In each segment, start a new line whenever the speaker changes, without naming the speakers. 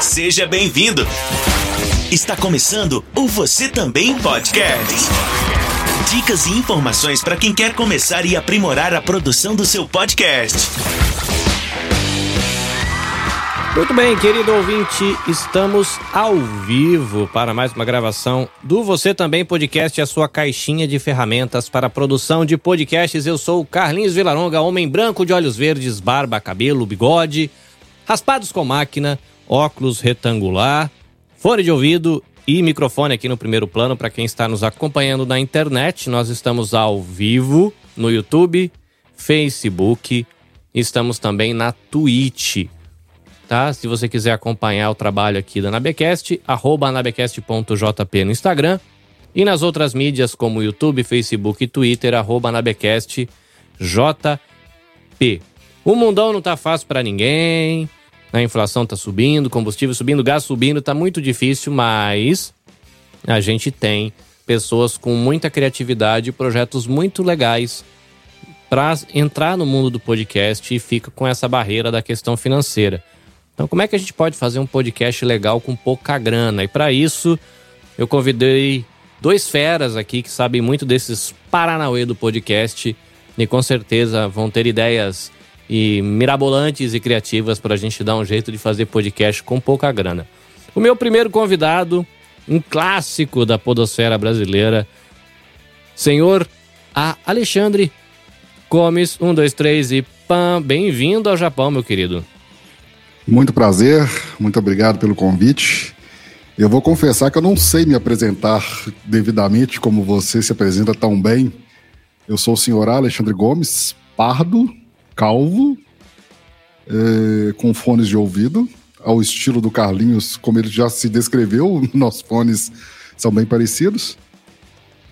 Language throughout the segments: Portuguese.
Seja bem-vindo. Está começando o Você Também Podcast. Dicas e informações para quem quer começar e aprimorar a produção do seu podcast.
Muito bem, querido ouvinte, estamos ao vivo para mais uma gravação do Você Também Podcast, a sua caixinha de ferramentas para produção de podcasts. Eu sou o Carlinhos Vilaronga, homem branco de olhos verdes, barba, cabelo, bigode, raspados com máquina, óculos retangular, fone de ouvido e microfone aqui no primeiro plano para quem está nos acompanhando na internet. Nós estamos ao vivo no YouTube, Facebook, estamos também na Twitch. Tá? Se você quiser acompanhar o trabalho aqui da Nabecast, arroba nabecast.jp no Instagram e nas outras mídias como YouTube, Facebook e Twitter, arroba nabecastjp. O mundão não tá fácil para ninguém, a inflação está subindo, combustível subindo, gás subindo, está muito difícil, mas a gente tem pessoas com muita criatividade e projetos muito legais para entrar no mundo do podcast e fica com essa barreira da questão financeira. Então, como é que a gente pode fazer um podcast legal com pouca grana? E para isso, eu convidei dois feras aqui que sabem muito desses paranauê do podcast e com certeza vão ter ideias e mirabolantes e criativas para a gente dar um jeito de fazer podcast com pouca grana. O meu primeiro convidado, um clássico da podosfera brasileira, senhor a Alexandre Gomes, um, dois, três e pam, bem-vindo ao Japão, meu querido.
Muito prazer, muito obrigado pelo convite. Eu vou confessar que eu não sei me apresentar devidamente como você se apresenta tão bem. Eu sou o senhor Alexandre Gomes, pardo, calvo, é, com fones de ouvido, ao estilo do Carlinhos, como ele já se descreveu, nossos fones são bem parecidos.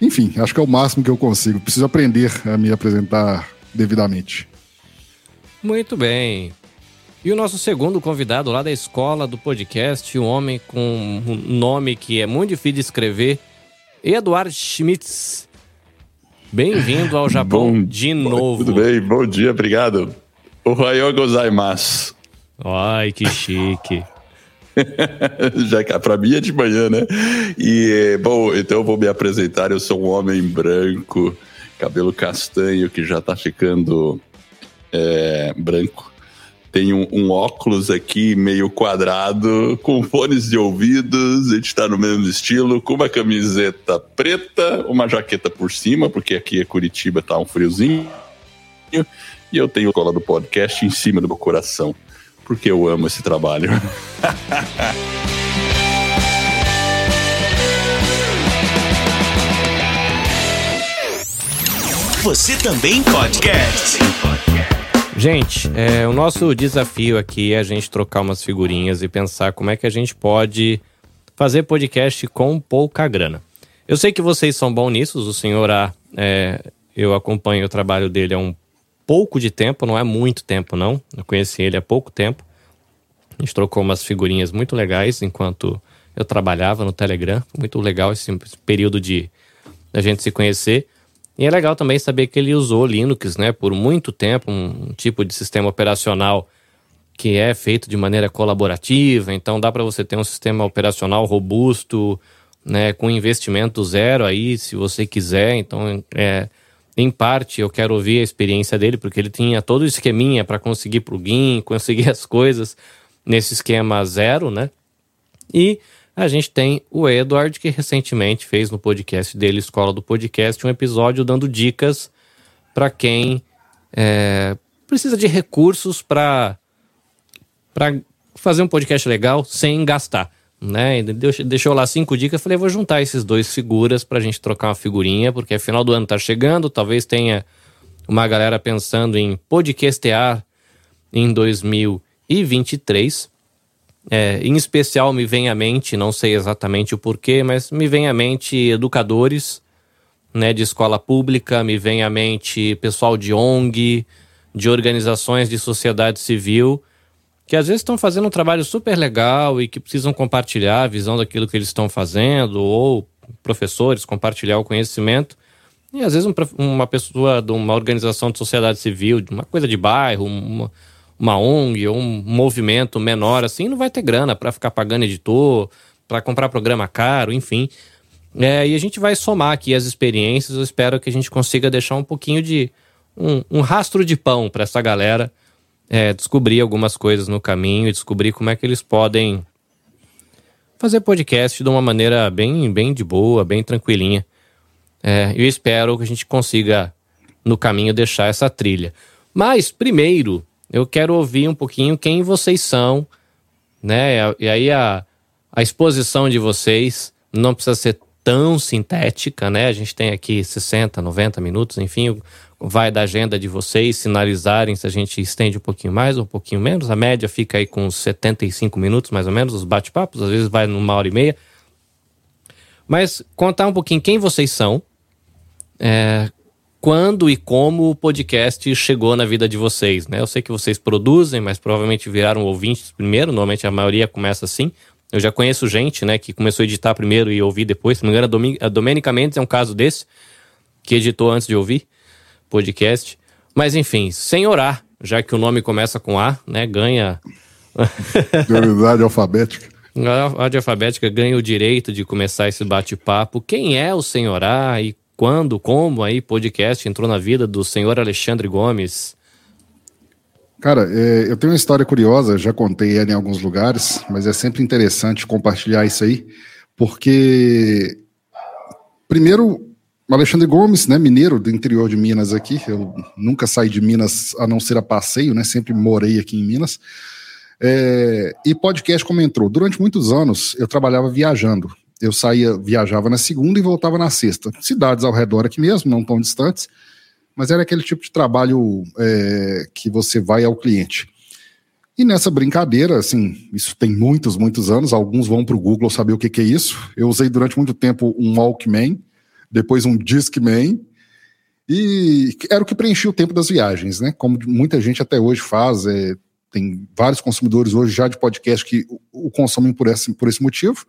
Enfim, acho que é o máximo que eu consigo. Preciso aprender a me apresentar devidamente.
Muito bem. E o nosso segundo convidado lá da escola do podcast, um homem com um nome que é muito difícil de escrever, Eduardo Schmitz. Bem-vindo ao Japão bom, de novo.
Tudo bem, bom dia, obrigado. Ohayou gozaimasu.
Ai, que chique.
Já que para mim é de manhã, né? E, bom, então eu vou me apresentar. Eu sou um homem branco, cabelo castanho que já tá ficando é, branco tem um, um, óculos aqui meio quadrado, com fones de ouvidos, a gente tá no mesmo estilo, com uma camiseta preta, uma jaqueta por cima, porque aqui é Curitiba, tá um friozinho. E eu tenho cola do podcast em cima do meu coração, porque eu amo esse trabalho.
Você também podcast.
Gente, é, o nosso desafio aqui é a gente trocar umas figurinhas e pensar como é que a gente pode fazer podcast com pouca grana. Eu sei que vocês são bons nisso, o senhor A, é, eu acompanho o trabalho dele há um pouco de tempo, não é muito tempo não, eu conheci ele há pouco tempo. A gente trocou umas figurinhas muito legais enquanto eu trabalhava no Telegram, muito legal esse período de a gente se conhecer. E é legal também saber que ele usou Linux, né, por muito tempo, um tipo de sistema operacional que é feito de maneira colaborativa, então dá para você ter um sistema operacional robusto, né, com investimento zero aí, se você quiser. Então, é, em parte, eu quero ouvir a experiência dele, porque ele tinha todo o esqueminha para conseguir plugin, conseguir as coisas nesse esquema zero, né? E a gente tem o Edward, que recentemente fez no podcast dele, Escola do Podcast, um episódio dando dicas para quem é, precisa de recursos para fazer um podcast legal sem gastar. Né? Deixou lá cinco dicas. Falei, vou juntar esses dois figuras para a gente trocar uma figurinha, porque é final do ano tá chegando. Talvez tenha uma galera pensando em podcastear em 2023. É, em especial me vem à mente, não sei exatamente o porquê, mas me vem à mente educadores né, de escola pública, me vem à mente pessoal de ONG, de organizações de sociedade civil, que às vezes estão fazendo um trabalho super legal e que precisam compartilhar a visão daquilo que eles estão fazendo, ou professores compartilhar o conhecimento. E às vezes um, uma pessoa de uma organização de sociedade civil, de uma coisa de bairro, uma, uma ONG ou um movimento menor assim, não vai ter grana para ficar pagando editor, para comprar programa caro, enfim. É, e a gente vai somar aqui as experiências. Eu espero que a gente consiga deixar um pouquinho de um, um rastro de pão para essa galera é, descobrir algumas coisas no caminho e descobrir como é que eles podem fazer podcast de uma maneira bem, bem de boa, bem tranquilinha. É, eu espero que a gente consiga no caminho deixar essa trilha. Mas primeiro eu quero ouvir um pouquinho quem vocês são, né? E aí a, a exposição de vocês não precisa ser tão sintética, né? A gente tem aqui 60, 90 minutos, enfim, vai da agenda de vocês sinalizarem se a gente estende um pouquinho mais ou um pouquinho menos. A média fica aí com 75 minutos, mais ou menos, os bate-papos, às vezes vai numa hora e meia. Mas contar um pouquinho quem vocês são, é, quando e como o podcast chegou na vida de vocês, né? Eu sei que vocês produzem, mas provavelmente viraram ouvintes primeiro, normalmente a maioria começa assim. Eu já conheço gente, né, que começou a editar primeiro e ouvir depois. Se não me engano, a Domênica Mendes é um caso desse, que editou antes de ouvir podcast. Mas enfim, sem orar, já que o nome começa com A, né, ganha...
Prioridade alfabética.
A ordem alfabética ganha o direito de começar esse bate-papo. Quem é o Senhorá e quando, como aí podcast entrou na vida do senhor Alexandre Gomes?
Cara, é, eu tenho uma história curiosa, já contei ela em alguns lugares, mas é sempre interessante compartilhar isso aí, porque primeiro Alexandre Gomes, né, mineiro do interior de Minas aqui, eu nunca saí de Minas a não ser a passeio, né, sempre morei aqui em Minas. É, e podcast como entrou. Durante muitos anos eu trabalhava viajando eu saía, viajava na segunda e voltava na sexta. Cidades ao redor aqui mesmo, não tão distantes, mas era aquele tipo de trabalho é, que você vai ao cliente. E nessa brincadeira, assim, isso tem muitos, muitos anos, alguns vão para o Google saber o que, que é isso. Eu usei durante muito tempo um Walkman, depois um Discman, e era o que preenchia o tempo das viagens, né? Como muita gente até hoje faz, é, tem vários consumidores hoje já de podcast que o consomem por esse, por esse motivo.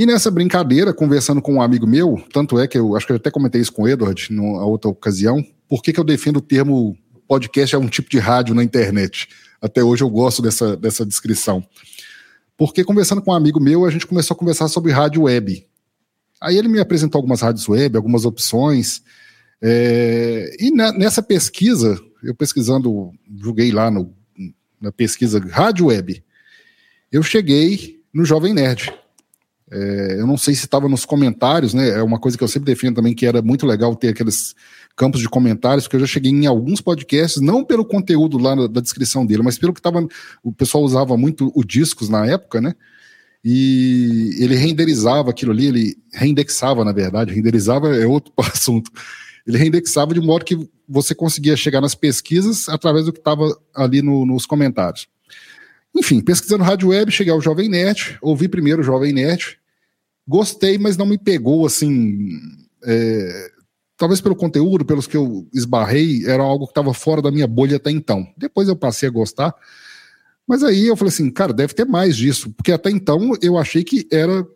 E nessa brincadeira, conversando com um amigo meu, tanto é que eu acho que eu até comentei isso com o Edward numa outra ocasião, por que, que eu defendo o termo podcast é um tipo de rádio na internet? Até hoje eu gosto dessa, dessa descrição. Porque conversando com um amigo meu, a gente começou a conversar sobre rádio web. Aí ele me apresentou algumas rádios web, algumas opções. É, e na, nessa pesquisa, eu pesquisando, julguei lá no, na pesquisa rádio web, eu cheguei no Jovem Nerd. É, eu não sei se estava nos comentários, né? É uma coisa que eu sempre defendo também, que era muito legal ter aqueles campos de comentários, porque eu já cheguei em alguns podcasts, não pelo conteúdo lá na, da descrição dele, mas pelo que estava. O pessoal usava muito o discos na época, né? E ele renderizava aquilo ali, ele reindexava, na verdade, renderizava é outro assunto. Ele reindexava de modo que você conseguia chegar nas pesquisas através do que estava ali no, nos comentários. Enfim, pesquisando rádio web, cheguei ao Jovem Nerd, ouvi primeiro o Jovem Nerd, Gostei, mas não me pegou assim. É, talvez pelo conteúdo, pelos que eu esbarrei, era algo que estava fora da minha bolha até então. Depois eu passei a gostar. Mas aí eu falei assim, cara, deve ter mais disso, porque até então eu achei que era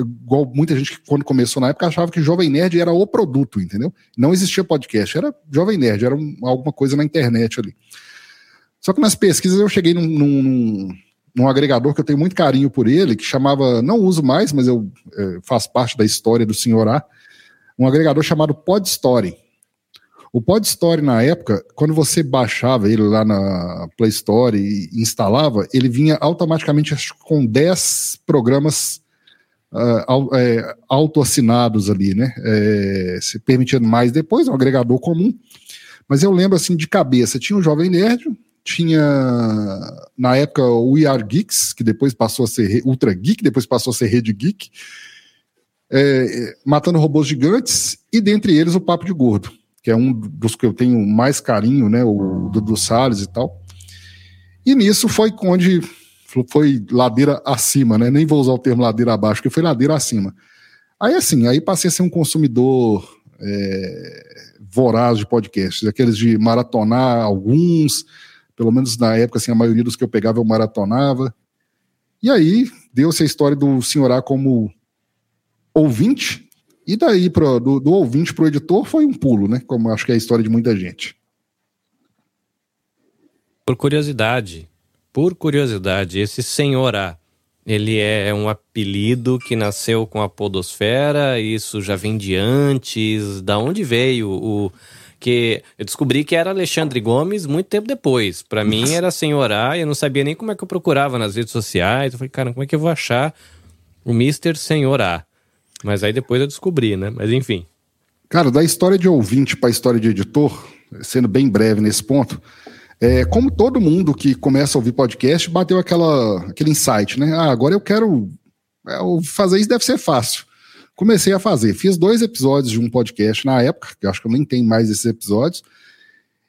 igual muita gente que quando começou na época achava que Jovem Nerd era o produto, entendeu? Não existia podcast, era Jovem Nerd, era um, alguma coisa na internet ali. Só que nas pesquisas eu cheguei num, num, num agregador que eu tenho muito carinho por ele, que chamava, não uso mais, mas eu é, faço parte da história do Senhor A, um agregador chamado Podstory. O Podstory, na época, quando você baixava ele lá na Play Store e instalava, ele vinha automaticamente com 10 programas uh, é, auto-assinados ali, né? É, se permitindo mais depois, um agregador comum. Mas eu lembro assim de cabeça, tinha o Jovem Nerd, tinha na época o We Are Geeks, que depois passou a ser Ultra Geek, depois passou a ser Rede Geek, é, Matando Robôs Gigantes, e dentre eles o Papo de Gordo, que é um dos que eu tenho mais carinho, né, o Dudu Salles e tal. E nisso foi onde foi ladeira acima, né, nem vou usar o termo ladeira abaixo, porque foi ladeira acima. Aí assim, aí passei a ser um consumidor é, voraz de podcasts, aqueles de maratonar alguns, pelo menos na época, assim, a maioria dos que eu pegava eu maratonava. E aí deu-se a história do senhorá como ouvinte, e daí pro, do, do ouvinte para o editor foi um pulo, né? Como acho que é a história de muita gente.
Por curiosidade, por curiosidade, esse Senhor A, ele é um apelido que nasceu com a podosfera, isso já vem de antes, da onde veio o que eu descobri que era Alexandre Gomes muito tempo depois. Para mim era Senhor A, e eu não sabia nem como é que eu procurava nas redes sociais. Eu falei, cara, como é que eu vou achar o Mr. Senhor A? Mas aí depois eu descobri, né? Mas enfim.
Cara, da história de ouvinte para a história de editor, sendo bem breve nesse ponto, é, como todo mundo que começa a ouvir podcast, bateu aquela, aquele insight, né? Ah, agora eu quero. É, fazer isso deve ser fácil. Comecei a fazer. Fiz dois episódios de um podcast na época, que acho que eu nem tenho mais esses episódios,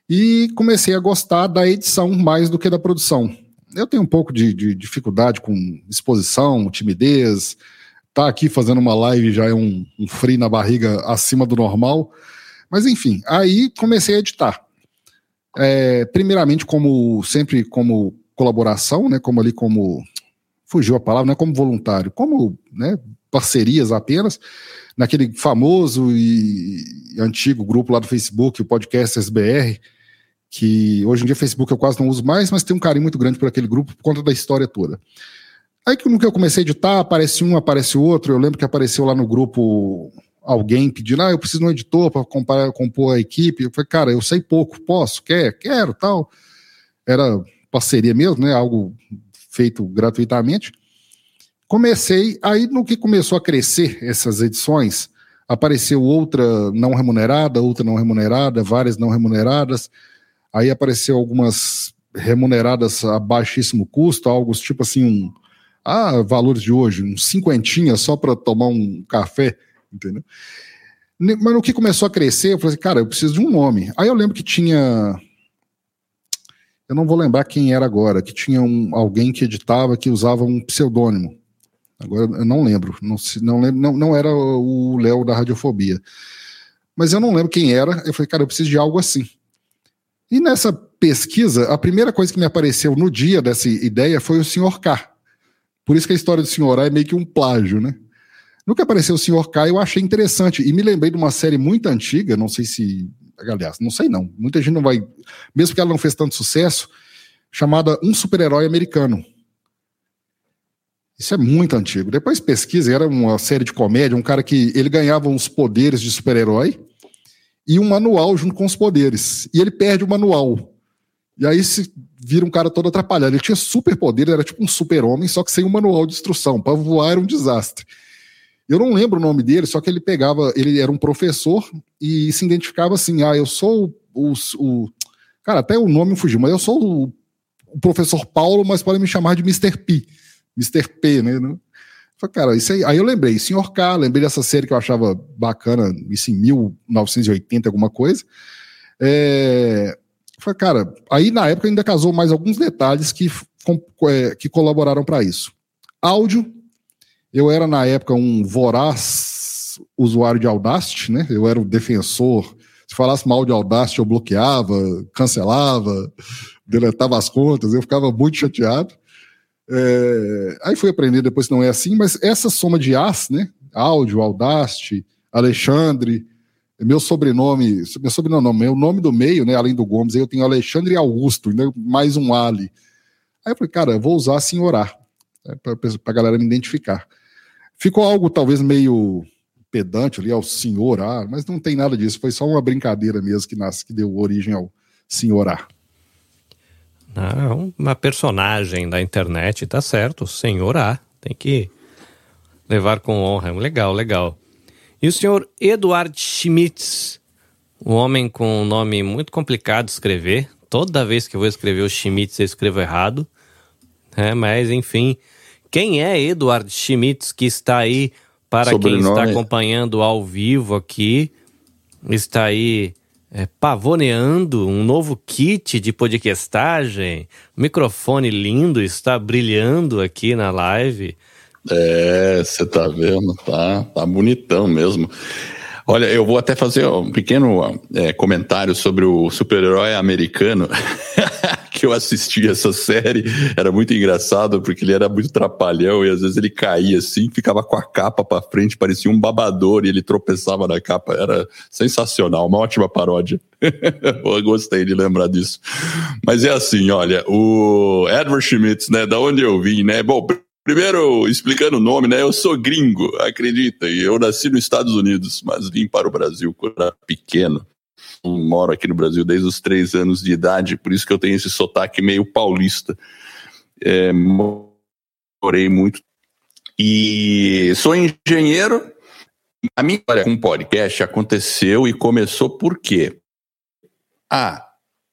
e comecei a gostar da edição mais do que da produção. Eu tenho um pouco de, de dificuldade com exposição, timidez, tá aqui fazendo uma live já é um, um frio na barriga acima do normal. Mas enfim, aí comecei a editar. É, primeiramente, como sempre, como colaboração, né? Como ali, como fugiu a palavra, né? Como voluntário, como né, parcerias apenas, naquele famoso e antigo grupo lá do Facebook, o podcast SBR, que hoje em dia Facebook eu quase não uso mais, mas tem um carinho muito grande por aquele grupo por conta da história toda. Aí que no que eu comecei a editar, aparece um, aparece outro. Eu lembro que apareceu lá no grupo alguém pedindo, ah, eu preciso de um editor para compor a equipe. Eu falei, cara, eu sei pouco, posso? Quer? Quero, tal. Era parceria mesmo, né? Algo feito gratuitamente. Comecei, aí no que começou a crescer essas edições, apareceu outra não remunerada, outra não remunerada, várias não remuneradas. Aí apareceu algumas remuneradas a baixíssimo custo, algo tipo assim, um, ah, valores de hoje, um cinquentinha só para tomar um café, entendeu? Mas no que começou a crescer, eu falei assim, cara, eu preciso de um nome. Aí eu lembro que tinha. Eu não vou lembrar quem era agora, que tinha um, alguém que editava que usava um pseudônimo. Agora eu não lembro, não, não, lembro, não, não era o Léo da Radiofobia. Mas eu não lembro quem era. Eu falei, cara, eu preciso de algo assim. E nessa pesquisa, a primeira coisa que me apareceu no dia dessa ideia foi o Sr. K. Por isso que a história do Sr. A é meio que um plágio, né? Que apareceu o Sr. K, eu achei interessante. E me lembrei de uma série muito antiga, não sei se. Aliás, não sei não. Muita gente não vai. Mesmo que ela não fez tanto sucesso, chamada Um Super-Herói Americano. Isso é muito antigo. Depois pesquisa, era uma série de comédia, um cara que ele ganhava uns poderes de super-herói e um manual junto com os poderes. E ele perde o manual. E aí se vira um cara todo atrapalhado. Ele tinha super poder, era tipo um super-homem, só que sem um manual de instrução. Para voar era um desastre. Eu não lembro o nome dele, só que ele pegava, ele era um professor e se identificava assim: ah, eu sou o. o cara, até o nome fugiu, mas eu sou o, o professor Paulo, mas podem me chamar de Mr. P. Mr. P, né? Falei, cara, isso aí, aí eu lembrei, Senhor K, lembrei dessa série que eu achava bacana, isso em 1980, alguma coisa. É, Falei, cara, aí na época ainda casou mais alguns detalhes que, é, que colaboraram para isso. Áudio, eu era na época um voraz usuário de Audacity, né? Eu era o defensor. Se falasse mal de Audacity, eu bloqueava, cancelava, deletava as contas, eu ficava muito chateado. É, aí fui aprender depois que não é assim, mas essa soma de as, né? Áudio, Audacity, Alexandre, meu sobrenome, meu sobrenome, meu nome do meio, né, além do Gomes, eu tenho Alexandre Augusto, né, mais um Ali. Aí eu falei, cara, eu vou usar assim orar, né, para a galera me identificar. Ficou algo talvez meio pedante ali ao senhorar, mas não tem nada disso, foi só uma brincadeira mesmo que nasce, que deu origem ao senhorar.
Não, uma personagem da internet, tá certo, senhorar, tem que levar com honra, legal, legal. E o senhor Eduard Schmitz, um homem com um nome muito complicado de escrever. Toda vez que eu vou escrever o Schmitz, eu escrevo errado. É, mas, enfim, quem é Eduard Schmitz que está aí para Sobrenome. quem está acompanhando ao vivo aqui? Está aí é, pavoneando um novo kit de podcastagem. O microfone lindo está brilhando aqui na live.
É, você tá vendo, tá, tá bonitão mesmo. Olha, eu vou até fazer um pequeno é, comentário sobre o super-herói americano, que eu assistia essa série. Era muito engraçado, porque ele era muito trapalhão e às vezes ele caía assim, ficava com a capa para frente, parecia um babador e ele tropeçava na capa. Era sensacional, uma ótima paródia. eu gostei de lembrar disso. Mas é assim, olha, o Edward Schmitz, né, da onde eu vim, né? Bom, Primeiro, explicando o nome, né? Eu sou gringo, acredita. E eu nasci nos Estados Unidos, mas vim para o Brasil quando era pequeno. Moro aqui no Brasil desde os três anos de idade, por isso que eu tenho esse sotaque meio paulista. É, morei muito. E sou engenheiro. A minha história com podcast aconteceu e começou por quê? Ah,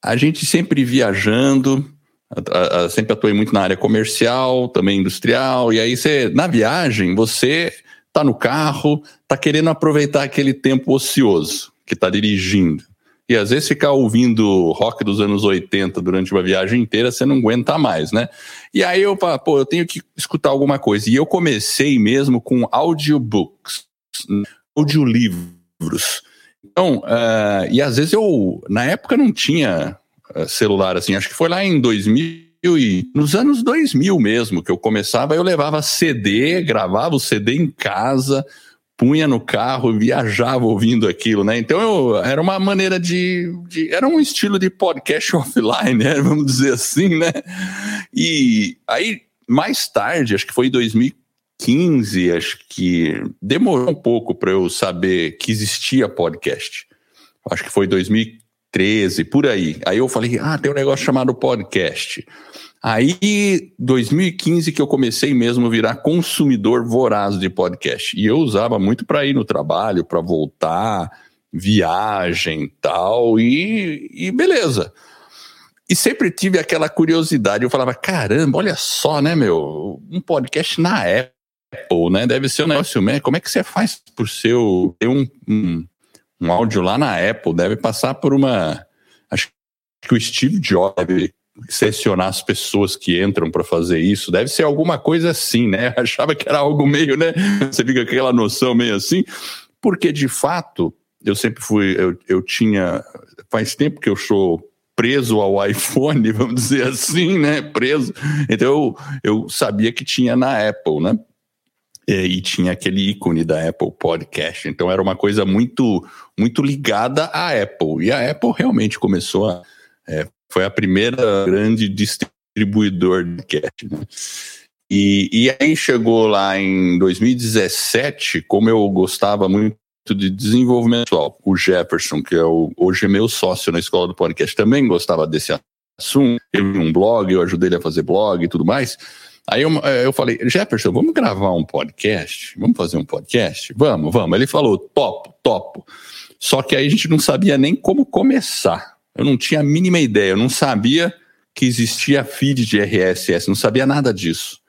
a gente sempre viajando, a, a, sempre atuei muito na área comercial, também industrial, e aí você, na viagem, você tá no carro, tá querendo aproveitar aquele tempo ocioso que tá dirigindo. E às vezes ficar ouvindo rock dos anos 80 durante uma viagem inteira, você não aguenta mais, né? E aí eu, pô, eu tenho que escutar alguma coisa. E eu comecei mesmo com audiobooks, audiolivros. Então, uh, e às vezes eu, na época não tinha eh, celular, assim, acho que foi lá em 2000 e nos anos 2000 mesmo que eu começava, eu levava CD, gravava o CD em casa, punha no carro, viajava ouvindo aquilo, né? Então eu, era uma maneira de, de, Era um estilo de podcast offline, né? Vamos dizer assim, né? E aí, mais tarde, acho que foi em 2015, acho que demorou um pouco para eu saber que existia podcast. Acho que foi 2015 13, por aí. Aí eu falei, ah, tem um negócio chamado podcast. Aí, 2015 que eu comecei mesmo a virar consumidor voraz de podcast. E eu usava muito para ir no trabalho, para voltar, viagem tal, e, e beleza. E sempre tive aquela curiosidade. Eu falava, caramba, olha só, né, meu? Um podcast na Apple, né? Deve ser um negócio, né? Como é que você faz por seu. ter um, um um áudio lá na Apple deve passar por uma. Acho que o Steve Jobs deve selecionar as pessoas que entram para fazer isso. Deve ser alguma coisa assim, né? Achava que era algo meio, né? Você fica com aquela noção meio assim, porque de fato eu sempre fui, eu, eu tinha, faz tempo que eu sou preso ao iPhone, vamos dizer assim, né? Preso. Então eu, eu sabia que tinha na Apple, né? e tinha aquele ícone da Apple Podcast. Então era uma coisa muito, muito ligada à Apple. E a Apple realmente começou a. É, foi a primeira grande distribuidor de podcast. Né? E, e aí chegou lá em 2017, como eu gostava muito de desenvolvimento pessoal, o Jefferson, que é o, hoje é meu sócio na escola do podcast, também gostava desse assunto. Ele um blog, eu ajudei ele a fazer blog e tudo mais. Aí eu, eh, eu falei, Jefferson, vamos gravar um podcast? Vamos fazer um podcast? Vamos, vamos. Ele falou, topo, topo. Só que aí a gente não sabia nem como começar. Eu não tinha a mínima ideia, eu não sabia que existia feed de RSS, não sabia nada disso.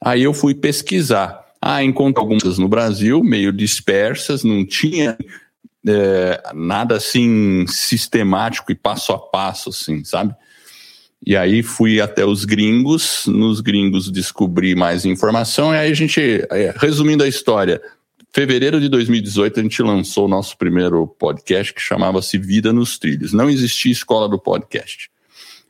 Aí eu fui pesquisar. Ah, encontrei algumas no Brasil, meio dispersas, não tinha é, nada assim sistemático e passo a passo, assim, sabe? E aí fui até os gringos, nos gringos descobri mais informação, e aí a gente, é, resumindo a história, fevereiro de 2018 a gente lançou o nosso primeiro podcast que chamava-se Vida nos Trilhos. Não existia escola do podcast.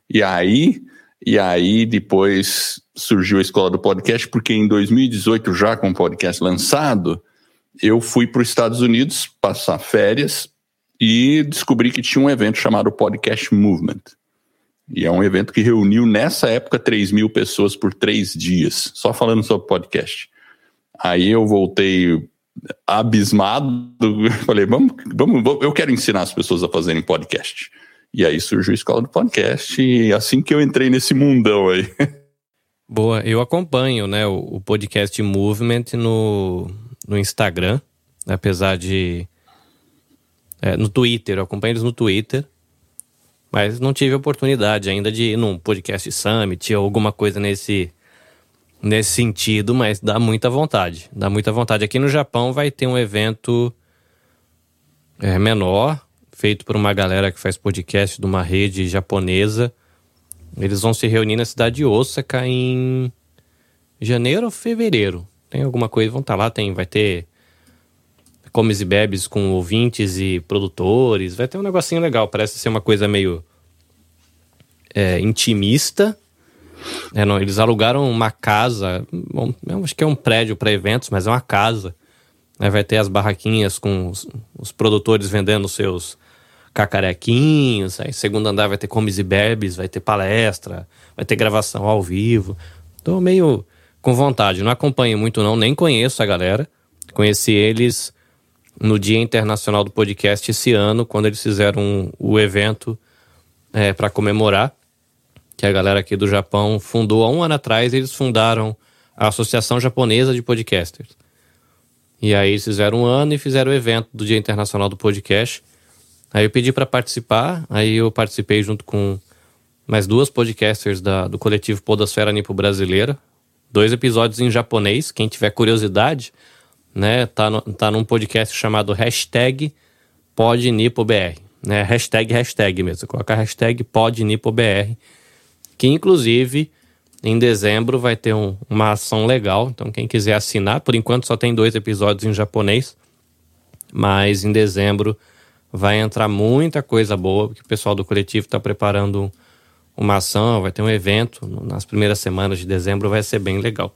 E aí, e aí depois surgiu a escola do podcast, porque em 2018, já com o podcast lançado, eu fui para os Estados Unidos passar férias e descobri que tinha um evento chamado Podcast Movement. E é um evento que reuniu nessa época 3 mil pessoas por três dias, só falando sobre podcast. Aí eu voltei abismado, falei, vamos, vamos, eu quero ensinar as pessoas a fazerem podcast. E aí surgiu a escola do podcast, e assim que eu entrei nesse mundão aí.
Boa, eu acompanho né, o, o podcast Movement no, no Instagram, apesar de. É, no Twitter, eu acompanho eles no Twitter. Mas não tive oportunidade ainda de ir num podcast summit ou alguma coisa nesse, nesse sentido, mas dá muita vontade. Dá muita vontade. Aqui no Japão vai ter um evento é, menor, feito por uma galera que faz podcast de uma rede japonesa. Eles vão se reunir na cidade de Osaka em janeiro ou fevereiro. Tem alguma coisa, vão estar tá lá, tem, vai ter comes e bebes com ouvintes e produtores. Vai ter um negocinho legal. Parece ser uma coisa meio é, intimista. É, não, eles alugaram uma casa, bom, acho que é um prédio para eventos, mas é uma casa. Né? Vai ter as barraquinhas com os, os produtores vendendo seus cacarequinhos. Aí, segundo andar vai ter comes e bebes, vai ter palestra, vai ter gravação ao vivo. Tô meio com vontade. Não acompanho muito, não, nem conheço a galera. Conheci eles no Dia Internacional do Podcast esse ano, quando eles fizeram o evento é, para comemorar, que a galera aqui do Japão fundou há um ano atrás, eles fundaram a Associação Japonesa de Podcasters. E aí eles fizeram um ano e fizeram o evento do Dia Internacional do Podcast. Aí eu pedi para participar, aí eu participei junto com mais duas podcasters da, do coletivo Podosfera Nipo Brasileira. Dois episódios em japonês, quem tiver curiosidade, né? Tá, no, tá num podcast chamado hashtag PodNipoBR. Né? Hashtag, hashtag mesmo. Coloca hashtag PodNipoBR. Que inclusive em dezembro vai ter um, uma ação legal. Então, quem quiser assinar, por enquanto só tem dois episódios em japonês. Mas em dezembro vai entrar muita coisa boa, porque o pessoal do coletivo está preparando uma ação, vai ter um evento nas primeiras semanas de dezembro, vai ser bem legal.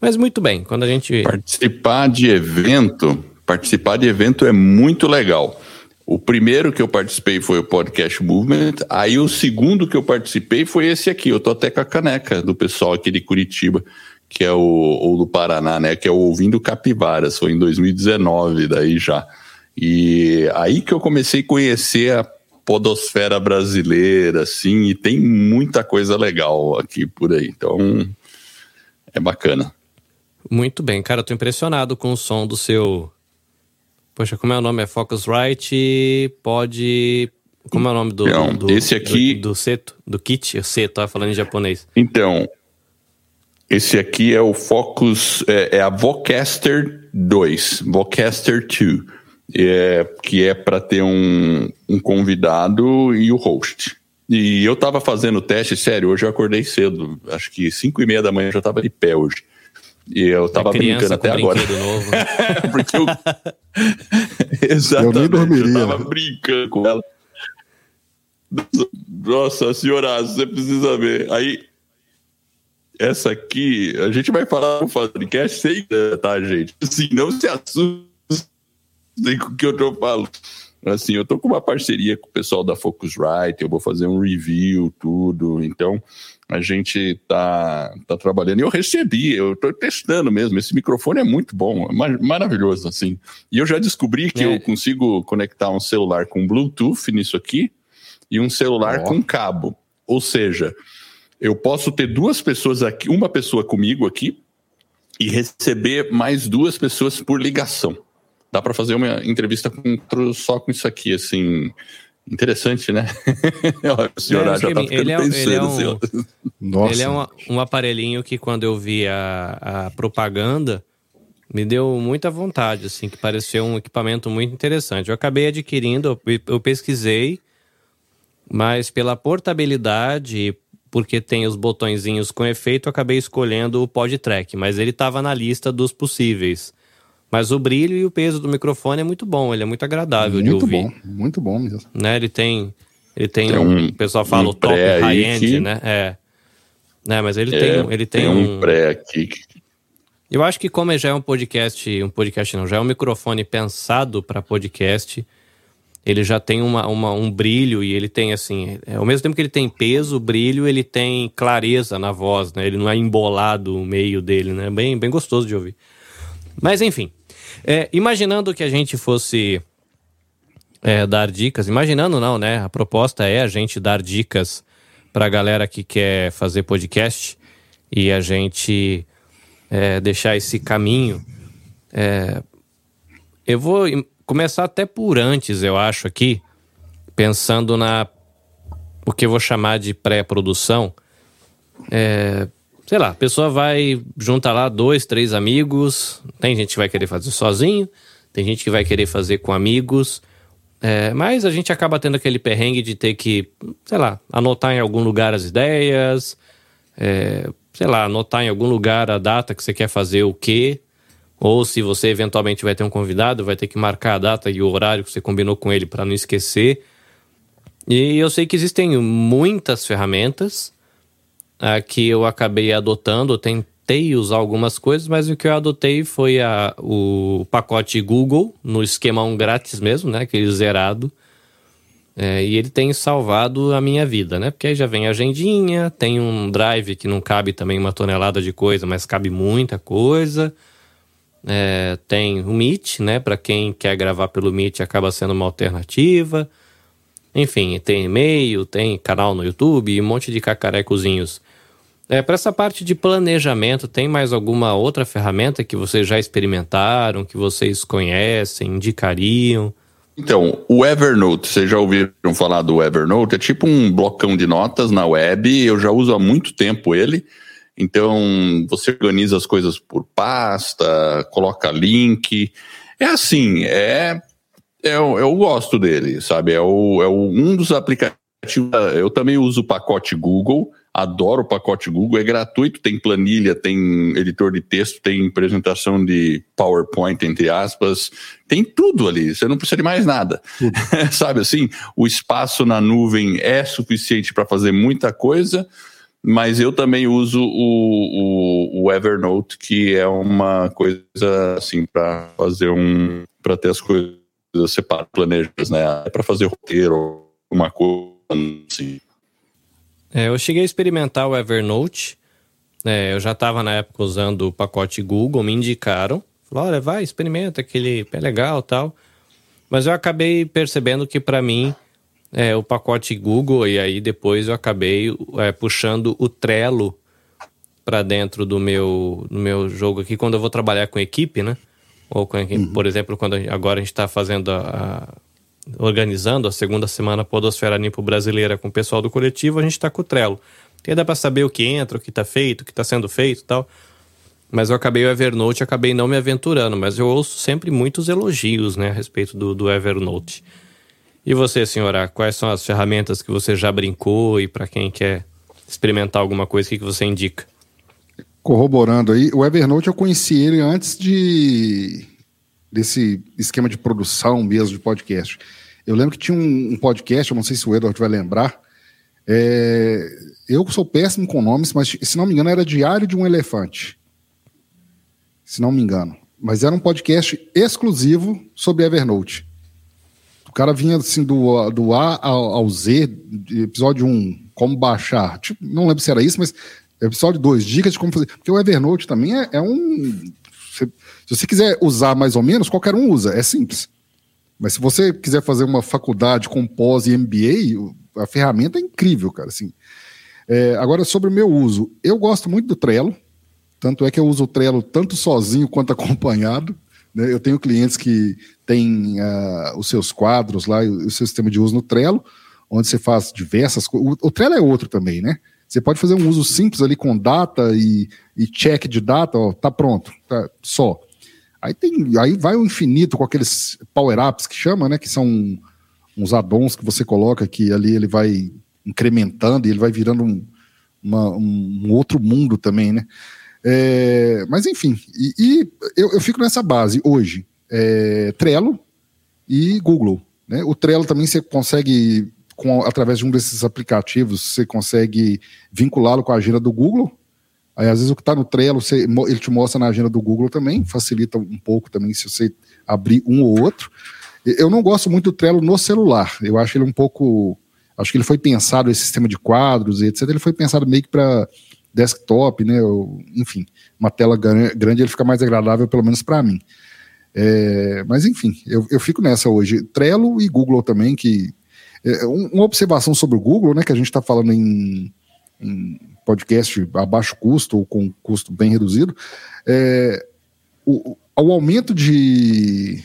Mas muito bem, quando a gente.
Participar de evento, participar de evento é muito legal. O primeiro que eu participei foi o Podcast Movement, aí o segundo que eu participei foi esse aqui. Eu tô até com a caneca do pessoal aqui de Curitiba, que é o, ou do Paraná, né? Que é o Ouvindo Capivaras, foi em 2019, daí já. E aí que eu comecei a conhecer a podosfera brasileira, assim, e tem muita coisa legal aqui por aí. Então, é bacana.
Muito bem, cara, eu tô impressionado com o som do seu. Poxa, como é o nome? É Focusrite? Pode. Como é o nome do.
Então,
do
esse aqui.
Do, do Seto? Do Kit? Seto, tá falando em japonês.
Então, esse aqui é o Focus. É, é a Vocaster 2. Vocaster 2. É, que é para ter um, um convidado e o host. E eu tava fazendo o teste, sério, hoje eu acordei cedo, acho que 5 e meia da manhã eu já tava de pé hoje. E eu tava é brincando até agora.
Novo, né?
Porque eu. Exatamente. Eu nem dormiria. Eu tava brincando com ela. Nossa senhora, você precisa ver. Aí, essa aqui, a gente vai falar no podcast sem, tá, gente? Assim, não se assustem com o que eu tô falando. Assim, eu tô com uma parceria com o pessoal da Focusrite, eu vou fazer um review, tudo. Então, a gente tá, tá trabalhando. E eu recebi, eu tô testando mesmo. Esse microfone é muito bom, é maravilhoso, assim. E eu já descobri que é. eu consigo conectar um celular com Bluetooth nisso aqui e um celular oh. com cabo. Ou seja, eu posso ter duas pessoas aqui, uma pessoa comigo aqui e receber mais duas pessoas por ligação. Dá para fazer uma entrevista com, só com isso aqui, assim. Interessante, né?
o senhor é, já tá ele é, pensando, ele é um, Nossa. Ele é um, um, aparelhinho que quando eu vi a, a propaganda me deu muita vontade, assim, que pareceu um equipamento muito interessante. Eu acabei adquirindo, eu, eu pesquisei, mas pela portabilidade, porque tem os botõezinhos com efeito, eu acabei escolhendo o PodTrack, mas ele estava na lista dos possíveis. Mas o brilho e o peso do microfone é muito bom, ele é muito agradável
muito
de ouvir.
Muito bom, muito bom mesmo.
Né, ele tem, ele tem, tem um, o pessoal fala um o top high-end, que... né? É. Né, mas ele é, tem, ele tem,
tem um, um pré aqui.
Eu acho que como já é um podcast, um podcast não, já é um microfone pensado para podcast, ele já tem uma, uma, um brilho e ele tem assim, é, ao mesmo tempo que ele tem peso, brilho, ele tem clareza na voz, né? Ele não é embolado o meio dele, né? Bem, bem gostoso de ouvir. Mas enfim, é, imaginando que a gente fosse é, dar dicas, imaginando não, né? A proposta é a gente dar dicas para a galera que quer fazer podcast e a gente é, deixar esse caminho. É, eu vou começar até por antes, eu acho, aqui, pensando na o que eu vou chamar de pré-produção. É, sei lá, a pessoa vai juntar lá dois, três amigos. Tem gente que vai querer fazer sozinho, tem gente que vai querer fazer com amigos. É, mas a gente acaba tendo aquele perrengue de ter que, sei lá, anotar em algum lugar as ideias, é, sei lá, anotar em algum lugar a data que você quer fazer o quê. Ou se você eventualmente vai ter um convidado, vai ter que marcar a data e o horário que você combinou com ele para não esquecer. E eu sei que existem muitas ferramentas uh, que eu acabei adotando, tentei usar algumas coisas, mas o que eu adotei foi a, o pacote Google, no esquema 1 grátis mesmo, né? Aquele zerado. É, e ele tem salvado a minha vida, né? Porque aí já vem a agendinha, tem um drive que não cabe também uma tonelada de coisa, mas cabe muita coisa. É, tem o Meet, né? Para quem quer gravar pelo Meet, acaba sendo uma alternativa. Enfim, tem e-mail, tem canal no YouTube e um monte de cacarecozinhos. É, Para essa parte de planejamento, tem mais alguma outra ferramenta que vocês já experimentaram, que vocês conhecem, indicariam?
Então, o Evernote, vocês já ouviram falar do Evernote? É tipo um blocão de notas na web, eu já uso há muito tempo ele. Então, você organiza as coisas por pasta, coloca link. É assim, é, é eu, eu gosto dele, sabe? É, o, é o, um dos aplicativos. Eu também uso o pacote Google, adoro o pacote Google, é gratuito, tem planilha, tem editor de texto, tem apresentação de PowerPoint, entre aspas, tem tudo ali, você não precisa de mais nada. Sabe assim, o espaço na nuvem é suficiente para fazer muita coisa, mas eu também uso o, o, o Evernote, que é uma coisa assim para fazer um. para ter as coisas separadas, planejadas, né? É para fazer roteiro, uma coisa assim.
É, eu cheguei a experimentar o Evernote. É, eu já estava na época usando o pacote Google, me indicaram. Falaram, olha, vai, experimenta, aquele é legal tal. Mas eu acabei percebendo que para mim é, o pacote Google e aí depois eu acabei é, puxando o Trello para dentro do meu, do meu jogo aqui quando eu vou trabalhar com equipe, né? Ou com, uhum. por exemplo, quando agora a gente está fazendo a, organizando a segunda semana Podosfera Limpo Brasileira com o pessoal do coletivo, a gente está com o Trello. E dá para saber o que entra, o que está feito, o que está sendo feito e tal. Mas eu acabei o Evernote, acabei não me aventurando, mas eu ouço sempre muitos elogios né, a respeito do, do Evernote. E você, senhora, quais são as ferramentas que você já brincou e para quem quer experimentar alguma coisa, o que, que você indica?
Corroborando aí, o Evernote eu conheci ele antes de desse esquema de produção mesmo de podcast. Eu lembro que tinha um, um podcast, eu não sei se o Edward vai lembrar. É, eu sou péssimo com nomes, mas se não me engano era Diário de um Elefante. Se não me engano. Mas era um podcast exclusivo sobre Evernote. O cara vinha assim do, do A ao, ao Z, episódio 1, como baixar. Tipo, não lembro se era isso, mas episódio 2, dicas de como fazer. Porque o Evernote também é, é um se você quiser usar mais ou menos, qualquer um usa, é simples. Mas se você quiser fazer uma faculdade com pós e MBA, a ferramenta é incrível, cara. Assim. É, agora, sobre o meu uso, eu gosto muito do Trello, tanto é que eu uso o Trello tanto sozinho quanto acompanhado. Né? Eu tenho clientes que têm uh, os seus quadros lá, o seu sistema de uso no Trello, onde você faz diversas coisas. O, o Trello é outro também, né? Você pode fazer um uso simples ali com data e, e check de data, ó, tá pronto, tá, só. Aí tem, aí vai o infinito com aqueles power-ups que chama, né? Que são uns addons que você coloca que ali ele vai incrementando e ele vai virando um, uma, um outro mundo também, né? É, mas enfim, e, e eu, eu, fico nessa base hoje. É, Trello e Google. Né? O Trello também você consegue com, através de um desses aplicativos, você consegue vinculá-lo com a agenda do Google. Aí, às vezes, o que está no Trello, você, ele te mostra na agenda do Google também, facilita um pouco também se você abrir um ou outro. Eu não gosto muito do Trello no celular. Eu acho ele um pouco. Acho que ele foi pensado, esse sistema de quadros e etc. Ele foi pensado meio que para desktop, né? Ou, enfim, uma tela grande ele fica mais agradável, pelo menos para mim. É, mas enfim, eu, eu fico nessa hoje. Trello e Google também, que é, uma observação sobre o Google, né, que a gente está falando em, em, podcast a baixo custo ou com custo bem reduzido, é, o, o aumento de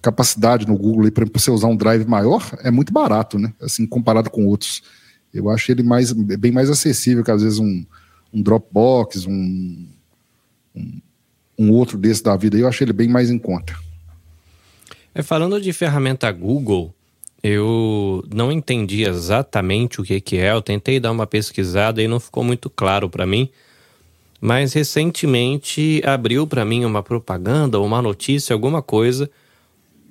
capacidade no Google para você usar um drive maior é muito barato, né? Assim, comparado com outros. Eu acho ele mais, bem mais acessível que às vezes um, um Dropbox, um, um, um outro desse da vida. Eu acho ele bem mais em conta.
É, falando de ferramenta Google, eu não entendi exatamente o que, que é, eu tentei dar uma pesquisada e não ficou muito claro para mim. Mas recentemente abriu para mim uma propaganda, uma notícia, alguma coisa,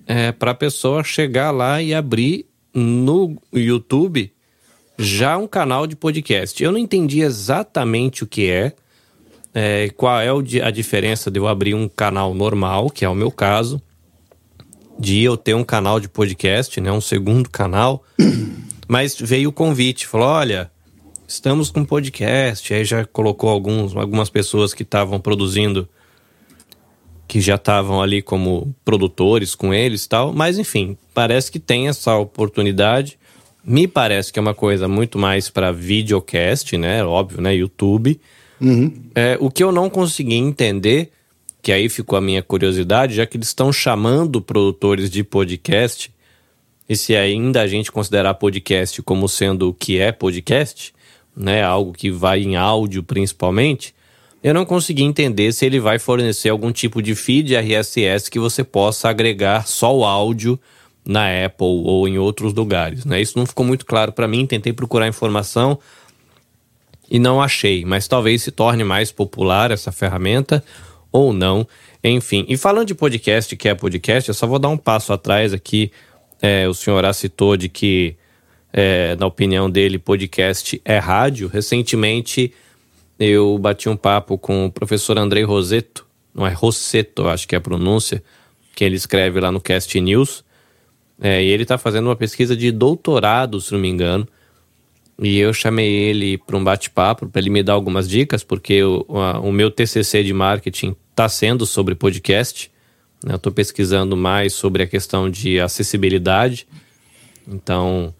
é, para a pessoa chegar lá e abrir no YouTube já um canal de podcast. Eu não entendi exatamente o que é, é qual é a diferença de eu abrir um canal normal, que é o meu caso, de eu ter um canal de podcast, né, um segundo canal. Mas veio o convite, falou: olha, estamos com podcast. Aí já colocou alguns, algumas pessoas que estavam produzindo, que já estavam ali como produtores com eles tal. Mas enfim, parece que tem essa oportunidade. Me parece que é uma coisa muito mais para videocast, né? Óbvio, né? YouTube. Uhum. É, o que eu não consegui entender, que aí ficou a minha curiosidade, já que eles estão chamando produtores de podcast, e se ainda a gente considerar podcast como sendo o que é podcast, né, algo que vai em áudio principalmente, eu não consegui entender se ele vai fornecer algum tipo de feed RSS que você possa agregar só o áudio na Apple ou em outros lugares. Né? Isso não ficou muito claro para mim. Tentei procurar informação e não achei, mas talvez se torne mais popular essa ferramenta ou não. Enfim, e falando de podcast, que é podcast, eu só vou dar um passo atrás aqui. É, o senhor citou de que é, na opinião dele, podcast é rádio. Recentemente eu bati um papo com o professor Andrei Roseto, não é Rosseto, acho que é a pronúncia, que ele escreve lá no Cast News. É, e ele está fazendo uma pesquisa de doutorado, se não me engano. E eu chamei ele para um bate-papo para ele me dar algumas dicas, porque o, a, o meu TCC de marketing está sendo sobre podcast. Né? Eu estou pesquisando mais sobre a questão de acessibilidade. Então,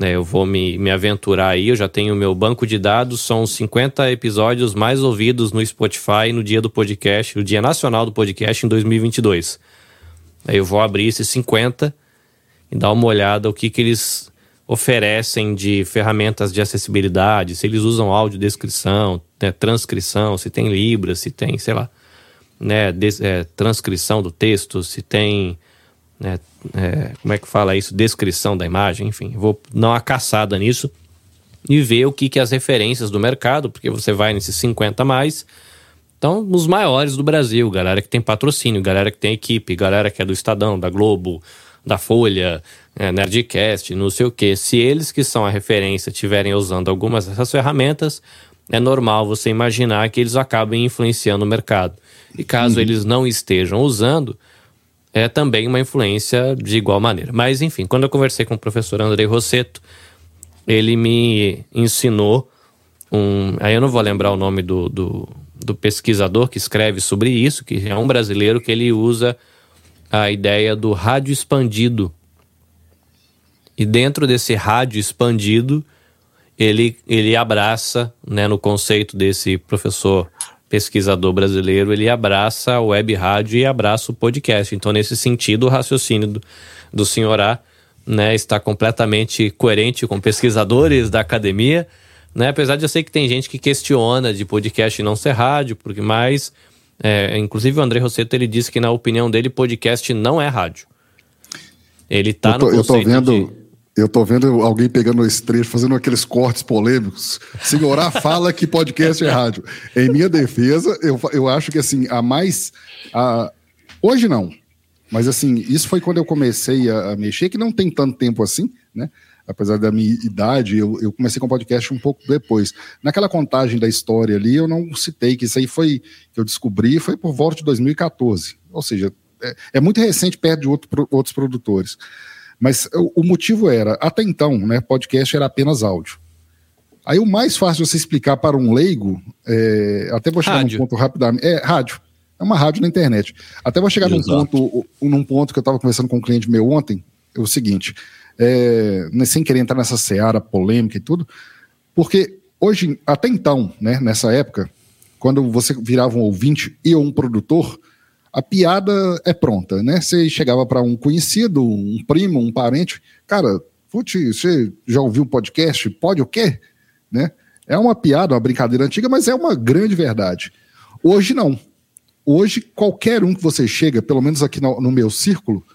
é, eu vou me, me aventurar aí, eu já tenho meu banco de dados, são 50 episódios mais ouvidos no Spotify no dia do podcast, no dia nacional do podcast em 2022. Aí eu vou abrir esses 50 e dar uma olhada o que, que eles oferecem de ferramentas de acessibilidade, se eles usam audiodescrição, né, transcrição, se tem Libras, se tem, sei lá, né, des, é, transcrição do texto, se tem né, é, como é que fala isso? Descrição da imagem, enfim. Vou dar uma caçada nisso e ver o que, que as referências do mercado, porque você vai nesses 50 mais. Então, os maiores do Brasil, galera que tem patrocínio, galera que tem equipe, galera que é do Estadão, da Globo, da Folha, é, Nerdcast, não sei o que. Se eles que são a referência estiverem usando algumas dessas ferramentas, é normal você imaginar que eles acabem influenciando o mercado. E caso uhum. eles não estejam usando, é também uma influência de igual maneira. Mas, enfim, quando eu conversei com o professor Andrei Rosseto, ele me ensinou um. Aí eu não vou lembrar o nome do, do, do pesquisador que escreve sobre isso, que é um brasileiro que ele usa a ideia do rádio expandido. E dentro desse rádio expandido, ele, ele abraça, né, no conceito desse professor pesquisador brasileiro, ele abraça a web rádio e abraça o podcast. Então, nesse sentido, o raciocínio do, do senhor A né, está completamente coerente com pesquisadores da academia. Né? Apesar de eu sei que tem gente que questiona de podcast não ser rádio, porque mais. É, inclusive o André Rosseto ele disse que, na opinião dele, podcast não é rádio. Ele está no conceito
eu tô vendo, de eu tô vendo alguém pegando esse trecho, fazendo aqueles cortes polêmicos. Senhorá fala que podcast é rádio. Em minha defesa, eu, eu acho que assim, a mais. A... Hoje não. Mas assim, isso foi quando eu comecei a, a, mexer, que não tem tanto tempo assim, né? Apesar da minha idade, eu, eu comecei com podcast um pouco depois. Naquela contagem da história ali, eu não citei que isso aí foi que eu descobri, foi por volta de 2014. Ou seja, é, é muito recente perto de outro, outros produtores. Mas o, o motivo era, até então, né, podcast era apenas áudio. Aí o mais fácil de você explicar para um leigo, é, até vou chegar rádio. num ponto rapidamente, é rádio. É uma rádio na internet. Até vou chegar num ponto, num ponto que eu estava conversando com um cliente meu ontem, é o seguinte, é, né, sem querer entrar nessa seara polêmica e tudo, porque hoje, até então, né, nessa época, quando você virava um ouvinte e um produtor, a piada é pronta, né? Você chegava para um conhecido, um primo, um parente, cara, putz, você já ouviu o podcast? Pode o quê? Né? É uma piada, uma brincadeira antiga, mas é uma grande verdade. Hoje não. Hoje, qualquer um que você chega, pelo menos aqui no, no meu círculo,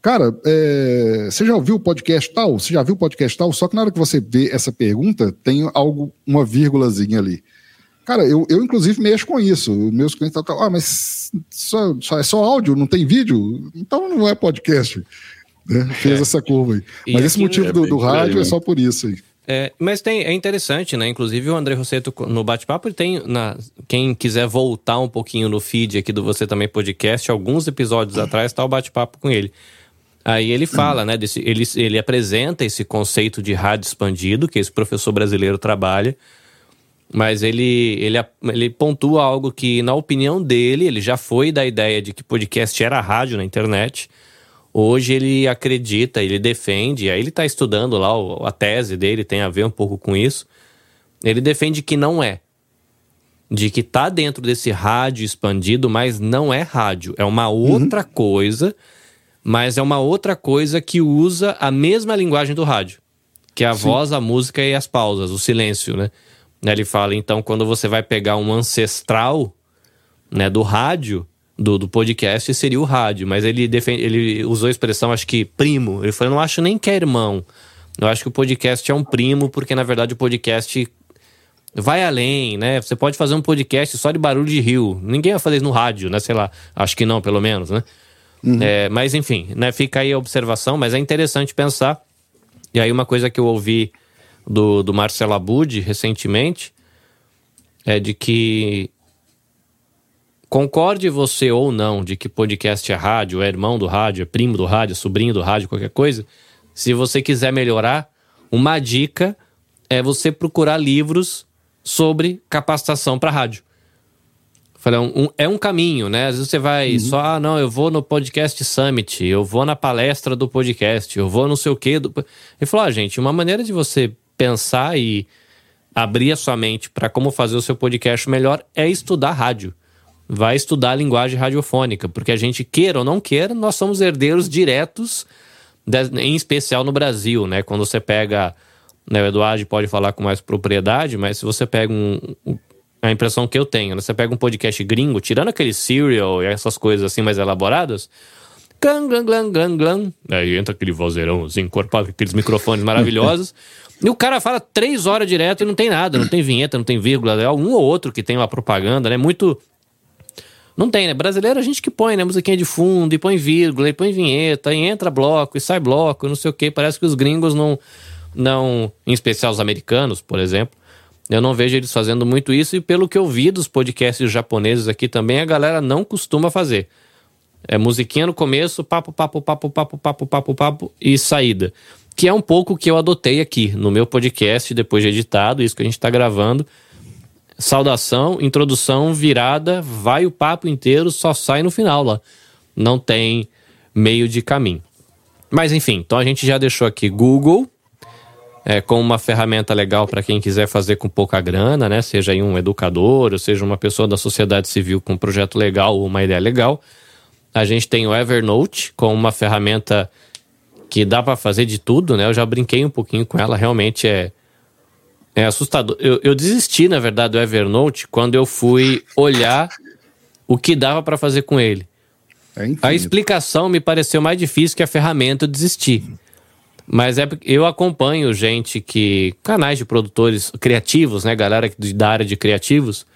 cara, é, você já ouviu o podcast tal? Você já viu o podcast tal? Só que na hora que você vê essa pergunta, tem algo, uma vírgulazinha ali. Cara, eu, eu inclusive mexo com isso. Meus clientes falam, ah, mas só, só, é só áudio, não tem vídeo? Então não é podcast. né? Fez é. essa curva aí.
E
Mas esse motivo
É
do, do rádio é só por isso aí.
É, mas tem, é interessante, né? Inclusive o André Rosseto no bate-papo, ele tem. Na, quem quiser voltar um pouquinho no feed aqui do Você Também Podcast, alguns episódios atrás tá o bate-papo com ele. Aí ele fala, né? Desse, ele, ele apresenta esse conceito de rádio expandido, que esse professor brasileiro trabalha. Mas ele, ele, ele pontua algo que, na opinião dele, ele já foi da ideia de que podcast era rádio na internet. Hoje ele acredita, ele defende, aí ele está estudando lá, a tese dele tem a ver um pouco com isso. Ele defende que não é. De que tá dentro desse rádio expandido, mas não é rádio. É uma outra coisa, mas é uma outra coisa que usa a mesma linguagem do rádio. Que é a voz, a música e as pausas, o silêncio, né? Ele fala, então, quando você vai pegar um ancestral né, do rádio, do, do podcast, seria o rádio. Mas ele, defende, ele usou a expressão, acho que primo. Ele falou, eu não acho nem que é irmão. Eu acho que o podcast é um primo, porque na verdade o podcast vai além, né? Você pode fazer um podcast só de barulho de rio. Ninguém vai fazer isso no rádio, né? Sei lá. Acho que não, pelo menos, né? É, mas enfim, né? Fica aí a observação, mas é interessante pensar. E aí uma coisa que eu ouvi do, do Marcelo Abud recentemente é de que concorde você ou não de que podcast é rádio, é irmão do rádio, é primo do rádio, é sobrinho do rádio, qualquer coisa. Se você quiser melhorar, uma dica é você procurar livros sobre capacitação para rádio. Falei, é um, é um caminho, né? Às vezes você vai só, ah, não, eu vou no podcast Summit, eu vou na palestra do podcast, eu vou não sei o quê. Do... Ele falou, ah, gente, uma maneira de você pensar e abrir a sua mente para como fazer o seu podcast melhor é estudar rádio. Vai estudar a linguagem radiofônica, porque a gente queira ou não queira, nós somos herdeiros diretos, de- em especial no Brasil, né? Quando você pega, né, o Eduardo pode falar com mais propriedade, mas se você pega um, um- a impressão que eu tenho, né? Você pega um podcast gringo, tirando aquele serial e essas coisas assim mais elaboradas, Glam, glam, glam, glam, glam. Aí entra aquele vozeirão encorpado, aqueles microfones maravilhosos. e o cara fala três horas direto e não tem nada, não tem vinheta, não tem vírgula. É um ou outro que tem uma propaganda, né? Muito. Não tem, né? Brasileiro a gente que põe, né? Musiquinha de fundo, e põe vírgula, e põe vinheta, e entra bloco, e sai bloco, e não sei o quê. Parece que os gringos não. não em especial os americanos, por exemplo. Eu não vejo eles fazendo muito isso, e pelo que eu vi dos podcasts japoneses aqui também, a galera não costuma fazer. É musiquinha no começo, papo, papo, papo, papo, papo, papo, papo e saída. Que é um pouco que eu adotei aqui no meu podcast, depois de editado, isso que a gente está gravando. Saudação, introdução, virada, vai o papo inteiro, só sai no final lá. Não tem meio de caminho. Mas enfim, então a gente já deixou aqui Google é, como uma ferramenta legal para quem quiser fazer com pouca grana, né? Seja aí um educador, ou seja uma pessoa da sociedade civil com um projeto legal ou uma ideia legal. A gente tem o Evernote como uma ferramenta que dá para fazer de tudo, né? Eu já brinquei um pouquinho com ela, realmente é é assustador. Eu, eu desisti, na verdade, do Evernote quando eu fui olhar o que dava para fazer com ele.
É
A explicação me pareceu mais difícil que a ferramenta, eu desisti. Mas é porque eu acompanho gente que. canais de produtores criativos, né? Galera da área de criativos.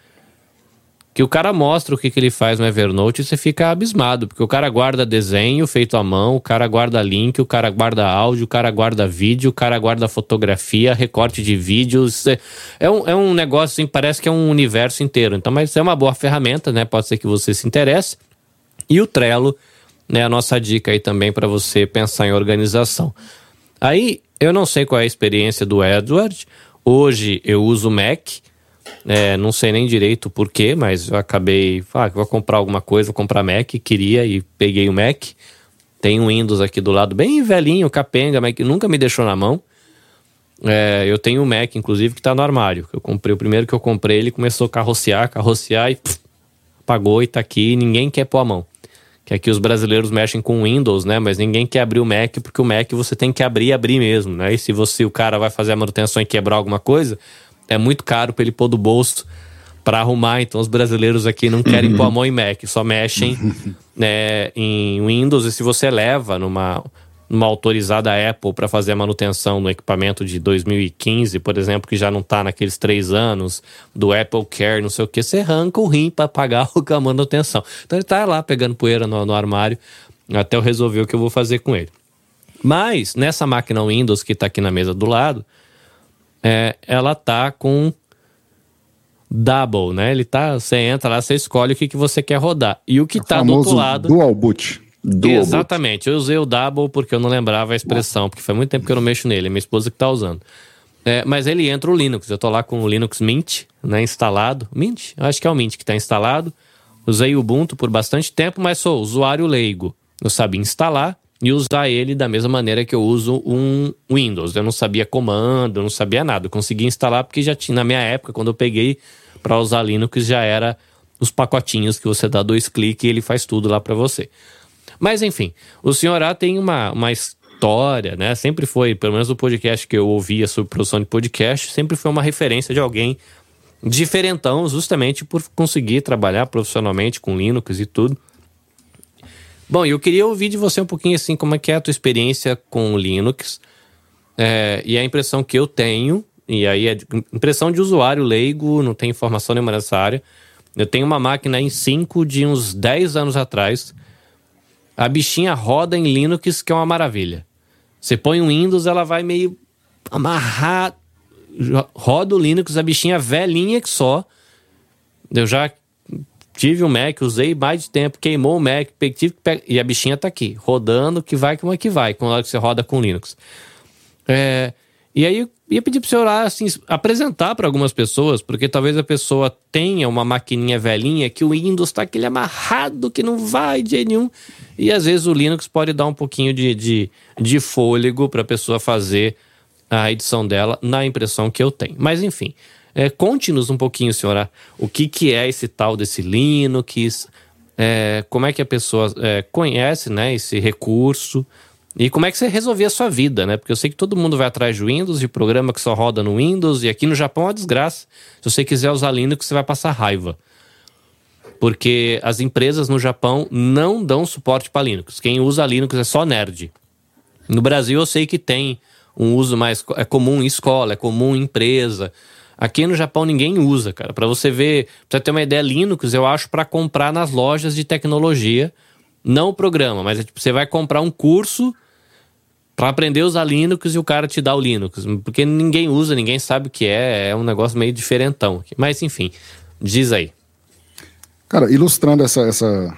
Que o cara mostra o que, que ele faz no Evernote e você fica abismado. Porque o cara guarda desenho feito à mão, o cara guarda link, o cara guarda áudio, o cara guarda vídeo, o cara guarda fotografia, recorte de vídeos. É- É um, é um negócio assim, parece que é um universo inteiro. Então, mas é uma boa ferramenta, né? Pode ser que você se interesse. E o Trello, né, a nossa dica aí também para você pensar em organização. Aí, eu não sei qual é a experiência do Edward. Hoje eu uso o Mac. É, não sei nem direito por quê, mas eu acabei. Ah, vou comprar alguma coisa, vou comprar Mac. Queria e peguei o Mac. Tem um Windows aqui do lado, bem velhinho, capenga, mas que nunca me deixou na mão. É, eu tenho um Mac, inclusive, que tá no armário. Eu comprei o primeiro que eu comprei, ele começou a carrocear, carrocear e pff, apagou e tá aqui. E ninguém quer pôr a mão. Que aqui os brasileiros mexem com Windows, né? Mas ninguém quer abrir o Mac, porque o Mac você tem que abrir e abrir mesmo, né? E se você, o cara vai fazer a manutenção e quebrar alguma coisa, é muito caro para ele pôr do bolso para arrumar. Então os brasileiros aqui não querem pôr a mão em Mac, só mexem né, em Windows. E se você leva numa, numa autorizada Apple para fazer a manutenção no equipamento de 2015, por exemplo, que já não está naqueles três anos do Apple Care, não sei o que, você arranca o rim para pagar a manutenção. Então ele tá lá pegando poeira no, no armário até eu resolver o que eu vou fazer com ele. Mas nessa máquina Windows que está aqui na mesa do lado, é, ela tá com double, né? Ele tá, você entra lá, você escolhe o que, que você quer rodar. E o que está do outro lado.
Dual boot.
Dual Exatamente. Boot. Eu usei o double porque eu não lembrava a expressão, porque faz muito tempo que eu não mexo nele. Minha esposa que tá usando. É, mas ele entra o Linux. Eu tô lá com o Linux Mint, né, instalado. Mint? Eu acho que é o Mint que está instalado. Usei o Ubuntu por bastante tempo, mas sou usuário leigo. Eu sabia instalar e usar ele da mesma maneira que eu uso um Windows. Eu não sabia comando, não sabia nada. Eu consegui instalar porque já tinha, na minha época, quando eu peguei para usar Linux, já era os pacotinhos que você dá dois cliques e ele faz tudo lá para você. Mas enfim, o senhor A tem uma, uma história, né? Sempre foi, pelo menos o podcast que eu ouvia sobre produção de podcast, sempre foi uma referência de alguém diferentão, justamente por conseguir trabalhar profissionalmente com Linux e tudo. Bom, eu queria ouvir de você um pouquinho assim, como é que é a tua experiência com Linux é, e a impressão que eu tenho, e aí é impressão de usuário leigo, não tem informação nenhuma nessa área. Eu tenho uma máquina em 5 de uns 10 anos atrás. A bichinha roda em Linux, que é uma maravilha. Você põe um Windows, ela vai meio amarrar. Roda o Linux, a bichinha velhinha que só. Eu já tive um Mac, usei mais de tempo, queimou o Mac, tive e a bichinha tá aqui, rodando, que vai como é que vai, quando você roda com Linux. É, e aí eu ia pedir para o senhor assim, apresentar para algumas pessoas, porque talvez a pessoa tenha uma maquininha velhinha que o Windows está aquele amarrado que não vai de jeito nenhum. E às vezes o Linux pode dar um pouquinho de, de, de fôlego para a pessoa fazer a edição dela na impressão que eu tenho. Mas enfim, é, Conte-nos um pouquinho, senhora, o que, que é esse tal desse Linux, é, como é que a pessoa é, conhece né, esse recurso e como é que você resolvia a sua vida, né? Porque eu sei que todo mundo vai atrás de Windows, de programa que só roda no Windows, e aqui no Japão é uma desgraça. Se você quiser usar Linux, você vai passar raiva. Porque as empresas no Japão não dão suporte para Linux. Quem usa Linux é só nerd. No Brasil eu sei que tem um uso mais é comum em escola, é comum em empresa. Aqui no Japão ninguém usa, cara. Para você ver, pra você ter uma ideia, Linux eu acho para comprar nas lojas de tecnologia, não o programa, mas é tipo, você vai comprar um curso para aprender a usar Linux e o cara te dá o Linux, porque ninguém usa, ninguém sabe o que é, é um negócio meio diferentão. Mas enfim, diz aí.
Cara, ilustrando essa, essa,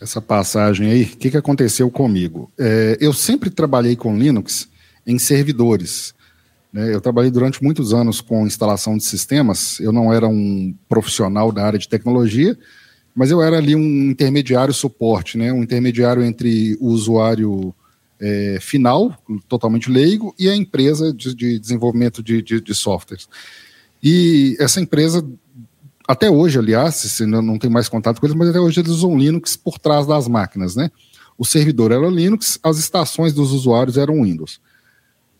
essa passagem aí, o que, que aconteceu comigo? É, eu sempre trabalhei com Linux em servidores. Né? Eu trabalhei durante muitos anos com instalação de sistemas. Eu não era um profissional da área de tecnologia, mas eu era ali um intermediário suporte, né? um intermediário entre o usuário é, final, totalmente leigo, e a empresa de, de desenvolvimento de, de, de softwares. E essa empresa até hoje, aliás, não, não tem mais contato com eles, mas até hoje eles usam Linux por trás das máquinas, né? O servidor era Linux, as estações dos usuários eram Windows.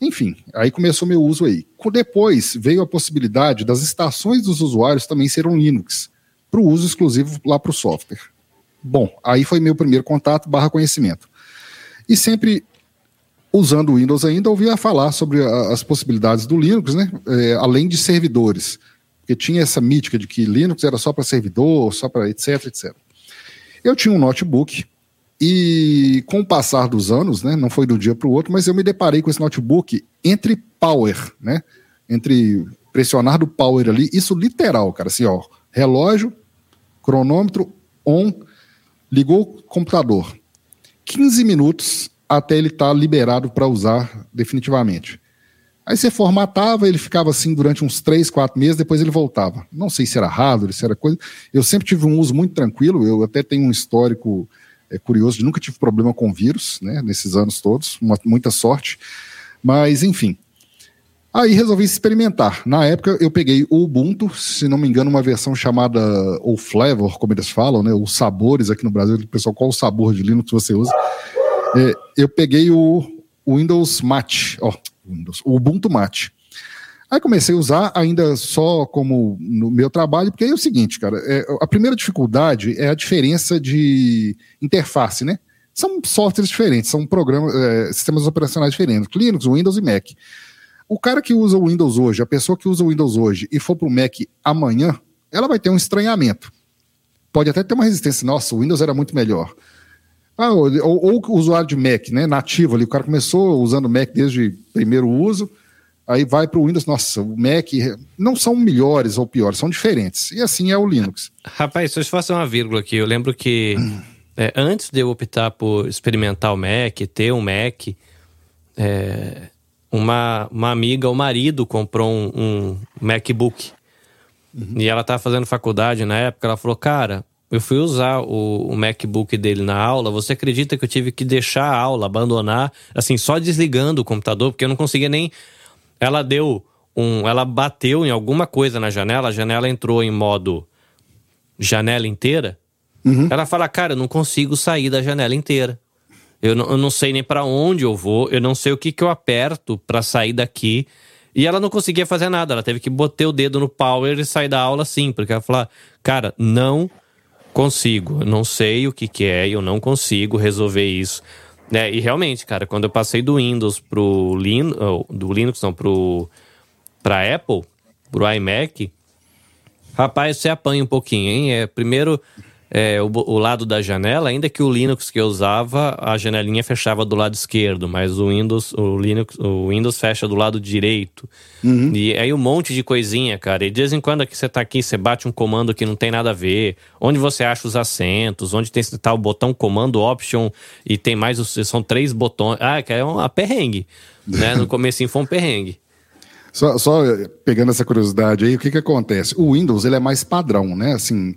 Enfim, aí começou meu uso aí. Depois veio a possibilidade das estações dos usuários também serem Linux, para o uso exclusivo lá para o software. Bom, aí foi meu primeiro contato barra conhecimento. E sempre usando o Windows ainda, ouvia falar sobre a, as possibilidades do Linux, né? É, além de servidores. Porque tinha essa mítica de que Linux era só para servidor, só para etc, etc. Eu tinha um notebook e com o passar dos anos, né, não foi um dia para o outro, mas eu me deparei com esse notebook entre power, né, entre pressionar do power ali, isso literal, cara, assim, ó, relógio, cronômetro, on, ligou o computador. 15 minutos até ele estar tá liberado para usar definitivamente. Aí você formatava, ele ficava assim durante uns 3, 4 meses, depois ele voltava. Não sei se era hardware, se era coisa. Eu sempre tive um uso muito tranquilo, eu até tenho um histórico é curioso, nunca tive problema com vírus, né, nesses anos todos, uma, muita sorte. Mas, enfim. Aí resolvi experimentar. Na época eu peguei o Ubuntu, se não me engano, uma versão chamada o Flavor, como eles falam, né, os sabores aqui no Brasil, pessoal, qual o sabor de Linux você usa? É, eu peguei o, Windows Mate, ó, Windows, o Ubuntu Mate. Aí comecei a usar ainda só como no meu trabalho, porque é o seguinte, cara, é, a primeira dificuldade é a diferença de interface, né? São softwares diferentes, são programas, é, sistemas operacionais diferentes, Linux, Windows e Mac. O cara que usa o Windows hoje, a pessoa que usa o Windows hoje e for para o Mac amanhã, ela vai ter um estranhamento. Pode até ter uma resistência, nossa, o Windows era muito melhor. Ah, ou, ou, o usuário de Mac, né? Nativo ali, o cara começou usando Mac desde primeiro uso, aí vai para o Windows. Nossa, o Mac não são melhores ou piores, são diferentes. E assim é o Linux.
Rapaz, se eu fazer uma vírgula aqui, eu lembro que é, antes de eu optar por experimentar o Mac, ter um Mac, é, uma, uma amiga, o marido, comprou um, um MacBook. Uhum. E ela estava fazendo faculdade na época, ela falou, cara, eu fui usar o, o, MacBook dele na aula, você acredita que eu tive que deixar a aula, abandonar, assim, só desligando o computador, porque eu não conseguia nem. Ela deu um. Ela bateu em alguma coisa na janela, a janela entrou em modo janela inteira. Uhum. Ela fala, cara, eu não consigo sair da janela inteira. Eu não, eu não sei nem para onde eu vou, eu não sei o que, que eu aperto para sair daqui. E ela não conseguia fazer nada, ela teve que botar o dedo no power e sair da aula assim, porque ela falou, cara, não consigo, eu não sei o que, que é, eu não consigo resolver isso. É, e realmente, cara, quando eu passei do Windows pro Linux, do Linux não, pro pra Apple, pro iMac, rapaz, você apanha um pouquinho, hein? É, primeiro é, o, o, lado da janela, ainda que o Linux que eu usava, a janelinha fechava do lado esquerdo, mas o Windows, o Linux, o Windows fecha do lado direito. Uhum. E aí um monte de coisinha, cara. E de vez em quando que você tá aqui, você bate um comando que não tem nada a ver. Onde você acha os assentos, onde tem tá o botão comando option e tem mais são três botões. Ah, que é uma perrengue, né? No começo foi um perrengue.
Só, só, pegando essa curiosidade aí, o que que acontece? O Windows ele é mais padrão, né? Assim,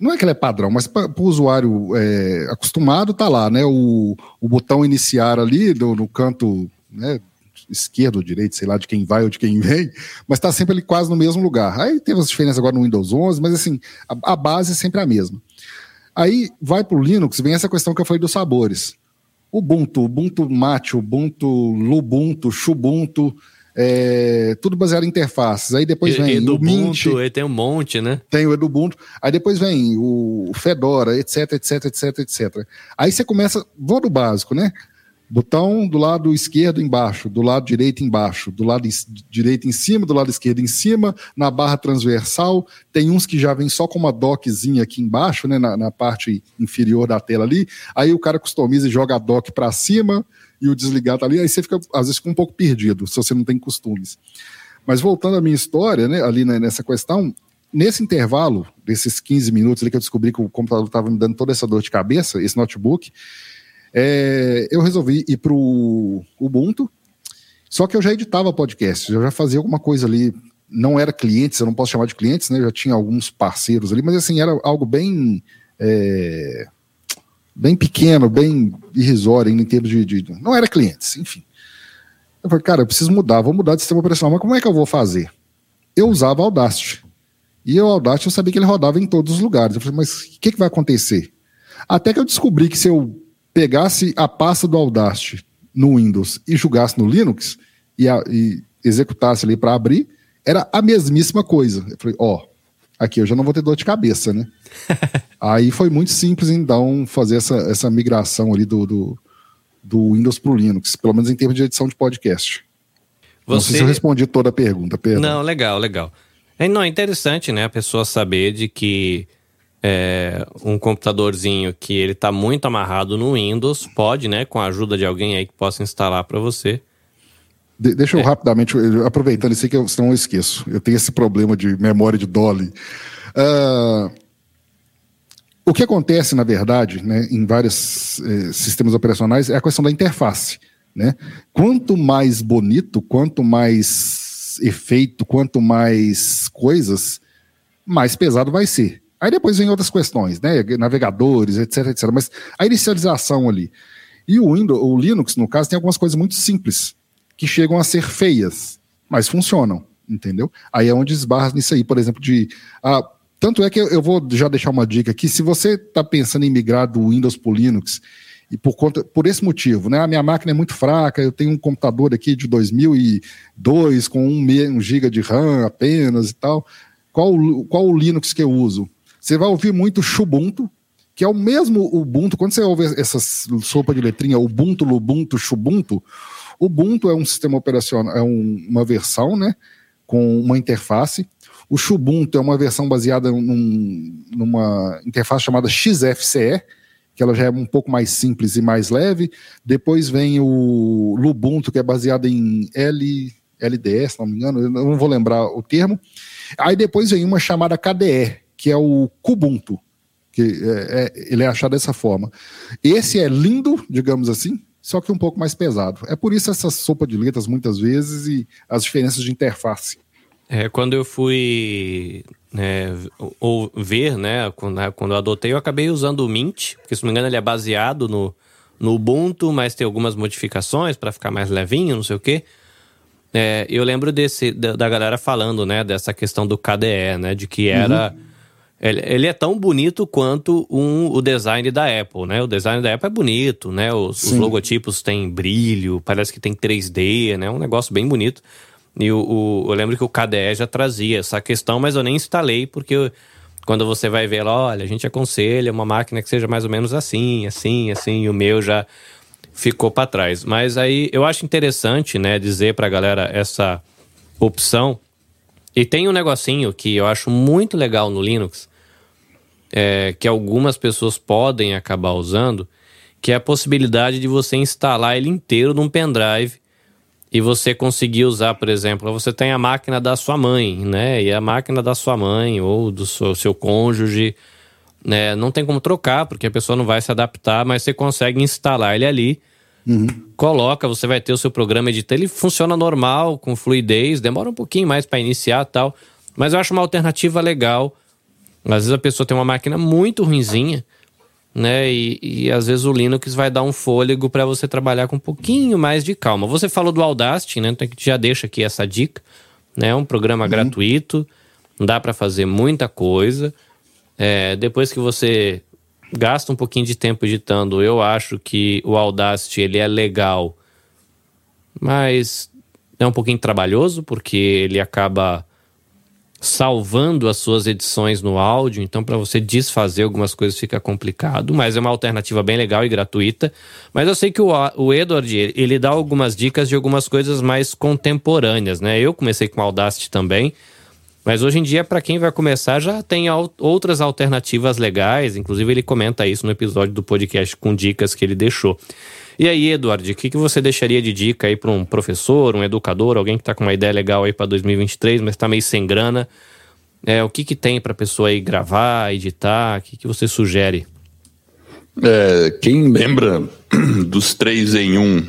não é que ele é padrão, mas para o usuário é, acostumado, tá lá, né? O, o botão iniciar ali do, no canto né, esquerdo ou direito, sei lá, de quem vai ou de quem vem, mas está sempre ali quase no mesmo lugar. Aí teve as diferenças agora no Windows 11, mas assim, a, a base é sempre a mesma. Aí vai para o Linux, vem essa questão que eu falei dos sabores. Ubuntu, Ubuntu Mate, Ubuntu Lubuntu, Xubuntu, é, tudo baseado em interfaces. Aí depois vem
Edubuntu, o Mint. Aí tem um monte, né?
Tem o Edubuntu. Aí depois vem o Fedora, etc, etc, etc, etc. Aí você começa, vou do básico, né? Botão do lado esquerdo embaixo, do lado direito embaixo, do lado direito em cima, do lado esquerdo em cima, na barra transversal. Tem uns que já vem só com uma dockzinha aqui embaixo, né, na, na parte inferior da tela ali. Aí o cara customiza e joga a dock para cima e o desligar tá ali, aí você fica, às vezes, fica um pouco perdido, se você não tem costumes. Mas voltando à minha história, né, ali nessa questão, nesse intervalo desses 15 minutos ali que eu descobri que o computador estava me dando toda essa dor de cabeça, esse notebook, é, eu resolvi ir para o Ubuntu, só que eu já editava podcast, eu já fazia alguma coisa ali, não era clientes, eu não posso chamar de clientes, né, eu já tinha alguns parceiros ali, mas assim, era algo bem... É, bem pequeno, bem irrisório em termos de, de, Não era clientes, enfim. Eu falei, cara, eu preciso mudar, vou mudar de sistema operacional, mas como é que eu vou fazer? Eu usava Audacity. E o Audacity eu sabia que ele rodava em todos os lugares. Eu falei, mas o que, que vai acontecer? Até que eu descobri que se eu pegasse a pasta do Audacity no Windows e jogasse no Linux e, a, e executasse ali para abrir, era a mesmíssima coisa. Eu falei, ó, oh, aqui eu já não vou ter dor de cabeça, né? Aí foi muito simples, então, fazer essa, essa migração ali do, do, do Windows para o Linux, pelo menos em termos de edição de podcast. Você... Não sei se eu respondi toda a pergunta, Pedro.
Não, legal, legal. É, não, é interessante, né, a pessoa saber de que é, um computadorzinho que ele está muito amarrado no Windows pode, né, com a ajuda de alguém aí que possa instalar para você.
De, deixa eu é. rapidamente, aproveitando isso aí que eu, senão eu esqueço. Eu tenho esse problema de memória de Dolly. Uh, o que acontece, na verdade, né, em vários eh, sistemas operacionais é a questão da interface. Né? Quanto mais bonito, quanto mais efeito, quanto mais coisas, mais pesado vai ser. Aí depois vem outras questões, né? Navegadores, etc, etc. Mas a inicialização ali. E o Windows, o Linux, no caso, tem algumas coisas muito simples que chegam a ser feias, mas funcionam, entendeu? Aí é onde esbarra nisso aí, por exemplo, de ah, tanto é que eu vou já deixar uma dica aqui. Se você está pensando em migrar do Windows para o Linux, e por, conta, por esse motivo, né? A minha máquina é muito fraca, eu tenho um computador aqui de 2002 com 1 um GB de RAM apenas e tal. Qual, qual o Linux que eu uso? Você vai ouvir muito Xubuntu, que é o mesmo Ubuntu. Quando você ouve essa sopa de letrinha, Ubuntu, Lubuntu, Xubuntu, Ubuntu é um sistema operacional, é um, uma versão, né? Com uma interface o Xubuntu é uma versão baseada num, numa interface chamada XFCE, que ela já é um pouco mais simples e mais leve. Depois vem o Lubuntu, que é baseado em L, LDS, se não me engano, eu não vou lembrar o termo. Aí depois vem uma chamada KDE, que é o Kubuntu, que é, é, ele é achado dessa forma. Esse é lindo, digamos assim, só que um pouco mais pesado. É por isso essa sopa de letras muitas vezes e as diferenças de interface.
É, quando eu fui né, ou ver, né, quando, né, quando eu adotei, eu acabei usando o Mint, porque se não me engano ele é baseado no, no Ubuntu, mas tem algumas modificações para ficar mais levinho, não sei o quê. É, eu lembro desse, da, da, galera falando, né, dessa questão do KDE, né, de que era... Uhum. Ele, ele, é tão bonito quanto um, o design da Apple, né? O design da Apple é bonito, né? Os, os logotipos têm brilho, parece que tem 3D, né? Um negócio bem bonito. E o, o, eu lembro que o KDE já trazia essa questão, mas eu nem instalei, porque quando você vai ver lá, olha, a gente aconselha uma máquina que seja mais ou menos assim, assim, assim, e o meu já ficou para trás. Mas aí eu acho interessante, né, dizer para a galera essa opção. E tem um negocinho que eu acho muito legal no Linux, é, que algumas pessoas podem acabar usando, que é a possibilidade de você instalar ele inteiro num pendrive e você conseguir usar, por exemplo, você tem a máquina da sua mãe, né? E a máquina da sua mãe ou do seu, seu cônjuge, né? Não tem como trocar, porque a pessoa não vai se adaptar, mas você consegue instalar ele ali. Uhum. Coloca, você vai ter o seu programa editar. Ele funciona normal, com fluidez, demora um pouquinho mais para iniciar tal. Mas eu acho uma alternativa legal. Às vezes a pessoa tem uma máquina muito ruinzinha né? E, e às vezes o Linux vai dar um fôlego para você trabalhar com um pouquinho mais de calma. Você falou do Audacity, né? Então a gente já deixa aqui essa dica, né? É um programa uhum. gratuito, dá para fazer muita coisa. É, depois que você gasta um pouquinho de tempo editando, eu acho que o Audacity ele é legal, mas é um pouquinho trabalhoso porque ele acaba salvando as suas edições no áudio, então para você desfazer algumas coisas fica complicado, mas é uma alternativa bem legal e gratuita. Mas eu sei que o, o Edward, ele dá algumas dicas de algumas coisas mais contemporâneas, né? Eu comecei com Audacity também, mas hoje em dia para quem vai começar já tem outras alternativas legais, inclusive ele comenta isso no episódio do podcast com dicas que ele deixou. E aí, Eduardo, o que, que você deixaria de dica aí para um professor, um educador, alguém que está com uma ideia legal aí para 2023, mas está meio sem grana? É, o que, que tem para a pessoa aí gravar, editar? O que, que você sugere?
É, quem lembra dos 3 em 1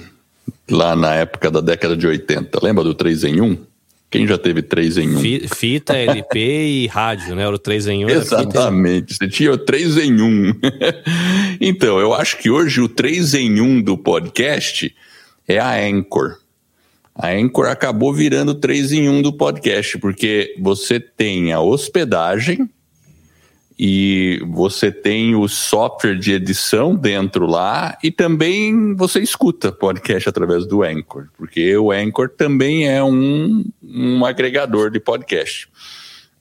lá na época da década de 80? Lembra do 3 em 1? Quem já teve 3 em 1?
Fita, LP e rádio, né? Era o 3 em 1.
Exatamente. Você tinha o 3 em 1. então, eu acho que hoje o 3 em 1 do podcast é a Anchor. A Anchor acabou virando 3 em 1 do podcast, porque você tem a hospedagem, e você tem o software de edição dentro lá e também você escuta podcast através do Anchor, porque o Anchor também é um, um agregador de podcast.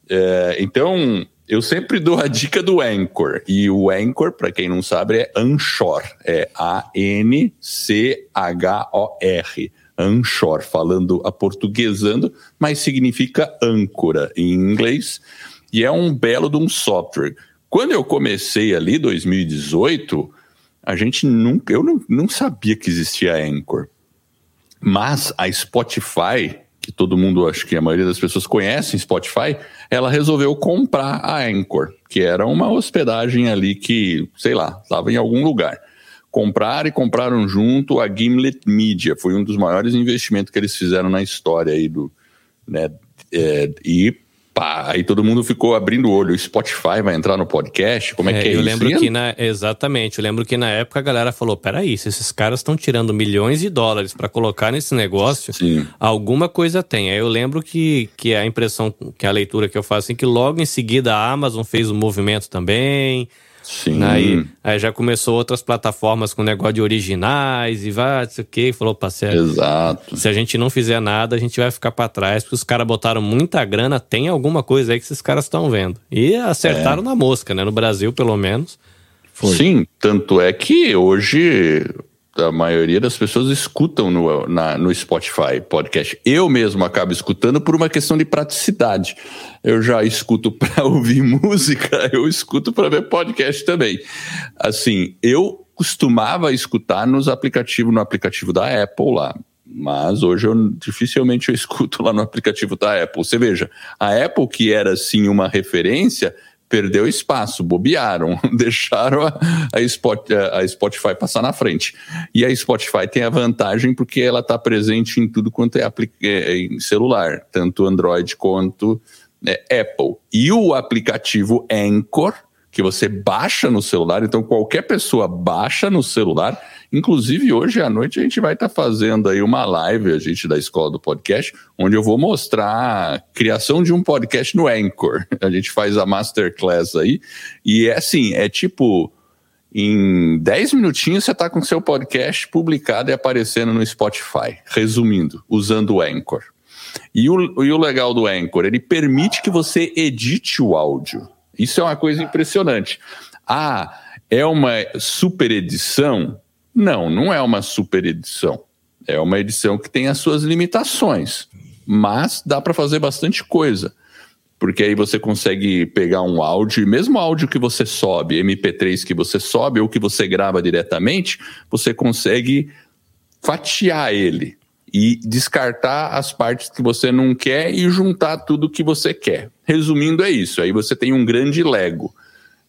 É, então, eu sempre dou a dica do Anchor, e o Anchor, para quem não sabe, é Anchor, é A-N-C-H-O-R. Anchor, falando a portuguesando, mas significa âncora em inglês e é um belo de um software. Quando eu comecei ali, 2018, a gente nunca, eu não, não sabia que existia Anchor. Mas a Spotify, que todo mundo, acho que a maioria das pessoas conhecem Spotify, ela resolveu comprar a Anchor, que era uma hospedagem ali que, sei lá, estava em algum lugar. Compraram e compraram junto a Gimlet Media, foi um dos maiores investimentos que eles fizeram na história aí do, né, é, e aí todo mundo ficou abrindo o olho. O Spotify vai entrar no podcast? Como é, é que é
eu
isso?
Lembro que na, exatamente, eu lembro que na época a galera falou: peraí, se esses caras estão tirando milhões de dólares para colocar nesse negócio, Sim. alguma coisa tem. Aí eu lembro que, que a impressão, que a leitura que eu faço, assim, que logo em seguida a Amazon fez o um movimento também.
Sim.
Aí, aí já começou outras plataformas com negócio de originais e vai, não sei o que, falou, parceiro.
Exato.
Se a gente não fizer nada, a gente vai ficar para trás, porque os caras botaram muita grana, tem alguma coisa aí que esses caras estão vendo. E acertaram é. na mosca, né? No Brasil, pelo menos.
Foi. Sim, tanto é que hoje a maioria das pessoas escutam no, na, no Spotify podcast. Eu mesmo acabo escutando por uma questão de praticidade. Eu já escuto para ouvir música, eu escuto para ver podcast também. Assim, eu costumava escutar nos aplicativos, no aplicativo da Apple lá. Mas hoje eu dificilmente eu escuto lá no aplicativo da Apple. Você veja, a Apple, que era assim uma referência, perdeu espaço, bobearam, deixaram a, a, Spot, a, Spotify passar na frente. E a Spotify tem a vantagem porque ela está presente em tudo quanto é, é, em celular, tanto Android quanto é, Apple. E o aplicativo Anchor, que você baixa no celular, então qualquer pessoa baixa no celular Inclusive, hoje à noite a gente vai estar tá fazendo aí uma live, a gente da Escola do Podcast, onde eu vou mostrar a criação de um podcast no Anchor. A gente faz a masterclass aí. E é assim, é tipo. Em 10 minutinhos você está com seu podcast publicado e aparecendo no Spotify. Resumindo, usando o Anchor. E o, e o legal do Anchor, ele permite que você edite o áudio. Isso é uma coisa impressionante. Ah, é uma super edição? Não, não é uma super edição. É uma edição que tem as suas limitações, mas dá para fazer bastante coisa. Porque aí você consegue pegar um áudio, e mesmo áudio que você sobe, MP3 que você sobe ou que você grava diretamente, você consegue fatiar ele e descartar as partes que você não quer e juntar tudo que você quer. Resumindo, é isso. Aí você tem um grande Lego.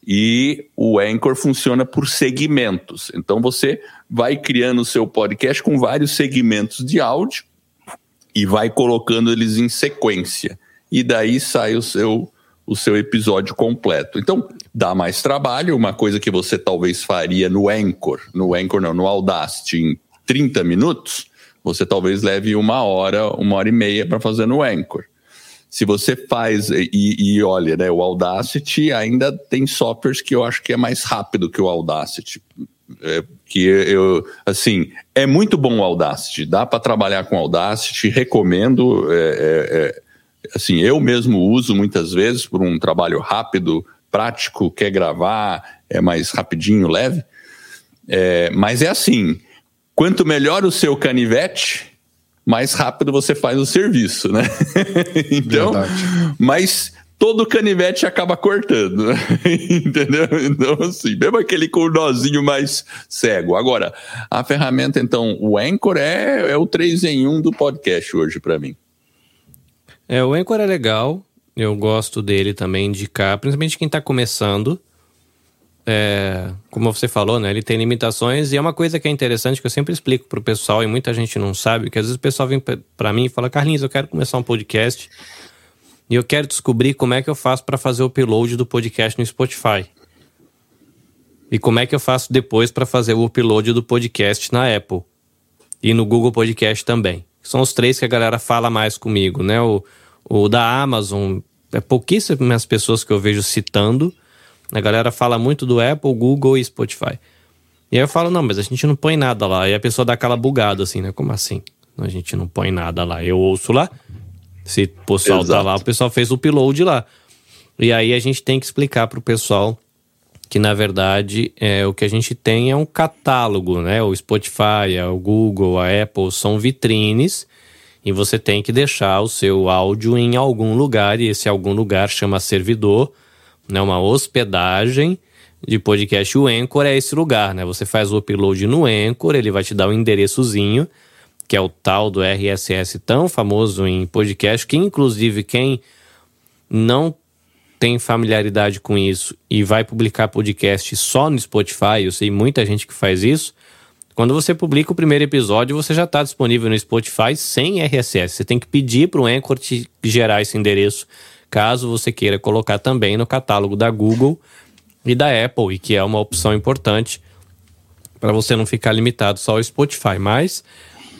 E o Anchor funciona por segmentos. Então você vai criando o seu podcast com vários segmentos de áudio e vai colocando eles em sequência. E daí sai o seu o seu episódio completo. Então, dá mais trabalho, uma coisa que você talvez faria no Anchor, no Anchor não, no Audacity em 30 minutos, você talvez leve uma hora, uma hora e meia para fazer no Anchor. Se você faz, e, e, olha, né, o Audacity ainda tem softwares que eu acho que é mais rápido que o Audacity. É, que eu, assim, é muito bom o Audacity, dá para trabalhar com Audacity, recomendo. É, é, é, assim, eu mesmo uso muitas vezes por um trabalho rápido, prático, quer gravar, é mais rapidinho, leve. É, mas é assim, quanto melhor o seu canivete, mais rápido você faz o serviço, né? então, Verdade. mas todo canivete acaba cortando, né? entendeu? Então, assim, mesmo aquele com o nozinho mais cego. Agora, a ferramenta, então, o Anchor é, é o 3 em 1 do podcast hoje para mim.
É, o Anchor é legal, eu gosto dele também, indicar, principalmente quem está começando é, como você falou, né? Ele tem limitações e é uma coisa que é interessante que eu sempre explico pro pessoal e muita gente não sabe, que às vezes o pessoal vem para mim e fala: "Carlinhos, eu quero começar um podcast e eu quero descobrir como é que eu faço para fazer o upload do podcast no Spotify. E como é que eu faço depois para fazer o upload do podcast na Apple e no Google Podcast também. São os três que a galera fala mais comigo, né? O, o da Amazon, é pouquíssimas pessoas que eu vejo citando a galera fala muito do Apple, Google e Spotify. E aí eu falo, não, mas a gente não põe nada lá. E a pessoa dá aquela bugada assim, né? Como assim? A gente não põe nada lá. Eu ouço lá. Se o pessoal Exato. tá lá, o pessoal fez o upload lá. E aí a gente tem que explicar pro pessoal que na verdade é, o que a gente tem é um catálogo, né? O Spotify, o Google, a Apple são vitrines e você tem que deixar o seu áudio em algum lugar e esse algum lugar chama servidor né, uma hospedagem de podcast. O Anchor é esse lugar, né? Você faz o upload no Anchor, ele vai te dar um endereçozinho, que é o tal do RSS tão famoso em podcast, que inclusive quem não tem familiaridade com isso e vai publicar podcast só no Spotify, eu sei muita gente que faz isso. Quando você publica o primeiro episódio, você já está disponível no Spotify sem RSS. Você tem que pedir para o Anchor te gerar esse endereço caso você queira colocar também no catálogo da Google e da Apple, e que é uma opção importante para você não ficar limitado só ao Spotify. Mas,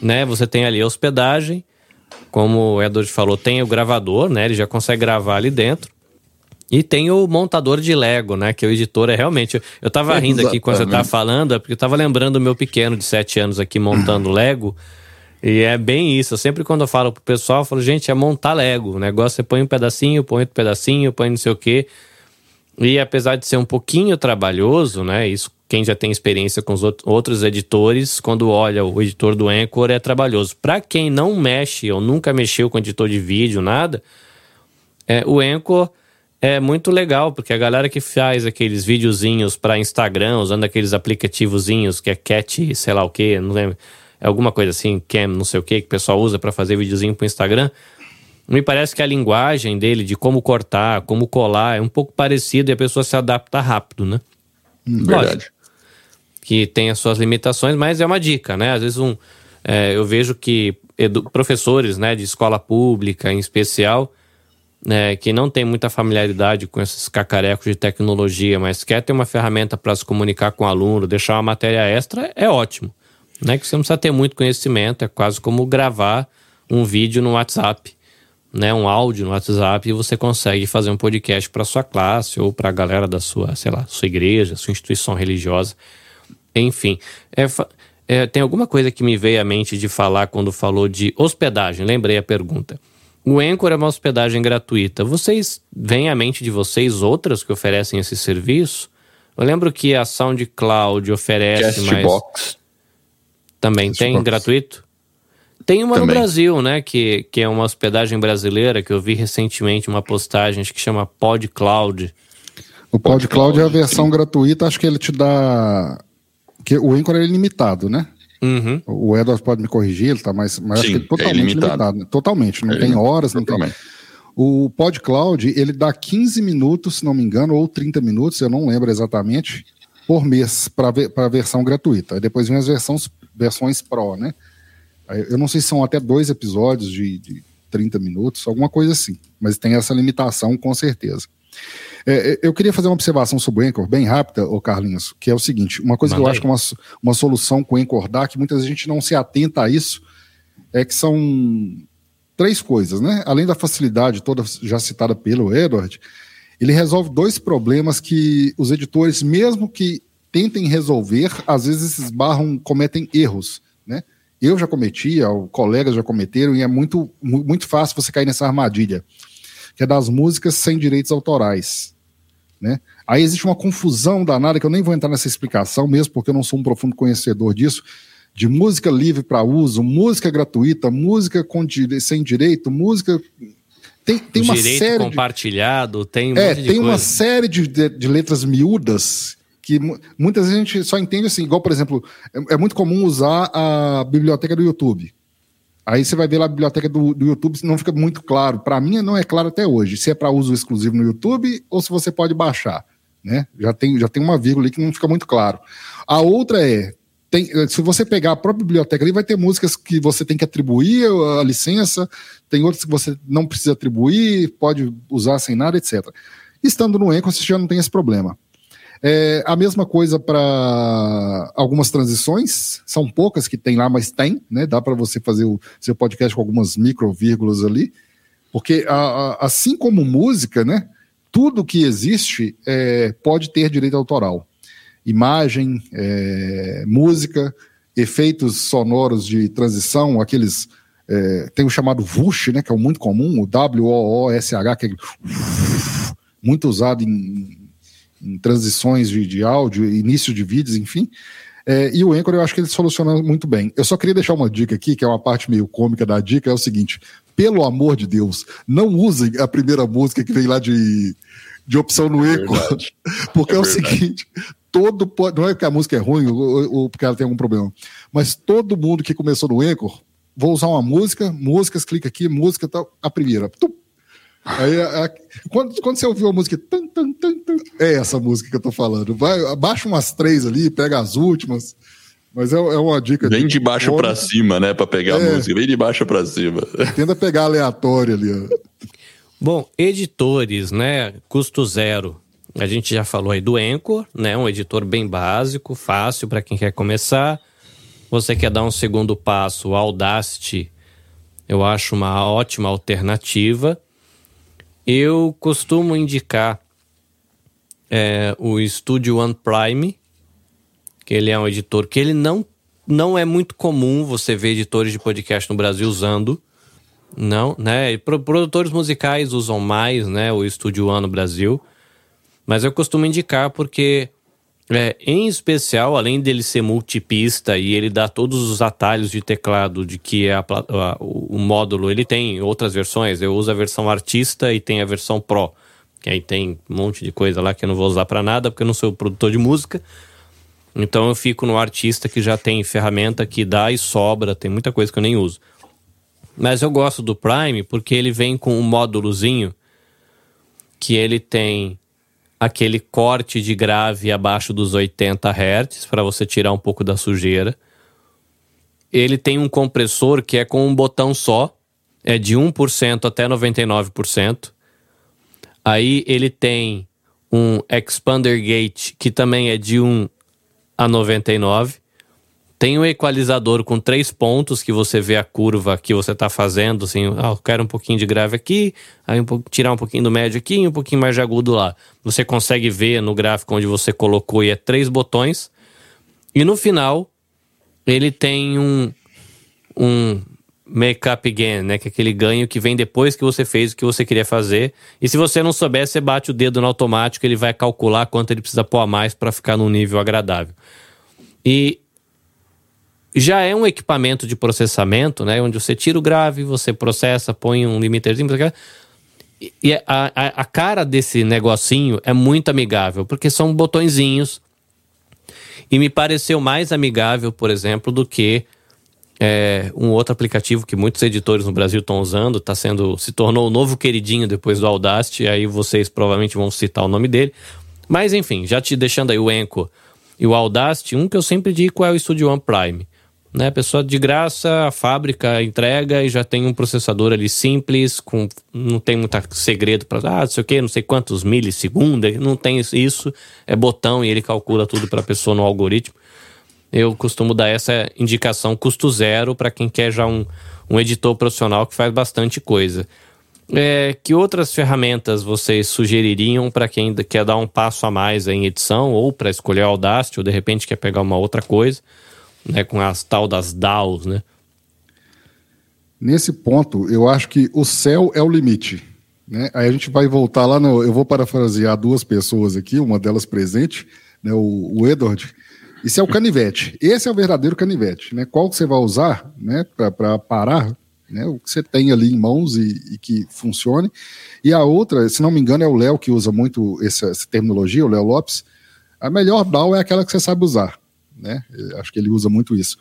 né, você tem ali a hospedagem, como o Edward falou, tem o gravador, né? Ele já consegue gravar ali dentro. E tem o montador de Lego, né? Que o editor é realmente. Eu, tava rindo aqui quando você tava falando, é porque eu tava lembrando o meu pequeno de 7 anos aqui montando Lego. E é bem isso. Sempre quando eu falo pro pessoal, eu falo, gente, é montar Lego. O negócio você põe um pedacinho, põe outro pedacinho, põe não sei o quê. E apesar de ser um pouquinho trabalhoso, né? Isso quem já tem experiência com os outros editores, quando olha o editor do Anchor é trabalhoso. Para quem não mexe ou nunca mexeu com editor de vídeo, nada, é, o Anchor é muito legal, porque a galera que faz aqueles videozinhos para Instagram, usando aqueles aplicativozinhos que é Cat, sei lá o que, não lembro, é alguma coisa assim, Cam, não sei o que, que o pessoal usa para fazer videozinho pro Instagram. Me parece que a linguagem dele, de como cortar, como colar, é um pouco parecido e a pessoa se adapta rápido, né?
Hum, verdade. Lógico,
que tem as suas limitações, mas é uma dica, né? Às vezes um, é, eu vejo que professores né, de escola pública, em especial, né, que não tem muita familiaridade com esses cacarecos de tecnologia, mas quer ter uma ferramenta para se comunicar com o aluno, deixar uma matéria extra, é ótimo. Né, que você não precisa ter muito conhecimento, é quase como gravar um vídeo no WhatsApp né, um áudio no WhatsApp e você consegue fazer um podcast para sua classe ou para a galera da sua, sei lá, sua igreja, sua instituição religiosa. Enfim, é, é, tem alguma coisa que me veio à mente de falar quando falou de hospedagem. Lembrei a pergunta. O Anchor é uma hospedagem gratuita. Vocês vêm à mente de vocês outras que oferecem esse serviço? Eu lembro que a SoundCloud oferece mais. Também tem gratuito? Tem uma Também. no Brasil, né? Que, que é uma hospedagem brasileira, que eu vi recentemente uma postagem que chama PodCloud.
O PodCloud é a versão sim. gratuita, acho que ele te dá. que O Anchor é ilimitado, né?
Uhum.
O Edward pode me corrigir, ele tá mais. Mas sim, acho que é totalmente é limitado. limitado. Totalmente. Não é tem horas, não totalmente. tem. O PodCloud, ele dá 15 minutos, se não me engano, ou 30 minutos, eu não lembro exatamente, por mês para a versão gratuita. Aí depois vem as versões, versões Pro, né? Eu não sei se são até dois episódios de, de 30 minutos, alguma coisa assim, mas tem essa limitação com certeza. É, é, eu queria fazer uma observação sobre o Anchor, bem rápida, ô Carlinhos, que é o seguinte: uma coisa Manda que eu acho que é uma, uma solução com o Anchor dá, que muitas vezes a gente não se atenta a isso, é que são três coisas, né? Além da facilidade toda já citada pelo Edward, ele resolve dois problemas que os editores, mesmo que tentem resolver, às vezes esbarram, cometem erros, né? eu já cometi, colegas já cometeram, e é muito, muito fácil você cair nessa armadilha, que é das músicas sem direitos autorais. Né? Aí existe uma confusão danada, que eu nem vou entrar nessa explicação, mesmo porque eu não sou um profundo conhecedor disso, de música livre para uso, música gratuita, música com dire... sem direito, música. Tem, tem uma
direito
série.
compartilhado, tem um
É, tem uma série de, de, de letras miúdas que muitas vezes a gente só entende assim, igual, por exemplo, é, é, muito comum usar a biblioteca do YouTube. Aí você vai ver lá a biblioteca do, do YouTube, não fica muito claro. Para mim, não é claro até hoje se é para uso exclusivo no YouTube ou se você pode baixar. Né? Já, tem, já tem uma vírgula ali que não fica muito claro. A outra é, tem, se você pegar a própria biblioteca ali, vai ter músicas que você tem que atribuir a licença, tem outras que você não precisa atribuir, pode usar sem nada, etc. Estando no Anchor, você já não tem esse problema. É, a mesma coisa para algumas transições, são poucas que tem lá, mas tem, né? Dá para você fazer o seu podcast com algumas microvírgulas ali, porque a, a, assim como música, né? Tudo que existe é, pode ter direito autoral. Imagem, é, música, efeitos sonoros de transição, aqueles. É, tem o chamado VUSH, né, que é muito comum, o W-O-O-S-H, que é muito usado em em transições de, de áudio, início de vídeos, enfim. É, e o Anchor eu acho que ele soluciona muito bem. Eu só queria deixar uma dica aqui, que é uma parte meio cômica da dica, é o seguinte: pelo amor de Deus, não usem a primeira música que vem lá de, de opção no é Anchor. porque é, é o seguinte: todo não é que a música é ruim ou, ou, porque ela tem algum problema, mas todo mundo que começou no Anchor, vou usar uma música, músicas, clica aqui, música tal, a primeira. Tum, Aí, a, a, quando, quando você ouviu a música, tum, tum, tum, é essa música que eu tô falando. Vai, abaixa umas três ali, pega as últimas. Mas é, é uma dica.
Vem de baixo para cima, né? Para pegar é, a música. Vem de baixo para cima.
Tenta pegar aleatório ali. Ó.
Bom, editores, né? Custo zero. A gente já falou aí do Anchor, né? Um editor bem básico, fácil para quem quer começar. Você quer dar um segundo passo, o Audacity, eu acho uma ótima alternativa. Eu costumo indicar é, o Studio One Prime, que ele é um editor que ele não, não é muito comum você ver editores de podcast no Brasil usando. Não, né? Produtores musicais usam mais, né? O Studio One no Brasil. Mas eu costumo indicar porque É, em especial, além dele ser multipista e ele dá todos os atalhos de teclado de que é a, a, o módulo, ele tem outras versões. Eu uso a versão artista e tem a versão Pro. Que aí tem um monte de coisa lá que eu não vou usar para nada, porque eu não sou produtor de música. Então eu fico no artista que já tem ferramenta que dá e sobra, tem muita coisa que eu nem uso. Mas eu gosto do Prime porque ele vem com um módulozinho que ele tem aquele corte de grave abaixo dos 80 Hz para você tirar um pouco da sujeira. Ele tem um compressor que é com um botão só, é de 1% até 99%. Aí ele tem um expander gate que também é de 1 a 99. Tem um equalizador com três pontos que você vê a curva que você está fazendo, assim, ah, eu quero um pouquinho de grave aqui, aí um tirar um pouquinho do médio aqui e um pouquinho mais de agudo lá. Você consegue ver no gráfico onde você colocou e é três botões. E no final, ele tem um, um make up gain, né? Que é aquele ganho que vem depois que você fez o que você queria fazer. E se você não souber, você bate o dedo no automático, ele vai calcular quanto ele precisa pôr a mais para ficar num nível agradável. E já é um equipamento de processamento, né? Onde você tira o grave, você processa, põe um limiterzinho. E a, a, a cara desse negocinho é muito amigável, porque são botõezinhos. E me pareceu mais amigável, por exemplo, do que é, um outro aplicativo que muitos editores no Brasil estão usando, tá sendo, se tornou o novo queridinho depois do Audacity, aí vocês provavelmente vão citar o nome dele. Mas enfim, já te deixando aí o Enco e o Audacity, um que eu sempre digo é o Studio One Prime né? A pessoa de graça, a fábrica entrega e já tem um processador ali simples, com não tem muito segredo para ah, não sei o que, não sei quantos milissegundos, não tem isso, é botão e ele calcula tudo para a pessoa no algoritmo. Eu costumo dar essa indicação custo zero para quem quer já um, um editor profissional que faz bastante coisa. É, que outras ferramentas vocês sugeririam para quem quer dar um passo a mais em edição ou para escolher Audacity ou de repente quer pegar uma outra coisa? Né, com as tal das DAOs, né?
Nesse ponto, eu acho que o céu é o limite. Né? Aí a gente vai voltar lá, no, eu vou parafrasear duas pessoas aqui, uma delas presente, né, o, o Edward. Isso é o canivete. Esse é o verdadeiro canivete. Né? Qual que você vai usar né, para parar né, o que você tem ali em mãos e, e, que funcione. E a outra, se não me engano, é o Léo que usa muito essa, essa terminologia, o Léo Lopes. A melhor DAO é aquela que você sabe usar né? Acho que ele usa muito isso.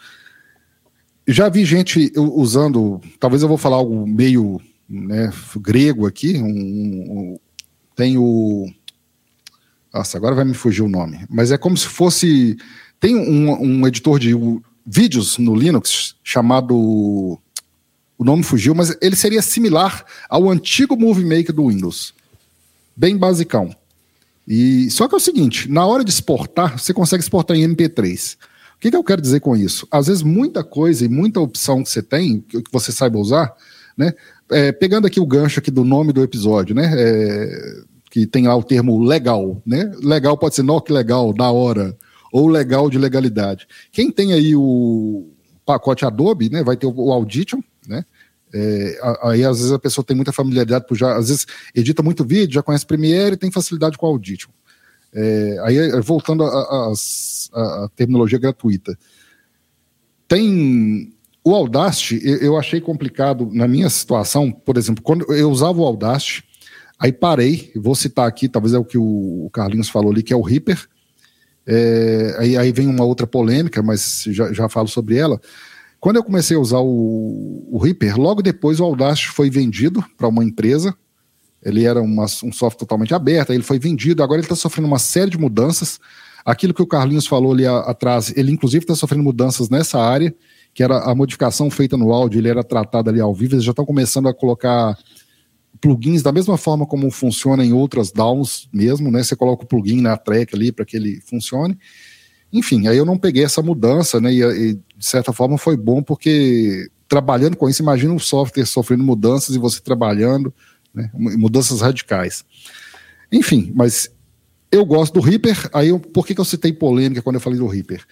Já vi gente usando, talvez eu vou falar algo meio né, grego aqui, um, um, tem o. Nossa, agora vai me fugir o nome, mas é como se fosse. Tem um, um editor de vídeos no Linux chamado. O nome fugiu, mas ele seria similar ao antigo Movie Maker do Windows. Bem basicão. E só que é o seguinte, na hora de exportar, você consegue exportar em MP3. O que, que eu quero dizer com isso? Às vezes muita coisa e muita opção que você tem, que você saiba usar, né? É, pegando aqui o gancho aqui do nome do episódio, né? É, que tem lá o termo legal, né? Legal pode ser NOC legal, da hora, ou legal de legalidade. Quem tem aí o pacote Adobe, né? Vai ter o Audition, né? É, aí às vezes a pessoa tem muita familiaridade, por já, às vezes edita muito vídeo, já conhece Premiere e tem facilidade com o Audition. É, aí voltando à terminologia gratuita. Tem o Audacity, eu achei complicado na minha situação, por exemplo, quando eu usava o Audacity, aí parei, vou citar aqui, talvez é o que o Carlinhos falou ali, que é o Reaper. É, aí, aí vem uma outra polêmica, mas já, já falo sobre ela. Quando eu comecei a usar o, o Reaper, logo depois o Audacity foi vendido para uma empresa. Ele era uma, um software totalmente aberto, ele foi vendido, agora ele está sofrendo uma série de mudanças. Aquilo que o Carlinhos falou ali a, atrás, ele inclusive está sofrendo mudanças nessa área, que era a modificação feita no áudio, ele era tratado ali ao vivo, eles já estão começando a colocar plugins da mesma forma como funciona em outras DAWs mesmo, né? Você coloca o plugin na track ali para que ele funcione. Enfim, aí eu não peguei essa mudança, né? E, e, de certa forma foi bom porque trabalhando com isso, imagina um software sofrendo mudanças e você trabalhando, né? Mudanças radicais. Enfim, mas eu gosto do Reaper. Aí eu, por que, que eu citei polêmica quando eu falei do Reaper?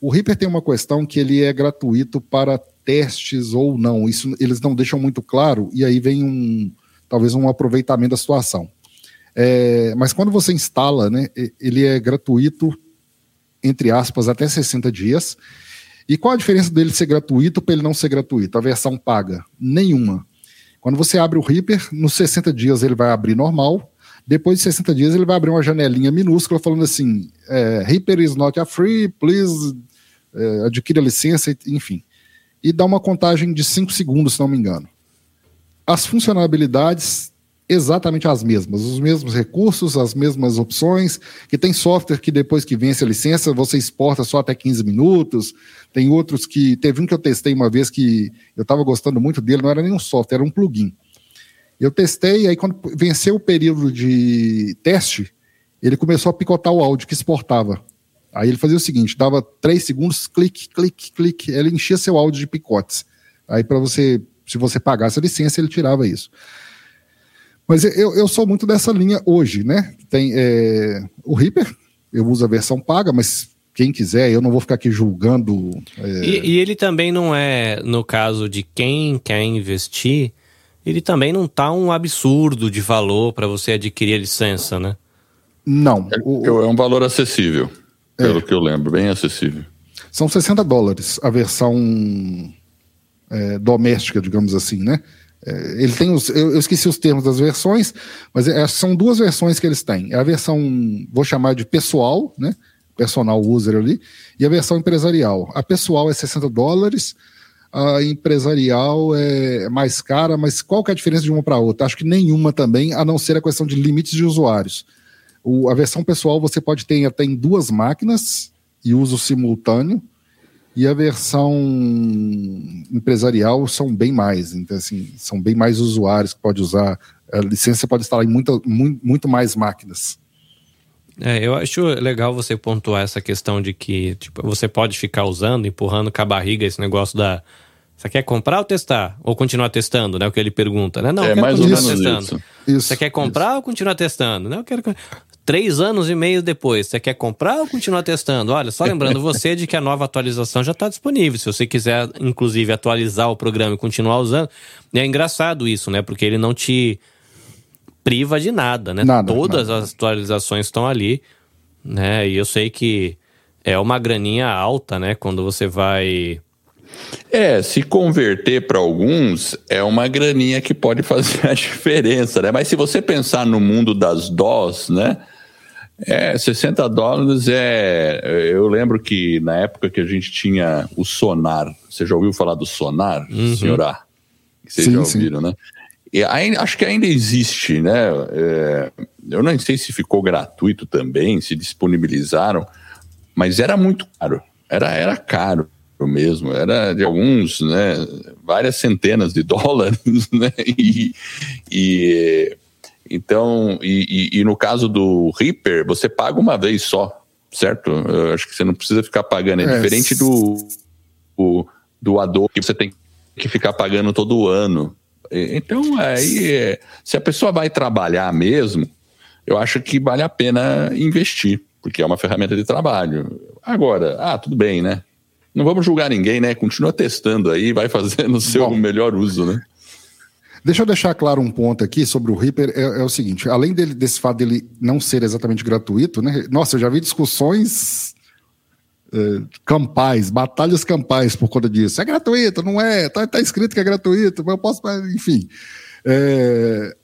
O Reaper tem uma questão que ele é gratuito para testes ou não. Isso eles não deixam muito claro, e aí vem um talvez um aproveitamento da situação. É, mas quando você instala, né, ele é gratuito entre aspas, até 60 dias. E qual a diferença dele ser gratuito para ele não ser gratuito? A versão paga? Nenhuma. Quando você abre o Reaper, nos 60 dias ele vai abrir normal, depois de 60 dias ele vai abrir uma janelinha minúscula falando assim, é, Reaper is not a free, please é, adquira a licença, enfim. E dá uma contagem de 5 segundos, se não me engano. As funcionalidades exatamente as mesmas, os mesmos recursos, as mesmas opções, que tem software que depois que vence a licença, você exporta só até 15 minutos, tem outros que, teve um que eu testei uma vez que eu estava gostando muito dele, não era nem um software, era um plugin. Eu testei, aí quando venceu o período de teste, ele começou a picotar o áudio que exportava. Aí ele fazia o seguinte, dava três segundos, clique, clique, clique, ele enchia seu áudio de picotes. Aí para você, se você pagasse a licença, ele tirava isso. Mas eu, eu sou muito dessa linha hoje, né? Tem é, o Reaper, eu uso a versão paga, mas quem quiser, eu não vou ficar aqui julgando.
É... E, e, ele também não é, no caso de quem quer investir, ele também não tá um absurdo de valor para você adquirir a licença, né?
Não.
É, o, é um valor acessível, é. pelo que eu lembro, bem acessível.
São 60 dólares a versão é, doméstica, digamos assim, né? É, ele tem os, eu, eu, esqueci os termos das versões, mas é, são duas versões que eles têm. É a versão, vou chamar de pessoal, né? Personal user ali, e a versão empresarial. A pessoal é 60 dólares, a empresarial é mais cara, mas qual que é a diferença de uma para outra? Acho que nenhuma também, a não ser a questão de limites de usuários. O, a versão pessoal você pode ter até em duas máquinas e uso simultâneo, e a versão empresarial são bem mais, então assim, são bem mais usuários que pode usar. A licença pode instalar em muito, muito, muito mais máquinas.
É, eu acho legal você pontuar essa questão de que tipo, você pode ficar usando, empurrando com a barriga esse negócio da. Você quer comprar ou testar? Ou continuar testando, né? O que ele pergunta, né? Não,
é,
eu quero
mais
continuar
testando.
Isso. Isso, você quer comprar isso. ou continuar testando? Não, eu quero três anos e meio depois, você quer comprar ou continuar testando? Olha, só lembrando você de que a nova atualização já está disponível. Se você quiser, inclusive, atualizar o programa e continuar usando. É engraçado isso, né? Porque ele não te priva de nada, né?
Nada,
Todas
nada.
as atualizações estão ali, né? E eu sei que é uma graninha alta, né? Quando você vai
é, se converter para alguns é uma graninha que pode fazer a diferença, né? Mas se você pensar no mundo das DOS, né? É, 60 dólares é. Eu lembro que na época que a gente tinha o Sonar, você já ouviu falar do Sonar, uhum. senhora? Vocês sim, já ouviram, sim. né? E ainda, acho que ainda existe, né? É, eu não sei se ficou gratuito também, se disponibilizaram, mas era muito caro. Era, era caro mesmo, era de alguns, né, várias centenas de dólares, né, e, e então, e, e, e, no caso do Reaper, você paga uma vez só, certo? Eu acho que você não precisa ficar pagando, é, é diferente do, o, do Adobe, que você tem que ficar pagando todo ano. Então, aí, se a pessoa vai trabalhar mesmo, eu acho que vale a pena investir, porque é uma ferramenta de trabalho. Agora, ah, tudo bem, né? Não vamos julgar ninguém, né? Continua testando aí, vai fazendo o seu Bom, melhor uso, né?
Deixa eu deixar claro um ponto aqui sobre o Reaper, é, é o seguinte, além dele, desse fato dele não ser exatamente gratuito, né? Nossa, eu já vi discussões é, campais, batalhas campais por conta disso. É gratuito, não é? Tá, tá escrito que é gratuito, mas eu posso, enfim. É,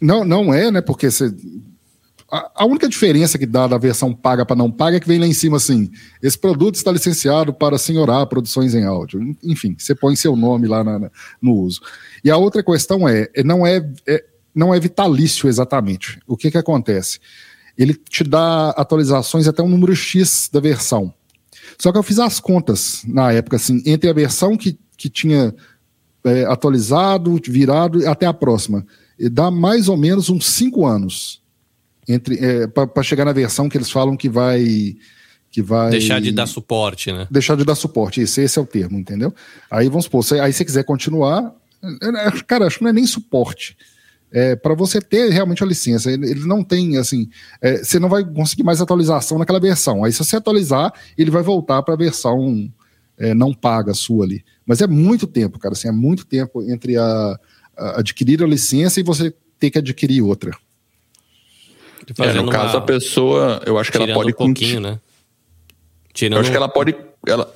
não, não é, né? Porque você a, única diferença que dá da versão paga para não paga é que vem lá em cima assim: esse produto está licenciado para senhorar produções em áudio. Enfim, você põe seu nome lá na, na, no uso. E a outra questão é: é não é, é, não é vitalício exatamente. O que, que acontece? Ele te dá atualizações até um número X da versão. Só que eu fiz as contas na época, assim, entre a versão que, que tinha é, atualizado, virado, até a próxima. E dá mais ou menos uns 5 anos entre é, para chegar na versão que eles falam que vai que vai
deixar de dar suporte, né?
Deixar de dar suporte, esse, esse é o termo, entendeu? Aí vamos supor, aí se quiser continuar, é, é, cara, acho que não é nem suporte. É, para você ter realmente a licença, ele, ele não tem assim, é, você não vai conseguir mais atualização naquela versão. Aí se você atualizar, ele vai voltar para a versão é, não paga sua ali. Mas é muito tempo, cara, assim, é muito tempo entre a, a adquirir a licença e você ter que adquirir outra.
É, no caso, a pessoa, eu acho que ela pode
um pouquinho, né?
Tirando... Eu acho que ela pode. Ela,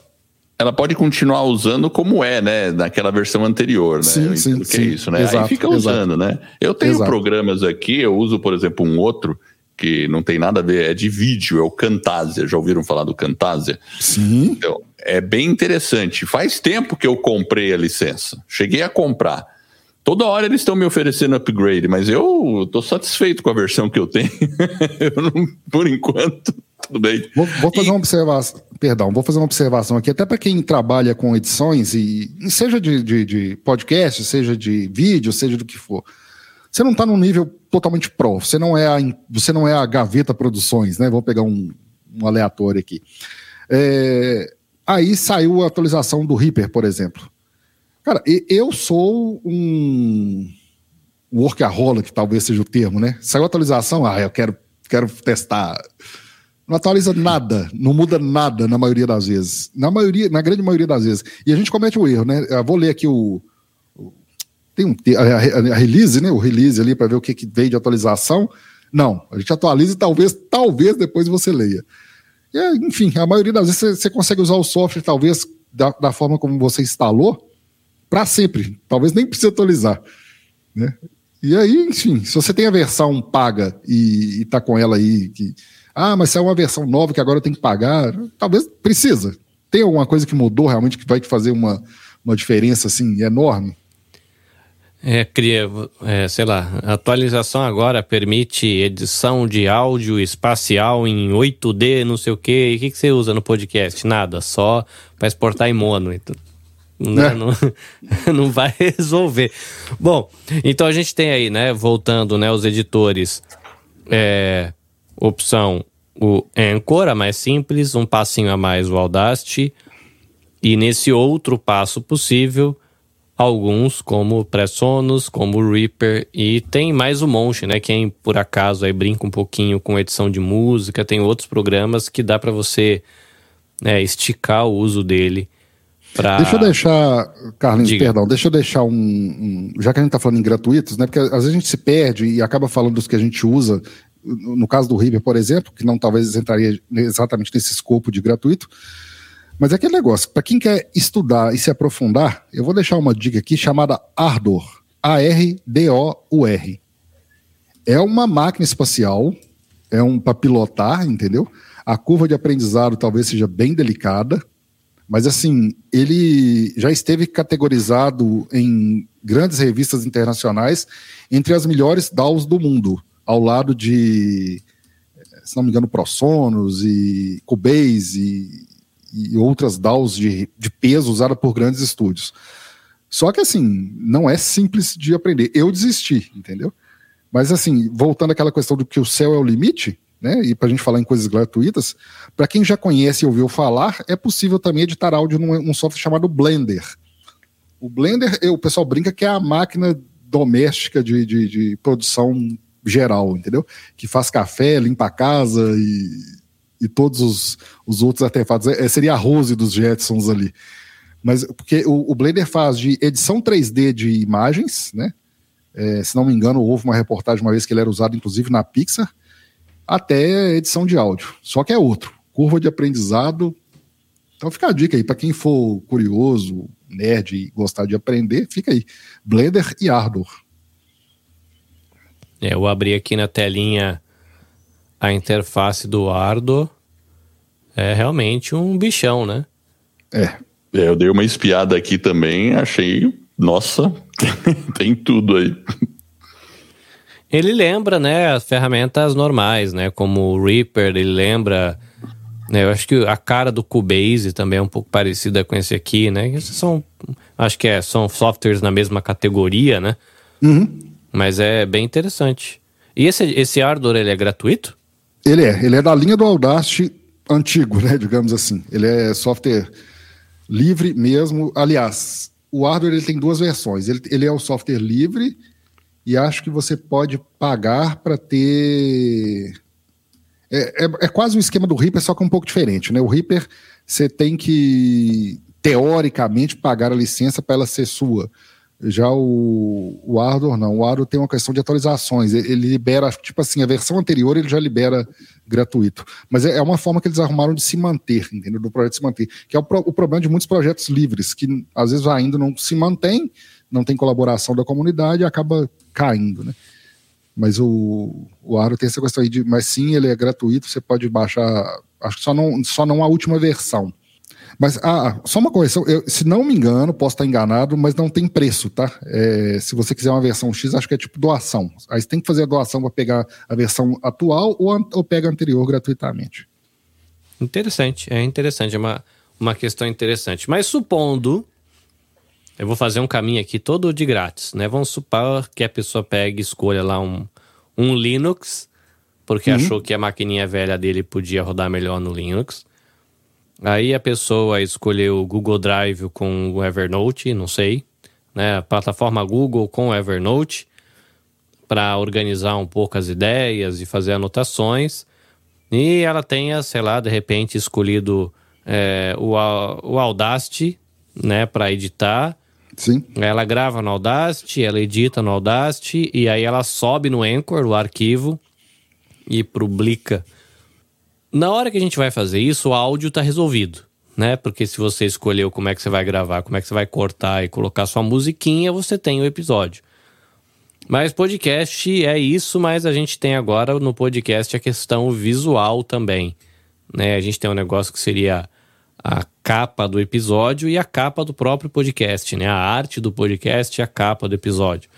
ela pode continuar usando como é, né? Naquela versão anterior, né?
Sim, sim,
que
sim.
é isso, né?
Exato,
Aí fica usando, exato. né? Eu tenho exato. programas aqui, eu uso, por exemplo, um outro que não tem nada a ver, é de vídeo, é o Camtasia. Já ouviram falar do Camtasia?
Sim.
Então, é bem interessante. Faz tempo que eu comprei a licença. Cheguei a comprar. Toda hora eles estão me oferecendo upgrade, mas eu estou satisfeito com a versão que eu tenho. eu não, por enquanto, tudo bem.
Vou, vou fazer e... uma observação. Perdão, vou fazer uma observação aqui, até para quem trabalha com edições, e seja de, de, de, podcast, seja de vídeo, seja do que for. Você não está num nível totalmente pro, você não é a, você não é a Gaveta Produções, né? Vou pegar um, um aleatório aqui. É, aí saiu a atualização do Reaper, por exemplo. Cara, eu sou um workaholic, talvez seja o termo, né? Saiu atualização, ah, eu quero, quero testar não atualiza nada, não muda nada na maioria das vezes. Na maioria, na grande maioria das vezes. E a gente comete o erro, né? Eu vou ler aqui o. o tem um, a, a, release, né? O release ali para ver o que, que veio de atualização. Não, a gente atualiza e talvez, talvez depois você leia. E, enfim, a maioria das vezes você, você consegue usar o software, talvez, da, da forma como você instalou, para sempre. Talvez nem precise atualizar. Né? E aí, enfim, se você tem a versão paga e, está com ela aí, que ah, mas se é uma versão nova que agora tenho que pagar, talvez precisa. Tem alguma coisa que mudou realmente que vai fazer uma, uma diferença assim enorme?
É, cria, é, sei lá, a atualização agora permite edição de áudio espacial em 8D, não sei o quê. E o que, que você usa no podcast? Nada, só para exportar em mono. Então, né? Não, não vai resolver. Bom, então a gente tem aí, né, voltando, né, os editores. É, opção o Anchor, a mais simples, um passinho a mais o Audacity, e nesse outro passo possível, alguns como Presonus, como Reaper, e tem mais o Monte, né? Quem por acaso aí brinca um pouquinho com edição de música, tem outros programas que dá para você né, esticar o uso dele. Pra...
Deixa eu deixar, Carlinhos, Diga. perdão, deixa eu deixar um, um, Já que a gente está falando em gratuitos, né? Porque às vezes a gente se perde e acaba falando dos que a gente usa no caso do River, por exemplo, que não talvez entraria exatamente nesse escopo de gratuito, mas é aquele negócio, para quem quer estudar e se aprofundar, eu vou deixar uma dica aqui chamada Ardor, A-R-D-O-U-R. É uma máquina espacial, é um para pilotar, entendeu? A curva de aprendizado talvez seja bem delicada, mas assim, ele já esteve categorizado em grandes revistas internacionais entre as melhores DAOs do mundo ao lado de, se não me engano, ProSonos e Cubase e, e outras DAOs de, de peso usada por grandes estúdios. Só que assim, não é simples de aprender. Eu desisti, entendeu? Mas assim, voltando àquela questão do que o céu é o limite, né? E para a gente falar em coisas gratuitas, para quem já conhece e ouviu falar, é possível também editar áudio num, software chamado Blender. O Blender, o pessoal brinca que é a máquina doméstica de, de, de produção geral, entendeu? Que faz café, limpa a casa e, e todos os, os outros artefatos. É, seria a Rose dos Jetsons ali. Mas porque o, o Blender faz de edição 3D de imagens, né? É, se não me engano, houve uma reportagem uma vez que ele era usado, inclusive, na Pixar, até edição de áudio. Só que é outro. Curva de aprendizado. Então fica a dica aí, para quem for curioso, nerd e gostar de aprender, fica aí. Blender e Ardor.
É, eu abri aqui na telinha a interface do Ardo. É realmente um bichão, né?
É. é eu dei uma espiada aqui também, achei. Nossa, tem tudo aí.
Ele lembra, né, as ferramentas normais, né? Como o Reaper, ele lembra. Né, eu acho que a cara do Cubase também é um pouco parecida com esse aqui, né? Esses são. Acho que é, são softwares na mesma categoria, né?
Uhum.
Mas é bem interessante. E esse, esse Ardor, ele é gratuito?
Ele é. Ele é da linha do Audacity antigo, né? Digamos assim. Ele é software livre mesmo. Aliás, o Ardor ele tem duas versões. Ele, ele é o software livre e acho que você pode pagar para ter. É, é, é, quase o esquema do Reaper, só que um pouco diferente, né? O Reaper você tem que, teoricamente, pagar a licença para ela ser sua Já o, o Ardor não. O Ardor tem uma questão de atualizações. Ele, ele libera, tipo assim, a versão anterior ele já libera gratuito. Mas é, é uma forma que eles arrumaram de se manter, entendeu? Do projeto se manter. Que é o, o problema de muitos projetos livres, que às vezes ainda não se mantém, não tem colaboração da comunidade e acaba caindo, né? Mas o, o Aro tem essa questão aí de, mas sim, ele é gratuito, você pode baixar, acho que só não, só não a última versão. Mas, ah, ah, só uma correção, eu, se não me engano, posso estar enganado, mas não tem preço, tá? É, se você quiser uma versão X, acho que é tipo doação. Aí você tem que fazer a doação para pegar a versão atual ou, ou pega a anterior gratuitamente.
Interessante, é interessante, é uma, uma questão interessante. Mas supondo, eu vou fazer um caminho aqui todo de grátis, né? Vamos supor que a pessoa pegue e escolha lá um, um Linux, porque uhum. achou que a maquininha velha dele podia rodar melhor no Linux. Aí a pessoa escolheu o Google Drive com o Evernote, não sei, né? A plataforma Google com o Evernote para organizar um pouco as ideias e fazer anotações. E ela tenha, sei lá, de repente escolhido é, o, o Audacity, né, para editar.
Sim.
Ela grava no Audacity, ela edita no Audacity e aí ela sobe no Anchor o arquivo e publica na hora que a gente vai fazer isso, o áudio está resolvido, né? Porque se você escolheu como é que você vai gravar, como é que você vai cortar e colocar sua musiquinha, você tem o episódio. Mas podcast é isso, mas a gente tem agora no podcast a questão visual também. Né? A gente tem um negócio que seria a capa do episódio e a capa do próprio podcast, né? A arte do podcast e a capa do episódio.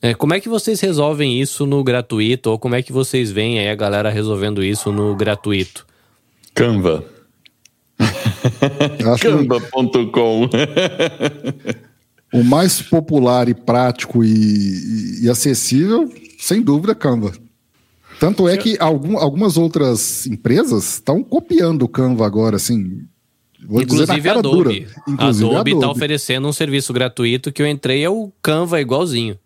É, como é que vocês resolvem isso no gratuito? Ou como é que vocês veem aí a galera resolvendo isso no gratuito?
Canva. Canva.com.
o mais popular e prático e, e, acessível, sem dúvida, Canva. Tanto é que algum, algumas outras empresas estão copiando o Canva agora, assim.
Vou Inclusive a Adobe. Inclusive a Adobe está oferecendo um serviço gratuito que eu entrei, é o Canva igualzinho.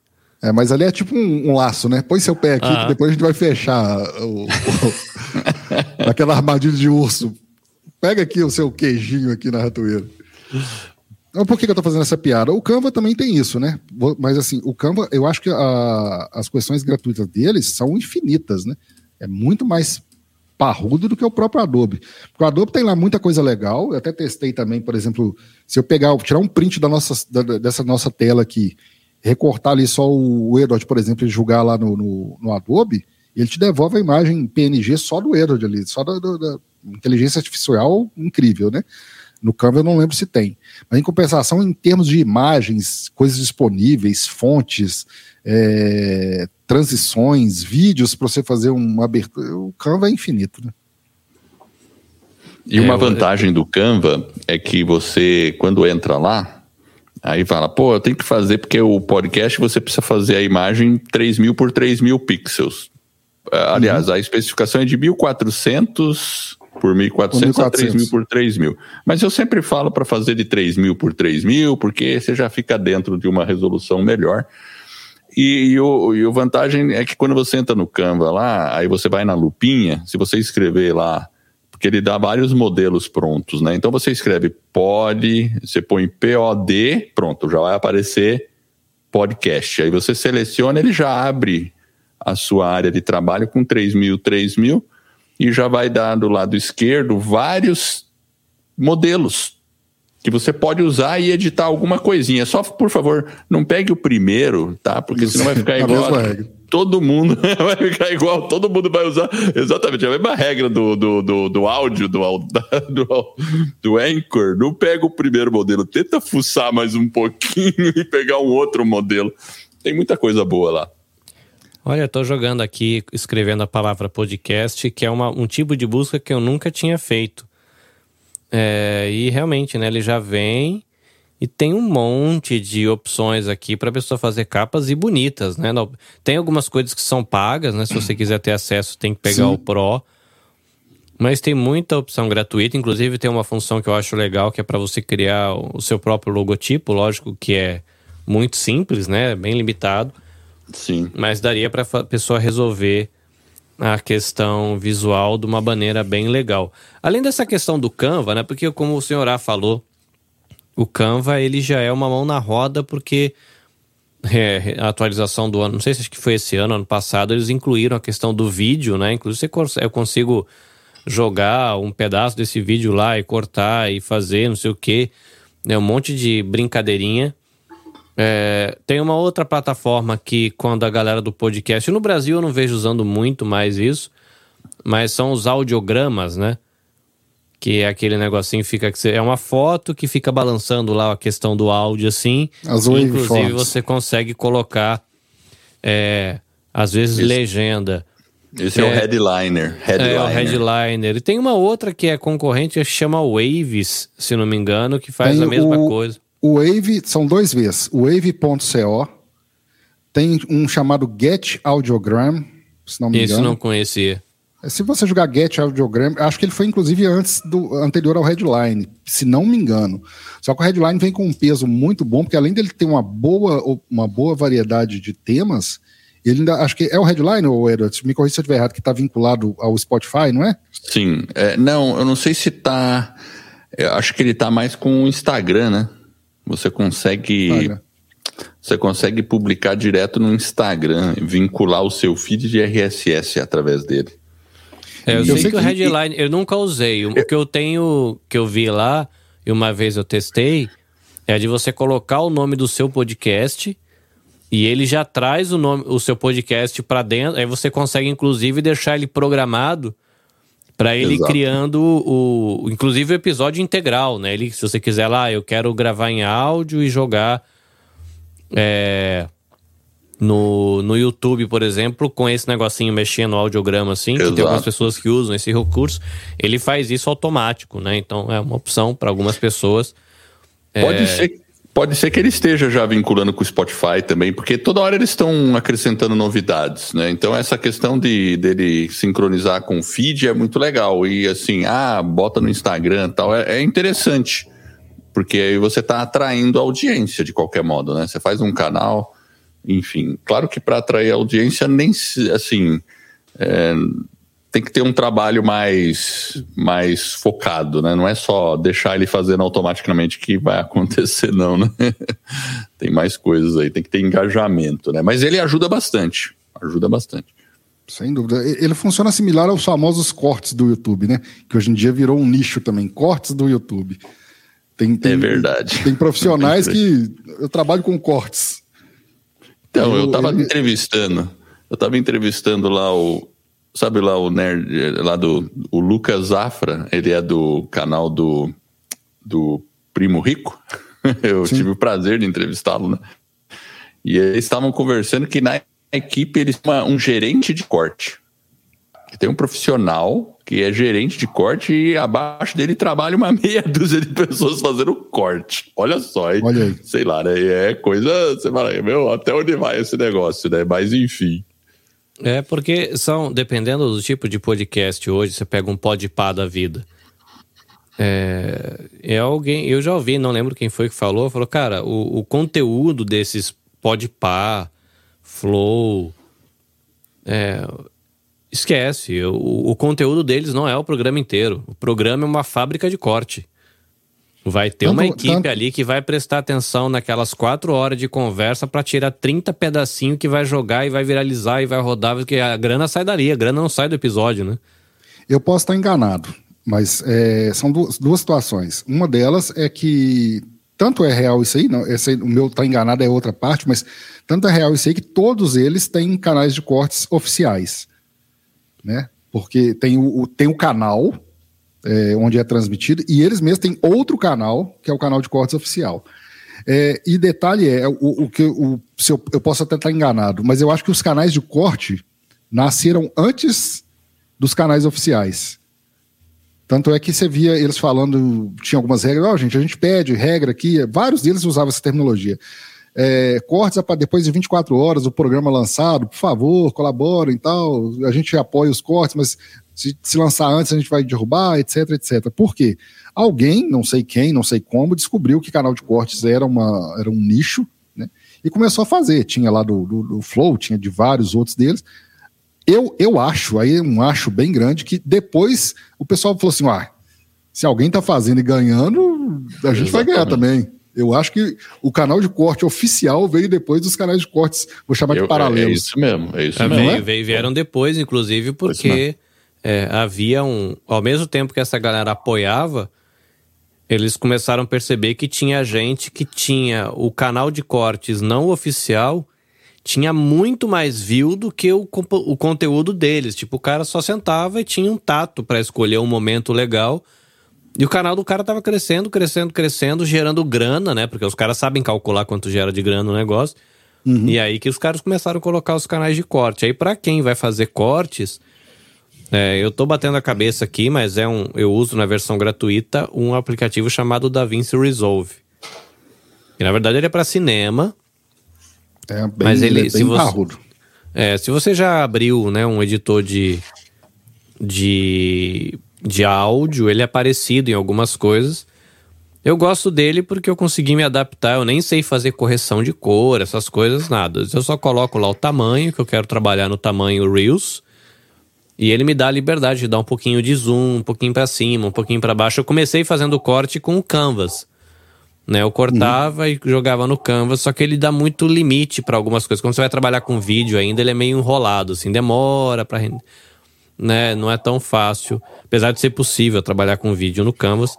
É, mas ali é tipo um, um, laço, né? Põe seu pé aqui, que depois a gente vai fechar o, o aquela armadilha de urso. Pega aqui o seu queijinho aqui na ratoeira. Por que, que eu tô fazendo essa piada? O Canva também tem isso, né? Mas assim, o Canva, eu acho que a, as questões gratuitas deles são infinitas, né? É muito mais parrudo do que o próprio Adobe. Porque o Adobe tem lá muita coisa legal. Eu até testei também, por exemplo, se eu pegar, tirar um print da nossa, da, dessa nossa tela aqui recortar ali só o Edward, por exemplo, e julgar lá no, no, no, Adobe, ele te devolve a imagem PNG só do Edward ali, só da, da, da, inteligência artificial incrível, né? No Canva eu não lembro se tem. Mas em compensação, em termos de imagens, coisas disponíveis, fontes, é, transições, vídeos para você fazer uma abertura, o Canva é infinito, né?
E uma é, vantagem do Canva é que você, quando entra lá, Aí fala, pô, eu tenho que fazer porque o podcast você precisa fazer a imagem 3 mil por 3 mil pixels. Ah, aliás, uhum. a especificação é de 1400 por 1400 a 3 mil por 3 mil. Mas eu sempre falo para fazer de 3 mil por 3 mil, porque você já fica dentro de uma resolução melhor. E, e, o, e o vantagem é que quando você entra no Canva lá, aí você vai na lupinha, se você escrever lá porque ele dá vários modelos prontos, né? Então você escreve pod, você põe POD, pronto, já vai aparecer podcast. Aí você seleciona, ele já abre a sua área de trabalho com 3 mil, 3 mil, e já vai dar do lado esquerdo vários modelos que você pode usar e editar alguma coisinha. Só, por favor, não pegue o primeiro, tá? Porque senão vai ficar igual todo mundo vai ficar igual, todo mundo vai usar exatamente a mesma regra do, do, do, do áudio, do, do, do Anchor. Não pega o primeiro modelo, tenta fuçar mais um pouquinho e pegar um outro modelo. Tem muita coisa boa lá.
Olha, estou jogando aqui, escrevendo a palavra podcast, que é uma, um tipo de busca que eu nunca tinha feito. É, e realmente, né, ele já vem e tem um monte de opções aqui para a pessoa fazer capas e bonitas, né? Tem algumas coisas que são pagas, né? Se você quiser ter acesso, tem que pegar Sim. o Pro. Mas tem muita opção gratuita, inclusive tem uma função que eu acho legal, que é para você criar o seu próprio logotipo, lógico que é muito simples, né? Bem limitado.
Sim.
Mas daria para a pessoa resolver a questão visual de uma maneira bem legal. Além dessa questão do Canva, né? Porque como o senhor A falou, o Canva ele já é uma mão na roda porque é, a atualização do ano, não sei se que foi esse ano, ano passado, eles incluíram a questão do vídeo, né? Inclusive eu consigo jogar um pedaço desse vídeo lá e cortar e fazer não sei o que, né? Um monte de brincadeirinha. É, tem uma outra plataforma que quando a galera do podcast, no Brasil eu não vejo usando muito mais isso, mas são os audiogramas, né? que é aquele negocinho fica que é uma foto que fica balançando lá a questão do áudio assim.
As
inclusive fotos. você consegue colocar é, às vezes Esse, legenda.
Esse é, é, o headliner, headliner.
É o headliner. E tem uma outra que é concorrente que chama Waves, se não me engano, que faz tem a mesma
o,
coisa.
O Wave são dois vezes. O Wave.co tem um chamado Get Audiogram, se não me
Esse
engano.
Esse não conhecia.
Se você jogar Get Audiogram, acho que ele foi inclusive antes do anterior ao Headline, se não me engano. Só que o Headline vem com um peso muito bom, porque além dele ter uma boa, uma boa variedade de temas, ele ainda acho que é o Headline, ou Edward, me corrija se eu estiver errado, que está vinculado ao Spotify, não é?
Sim. É, não, eu não sei se está. acho que ele está mais com o Instagram, né? Você consegue. Você consegue publicar direto no Instagram, vincular o seu feed de RSS através dele.
É, eu, eu sei, sei que, que o headline eu nunca usei. O que eu tenho, que eu vi lá, e uma vez eu testei, é de você colocar o nome do seu podcast e ele já traz o nome, o seu podcast para dentro. Aí você consegue inclusive deixar ele programado para ele Exato. criando o, inclusive o episódio integral, né? Ele, se você quiser lá, eu quero gravar em áudio e jogar é, no, no YouTube, por exemplo, com esse negocinho mexendo no audiograma assim, Exato. que tem algumas pessoas que usam esse recurso, ele faz isso automático, né? Então é uma opção para algumas pessoas.
Pode é... ser Pode ser que ele esteja já vinculando com o Spotify também, porque toda hora eles estão acrescentando novidades, né? Então essa questão de dele sincronizar com o feed é muito legal. E assim, ah, bota no Instagram tal, é, é interessante. Porque aí você está atraindo audiência de qualquer modo, né? Você faz um canal, enfim, claro que para atrair audiência, nem assim. É, tem que ter um trabalho mais, mais focado, né? Não é só deixar ele fazendo automaticamente que vai acontecer, não, né? tem mais coisas aí, tem que ter engajamento, né? Mas ele ajuda bastante, ajuda bastante.
Sem dúvida. Ele funciona similar aos famosos cortes do YouTube, né? Que hoje em dia virou um nicho também, cortes do YouTube. Tem, tem,
é verdade.
Tem profissionais que eu trabalho com cortes.
Então, eu estava ele... entrevistando, eu estava entrevistando lá o, sabe lá o nerd, lá do o Lucas Zafra, ele é do canal do, do Primo Rico. eu Sim. tive o prazer de entrevistá-lo, né? E eles estavam conversando que na equipe eles uma, um gerente de corte. Tem um profissional que é gerente de corte e abaixo dele trabalha uma meia dúzia de pessoas fazendo corte. Olha só, hein?
Olha aí.
Sei lá, né? É coisa. Você fala, meu, até onde vai esse negócio, né? Mas enfim.
É, porque são, dependendo do tipo de podcast hoje, você pega um podpá da vida. É, é alguém, eu já ouvi, não lembro quem foi que falou, falou, cara, o, o conteúdo desses podpá, flow, é, Esquece, o, o conteúdo deles não é o programa inteiro. O programa é uma fábrica de corte. Vai ter tanto, uma equipe tanto... ali que vai prestar atenção naquelas quatro horas de conversa para tirar 30 pedacinhos que vai jogar e vai viralizar e vai rodar, porque a grana sai dali, a grana não sai do episódio, né?
Eu posso estar enganado, mas é, são duas, duas, situações. Uma delas é que tanto é real isso aí, não, esse, o meu tá enganado é outra parte, mas tanto é real isso aí que todos eles têm canais de cortes oficiais né? Porque tem o, tem o canal é, onde é transmitido, e eles mesmos têm outro canal, que é o canal de cortes oficial. É, e detalhe é, o, o que o, eu, eu posso até estar enganado, mas eu acho que os canais de corte nasceram antes dos canais oficiais. Tanto é que você via eles falando, tinha algumas regras, ó, oh, gente, a gente pede regra aqui, vários deles usavam essa terminologia. É, cortes para depois de 24 horas o programa lançado, por favor, colaborem e tal. A gente apoia os cortes, mas se, se, lançar antes a gente vai derrubar, etc, etc. Por quê? Alguém, não sei quem, não sei como, descobriu que canal de cortes era, uma, era um nicho, né? E começou a fazer. Tinha lá do, do, do Flow, tinha de vários outros deles. Eu, eu acho, aí é um acho bem grande, que depois o pessoal falou assim: ah, se alguém está fazendo e ganhando, a gente Exatamente. vai ganhar também. Eu acho que o canal de corte oficial veio depois dos canais de cortes, vou chamar de paralelos. É
isso mesmo, é isso
é,
mesmo.
Veio, veio, vieram depois, inclusive, porque é, havia um. Ao mesmo tempo que essa galera apoiava, eles começaram a perceber que tinha gente que tinha o canal de cortes não oficial tinha muito mais view do que o, o conteúdo deles. Tipo, o cara só sentava e tinha um tato para escolher um momento legal. E o canal do cara tava crescendo, crescendo, crescendo, gerando grana, né? Porque os caras sabem calcular quanto gera de grana o negócio. Uhum. E aí que os caras começaram a colocar os canais de corte. Aí para quem vai fazer cortes, é, eu tô batendo a cabeça aqui, mas é um, eu uso na versão gratuita um aplicativo chamado DaVinci Resolve. E na verdade ele é para cinema.
É bem, mas ele, ele é se
você, É, se você já abriu, né, um editor de de de áudio, ele é parecido em algumas coisas. Eu gosto dele porque eu consegui me adaptar. Eu nem sei fazer correção de cor, essas coisas, nada. Eu só coloco lá o tamanho, que eu quero trabalhar no tamanho Reels. E ele me dá a liberdade de dar um pouquinho de zoom, um pouquinho para cima, um pouquinho para baixo. Eu comecei fazendo corte com o Canvas. Né? Eu cortava uhum. e jogava no Canvas, só que ele dá muito limite para algumas coisas. Quando você vai trabalhar com vídeo ainda, ele é meio enrolado, assim, demora para né? Não é tão fácil, apesar de ser possível trabalhar com vídeo no Canvas.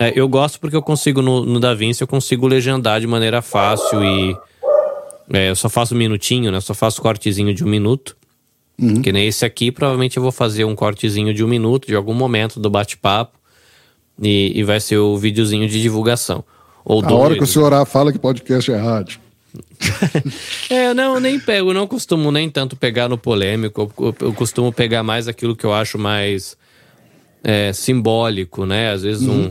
É, eu gosto porque eu consigo no, no DaVinci eu consigo legendar de maneira fácil e é, eu só faço um minutinho, né? Só faço cortezinho de um minuto. Uhum. Que nem esse aqui, provavelmente eu vou fazer um cortezinho de um minuto de algum momento do bate-papo e, e, vai ser o videozinho de divulgação. Ou
A hora que o senhor fala que podcast é rádio.
é, não, nem pego, não costumo nem tanto pegar no polêmico, eu, costumo pegar mais aquilo que eu acho mais é, simbólico, né? Às vezes um.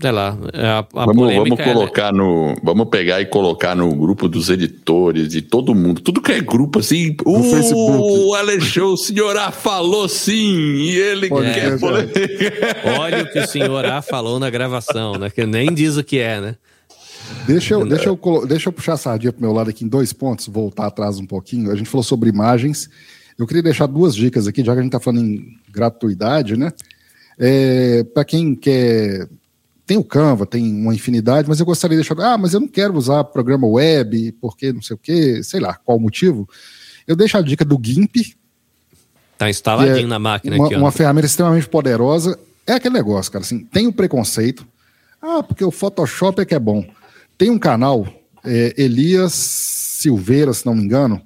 Sei lá, a, a
vamos, vamos é, colocar é... no. Vamos pegar e colocar no grupo dos editores, de todo mundo. Tudo que é grupo assim. No uh, Facebook. O Alexandre, o senhor A falou sim, e ele Pode quer polêmica.
Olha o que o senhor A falou na gravação, né? Que nem diz o que é, né?
Deixa eu, deixa, eu, deixa eu puxar a sardinha para o meu lado aqui em dois pontos, voltar atrás um pouquinho. A gente falou sobre imagens. Eu queria deixar duas dicas aqui, já que a gente está falando em gratuidade, né? É, para quem quer. Tem o Canva, tem uma infinidade, mas eu gostaria de deixar. Ah, mas eu não quero usar programa web, porque não sei o quê, sei lá qual o motivo. Eu deixo a dica do GIMP.
Tá instaladinho é na máquina
uma,
aqui.
Ó. Uma ferramenta extremamente poderosa. É aquele negócio, cara. Assim, tem o preconceito. Ah, porque o Photoshop é que é bom. Tem um canal, é, Elias Silveira, se não me engano.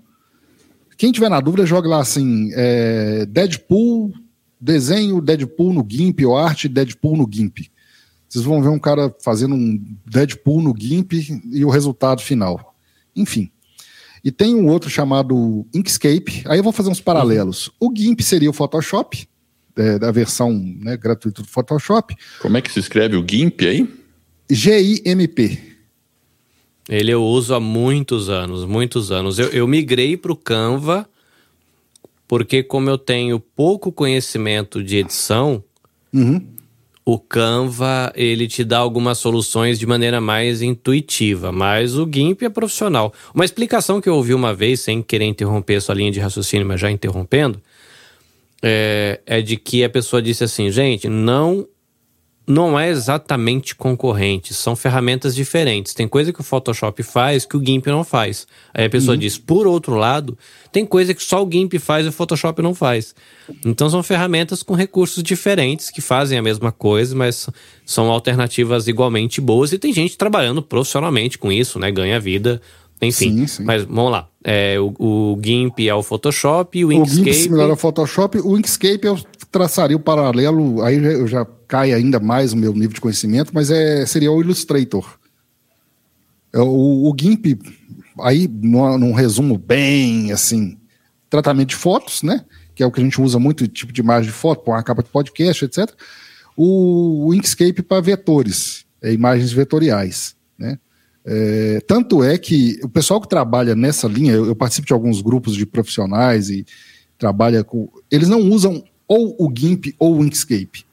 Quem tiver na dúvida, joga lá assim: é, Deadpool, desenho Deadpool no GIMP ou arte Deadpool no GIMP. Vocês vão ver um cara fazendo um Deadpool no GIMP e o resultado final. Enfim. E tem um outro chamado Inkscape. Aí eu vou fazer uns paralelos. O GIMP seria o Photoshop, é, da versão né, gratuita do Photoshop.
Como é que se escreve o GIMP aí?
G-I-M-P.
Ele eu uso há muitos anos, muitos anos. Eu, eu migrei para o Canva porque como eu tenho pouco conhecimento de edição, uhum. o Canva ele te dá algumas soluções de maneira mais intuitiva, mas o GIMP é profissional. Uma explicação que eu ouvi uma vez, sem querer interromper a sua linha de raciocínio, mas já interrompendo, é, é de que a pessoa disse assim, gente, não não é exatamente concorrente, são ferramentas diferentes. Tem coisa que o Photoshop faz que o GIMP não faz. Aí a pessoa uhum. diz, por outro lado, tem coisa que só o GIMP faz e o Photoshop não faz. Então são ferramentas com recursos diferentes que fazem a mesma coisa, mas são alternativas igualmente boas e tem gente trabalhando profissionalmente com isso, né? Ganha vida. Enfim, sim, sim. mas vamos lá. É, o, o, GIMP é o Photoshop o Inkscape... O GIMP
similar ao Photoshop, o Inkscape eu traçaria o paralelo, aí eu já cai ainda mais o meu nível de conhecimento, mas é, seria o Illustrator. É, o, o GIMP, aí num resumo bem assim, tratamento de fotos, né? Que é o que a gente usa muito, tipo de imagem de foto, para uma capa de podcast, etc. O, o Inkscape para vetores, é, imagens vetoriais, né? É, tanto é que o pessoal que trabalha nessa linha, eu, eu, participo de alguns grupos de profissionais e trabalha com. Eles não usam ou o GIMP ou o Inkscape.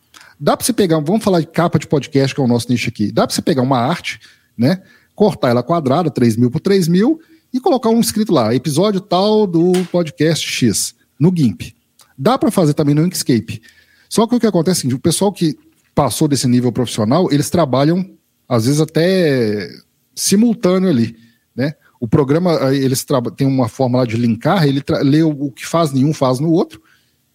Dá para você pegar, vamos falar de capa de podcast, que é o nosso nicho aqui. Dá para você pegar uma arte, né? Cortar ela quadrada, 3 mil por 3 mil, e colocar um escrito lá, episódio tal do podcast X, no GIMP. Dá para fazer também no Inkscape. Só que o que acontece é o pessoal que passou desse nível profissional, eles trabalham às vezes até simultâneo ali, né? O programa, eles tem uma forma lá de linkar, ele lê o que faz nenhum, faz no outro,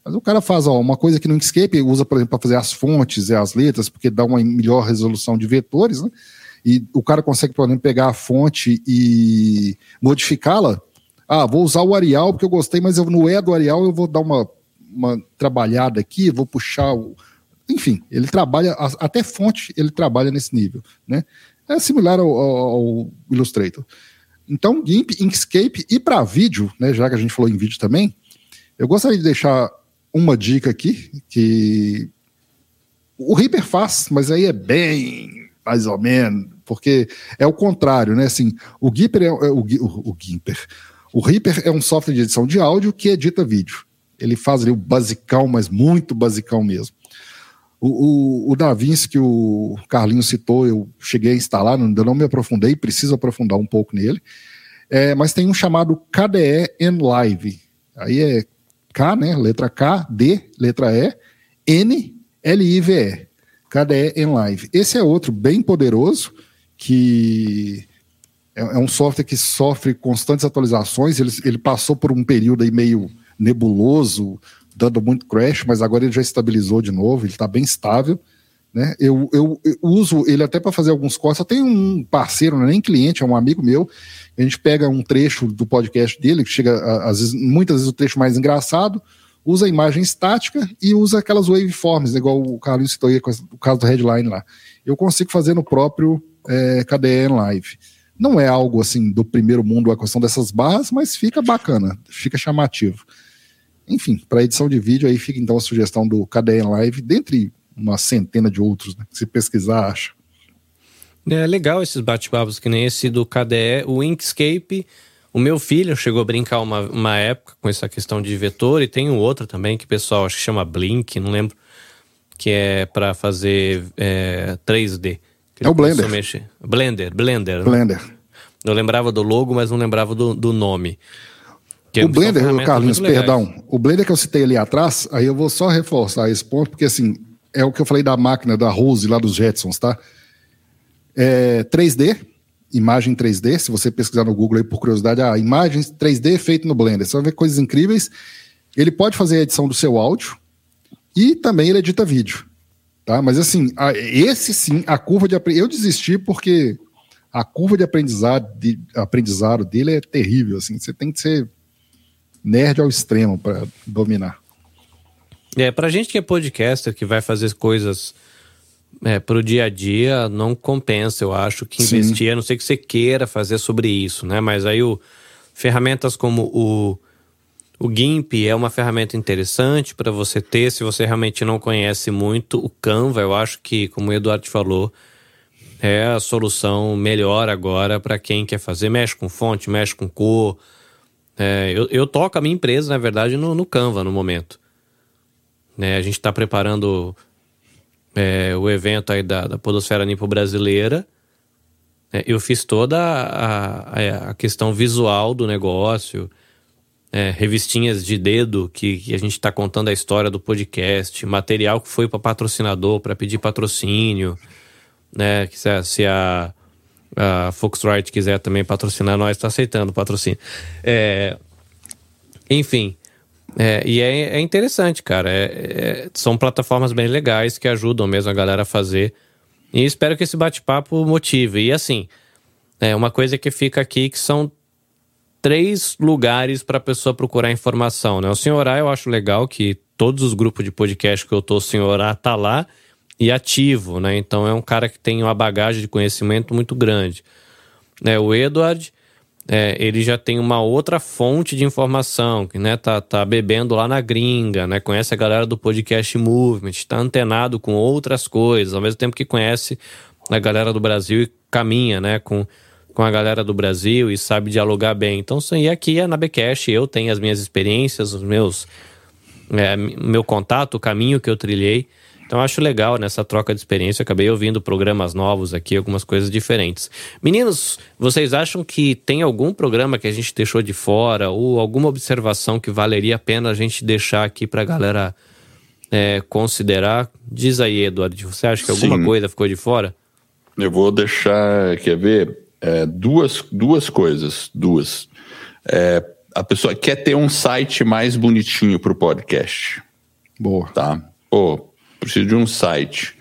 mas o cara faz ó, uma coisa que no Inkscape usa, por exemplo, para fazer as fontes e as letras, porque dá uma melhor resolução de vetores, né? E o cara consegue, por exemplo, pegar a fonte e modificá-la. Ah, vou usar o Arial porque eu gostei, mas eu, no E do Arial eu vou dar uma, uma trabalhada aqui, vou puxar o. Enfim, ele trabalha, até fonte ele trabalha nesse nível, né? É similar ao, ao, Illustrator. Então, GIMP, Inkscape e para vídeo, né, já que a gente falou em vídeo também, eu gostaria de deixar uma dica aqui que o Reaper faz, mas aí é bem mais ou menos, porque é o contrário, né? Assim, o Gimper é, é o, o, o Gimper. O Reaper é um software de edição de áudio que edita vídeo. Ele faz ali o basicão, mas muito basicão mesmo. O, o, o DaVinci que o Carlinho citou, eu cheguei a instalar, ainda não me aprofundei, preciso aprofundar um pouco nele. É, mas tem um chamado KDE Live. Aí é K, né? Letra K, D, letra E, N, L-I-V-E. KDE Live. Esse é outro bem poderoso, que é, é, um software que sofre constantes atualizações. Ele, ele passou por um período aí meio nebuloso, dando muito crash, mas agora ele já estabilizou de novo, ele está bem estável. Né? Eu, eu, eu, uso ele até para fazer alguns cortes. Eu tenho um parceiro, não é nem cliente, é um amigo meu. A gente pega um trecho do podcast dele, que chega, às vezes, muitas vezes o trecho mais engraçado, usa imagem estática e usa aquelas waveforms, igual o Carlinhos citou aí, o caso do headline lá. Eu consigo fazer no próprio é, KDE Live. Não é algo assim do primeiro mundo a questão dessas barras, mas fica bacana, fica chamativo. Enfim, para edição de vídeo aí fica então a sugestão do KDE Live, dentre uma centena de outros, né? Se pesquisar, acha.
É legal esses bate-papos, que nem esse do KDE, o Inkscape. O meu filho chegou a brincar uma, uma época com essa questão de vetor, e tem um outro também que o pessoal acho que chama Blink, não lembro, que é para fazer é, 3D.
É o Blender.
Blender, Blender.
Né? Blender. Né?
Eu lembrava do logo, mas não lembrava do, do nome.
Que o Blender, Carlinhos, perdão. O Blender que eu citei ali atrás, aí eu vou só reforçar esse ponto, porque assim, é o que eu falei da máquina da Rose lá dos Jetsons, tá? É 3D, imagem 3D. Se você pesquisar no Google aí por curiosidade, a ah, imagens 3D feito no Blender. Você vai ver coisas incríveis. Ele pode fazer a edição do seu áudio e também ele edita vídeo. Tá? Mas assim, esse sim, a curva de eu desisti porque a curva de aprendizado, de aprendizado dele é terrível. Assim, você tem que ser nerd ao extremo para dominar.
É, pra gente que é podcaster, que vai fazer coisas é, pro dia a dia, não compensa, eu acho, que investir, Sim. a não ser que você queira fazer sobre isso, né? Mas aí o, ferramentas como o, o GIMP é uma ferramenta interessante para você ter, se você realmente não conhece muito. O Canva, eu acho que, como o Eduardo falou, é a solução melhor agora para quem quer fazer, mexe com fonte, mexe com cor. É, eu, eu toco a minha empresa, na verdade, no, no Canva no momento. Né? A gente está preparando é, o evento aí da, da Podosfera Nipo Brasileira. É, eu fiz toda a, a, a, questão visual do negócio, é, revistinhas de dedo que, que a gente está contando a história do podcast, material que foi para patrocinador, para pedir patrocínio, né? Que se, se a, a Foxrite quiser também patrocinar, nós está aceitando patrocínio. É, enfim, é, e é, é, interessante, cara. É, é, são plataformas bem legais que ajudam mesmo a galera a fazer. E espero que esse bate-papo motive. E assim, é uma coisa que fica aqui que são três lugares para a pessoa procurar informação, né? O Senhorá eu acho legal que todos os grupos de podcast que eu tô, o Senhorá tá lá e ativo, né? Então é um cara que tem uma bagagem de conhecimento muito grande. É, o Edward é, ele já tem uma outra fonte de informação, que né, tá, tá bebendo lá na gringa, né, conhece a galera do podcast Movement, está antenado com outras coisas, ao mesmo tempo que conhece a galera do Brasil e caminha né, com, com a galera do Brasil e sabe dialogar bem. Então, e aqui é na Becast, eu tenho as minhas experiências, os meus é, meu contato, o caminho que eu trilhei. Então acho legal nessa troca de experiência. Acabei ouvindo programas novos aqui, algumas coisas diferentes. Meninos, vocês acham que tem algum programa que a gente deixou de fora ou alguma observação que valeria a pena a gente deixar aqui para a galera é, considerar? Diz aí, Eduardo, você acha que alguma Sim. coisa ficou de fora?
Eu vou deixar, quer ver, é, duas, duas coisas, duas. É, a pessoa quer ter um site mais bonitinho para o podcast.
Boa.
Tá? Pô, preciso de um site.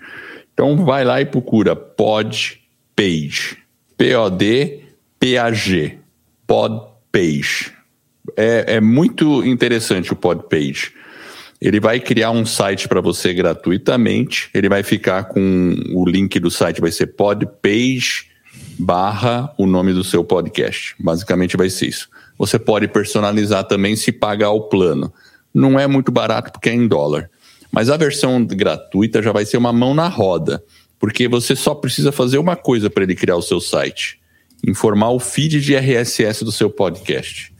Então vai lá e procura Podpage. P-O-D-P-A-G. Podpage. É, é muito interessante o Podpage. Ele vai criar um site para você gratuitamente. Ele vai ficar com o link do site, vai ser podpage barra o nome do seu podcast. Basicamente vai ser isso. Você pode personalizar também se pagar o plano. Não é muito barato porque é em dólar. Mas a versão gratuita já vai ser uma mão na roda, porque você só precisa fazer uma coisa para ele criar o seu site: informar o feed de RSS do seu podcast.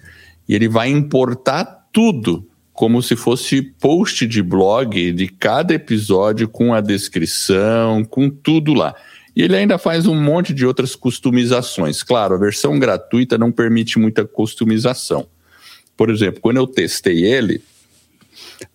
E ele vai importar tudo como se fosse post de blog de cada episódio com a descrição, com tudo lá. E ele ainda faz um monte de outras customizações. Claro, a versão gratuita não permite muita customização. Por exemplo, quando eu testei ele,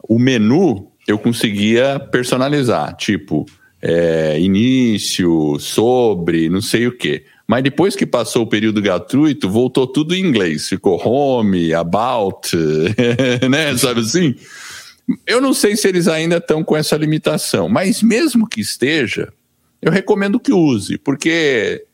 o menu eu conseguia personalizar, tipo é, início, sobre, não sei o quê. Mas depois que passou o período gratuito, voltou tudo em inglês. Ficou home, about, né? Sabe assim? Eu não sei se eles ainda estão com essa limitação, mas mesmo que esteja, eu recomendo que use, porque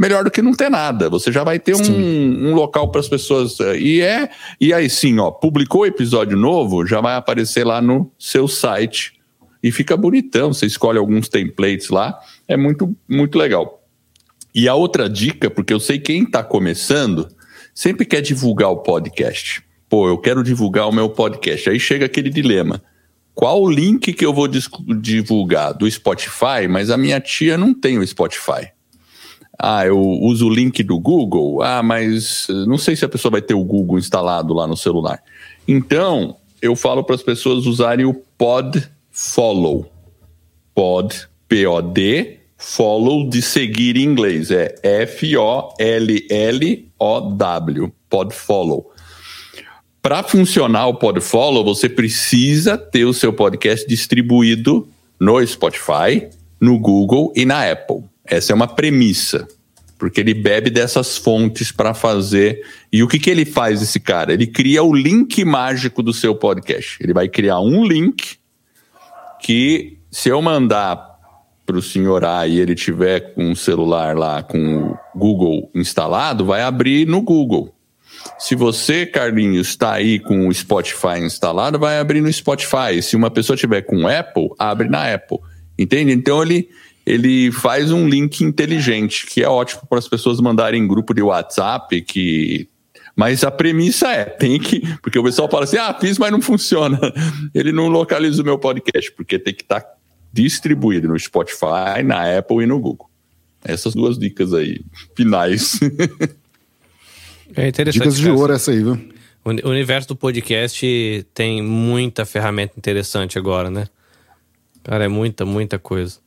melhor do que não ter nada. Você já vai ter um, um local para as pessoas. Eh, e é. E aí sim, ó, publicou episódio novo, já vai aparecer lá no seu site. E fica bonitão. Você escolhe alguns templates lá. É muito, muito legal. E a outra dica, porque eu sei quem está começando, sempre quer divulgar o podcast. Pô, eu quero divulgar o meu podcast. Aí chega aquele dilema. Qual o link que eu vou divulgar? Do Spotify? Mas a minha tia não tem o Spotify. Ah, eu uso o link do Google. Ah, mas não sei se a pessoa vai ter o Google instalado lá no celular. Então, eu falo para as pessoas usarem o Pod Follow. Pod, P-O-D, follow de seguir em inglês. É F-O-L-L-O-W. Podfollow. Para funcionar o Podfollow, você precisa ter o seu podcast distribuído no Spotify, no Google e na Apple. Essa é uma premissa, porque ele bebe dessas fontes para fazer. E o que, que ele faz, esse cara? Ele cria o link mágico do seu podcast. Ele vai criar um link que, se eu mandar para o senhor A e ele tiver com um celular lá com o Google instalado, vai abrir no Google. Se você, Carlinhos, está aí com o Spotify instalado, vai abrir no Spotify. Se uma pessoa tiver com Apple, abre na Apple. Entende? Então ele, ele faz um link inteligente, que é ótimo para as pessoas mandarem em grupo de WhatsApp, que mas a premissa é, tem que. Porque o pessoal fala assim: ah, fiz, mas não funciona. Ele não localiza o meu podcast, porque tem que estar tá distribuído no Spotify, na Apple e no Google. Essas duas dicas aí, finais.
É interessante.
Dicas de ouro essa aí, viu?
O universo do podcast tem muita ferramenta interessante agora, né? Cara, é muita, muita coisa.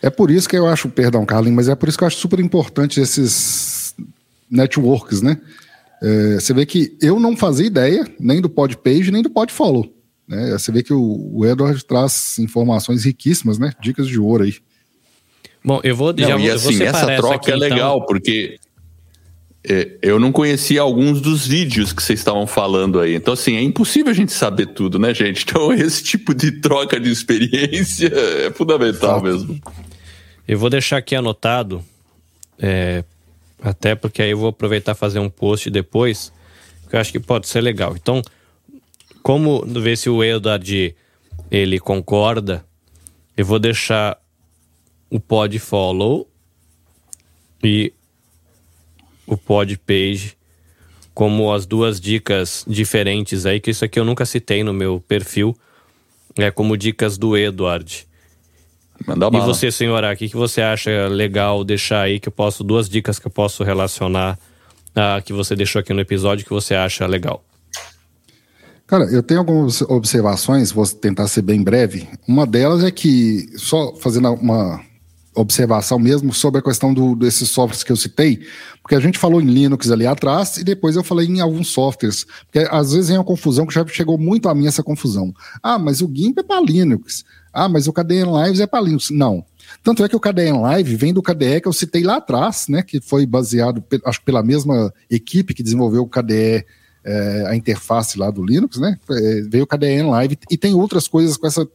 É por isso que eu acho, perdão, Carlinhos, mas é por isso que eu acho super importante esses networks, né? É, você vê que eu não fazia ideia nem do Podpage, nem do Podfollow. Né? Você vê que o, o Edward traz informações riquíssimas, né? Dicas de ouro aí.
Bom, eu vou. Não, já,
e assim, essa troca aqui, é legal, então... porque é, eu não conhecia alguns dos vídeos que vocês estavam falando aí. Então, assim, é impossível a gente saber tudo, né, gente? Então, esse tipo de troca de experiência é fundamental Exato. mesmo.
Eu vou deixar aqui anotado, é, até porque aí eu vou aproveitar fazer um post depois, que eu acho que pode ser legal. Então, como ver se o Edward ele concorda, eu vou deixar o pod follow e o pod page como as duas dicas diferentes aí, que isso aqui eu nunca citei no meu perfil, é como dicas do Edward. Manda e você, senhora, o que, que você acha legal deixar aí que eu posso, duas dicas que eu posso relacionar a que você deixou aqui no episódio que você acha legal?
Cara, eu tenho algumas observações, vou tentar ser bem breve. Uma delas é que, só fazendo uma observação mesmo sobre a questão do, desses softwares que eu citei, porque a gente falou em Linux ali atrás e depois eu falei em alguns softwares, porque às vezes vem uma confusão que já chegou muito a mim essa confusão. Ah, mas o GIMP é para Linux. Ah, mas o KDN Lives é para Linux. Não. Tanto é que o KDE Live vem do KDE que eu citei lá atrás, né? Que foi baseado, acho que pela mesma equipe que desenvolveu o KDE, é, a interface lá do Linux, né? É, veio o KDE Live e tem outras coisas com essa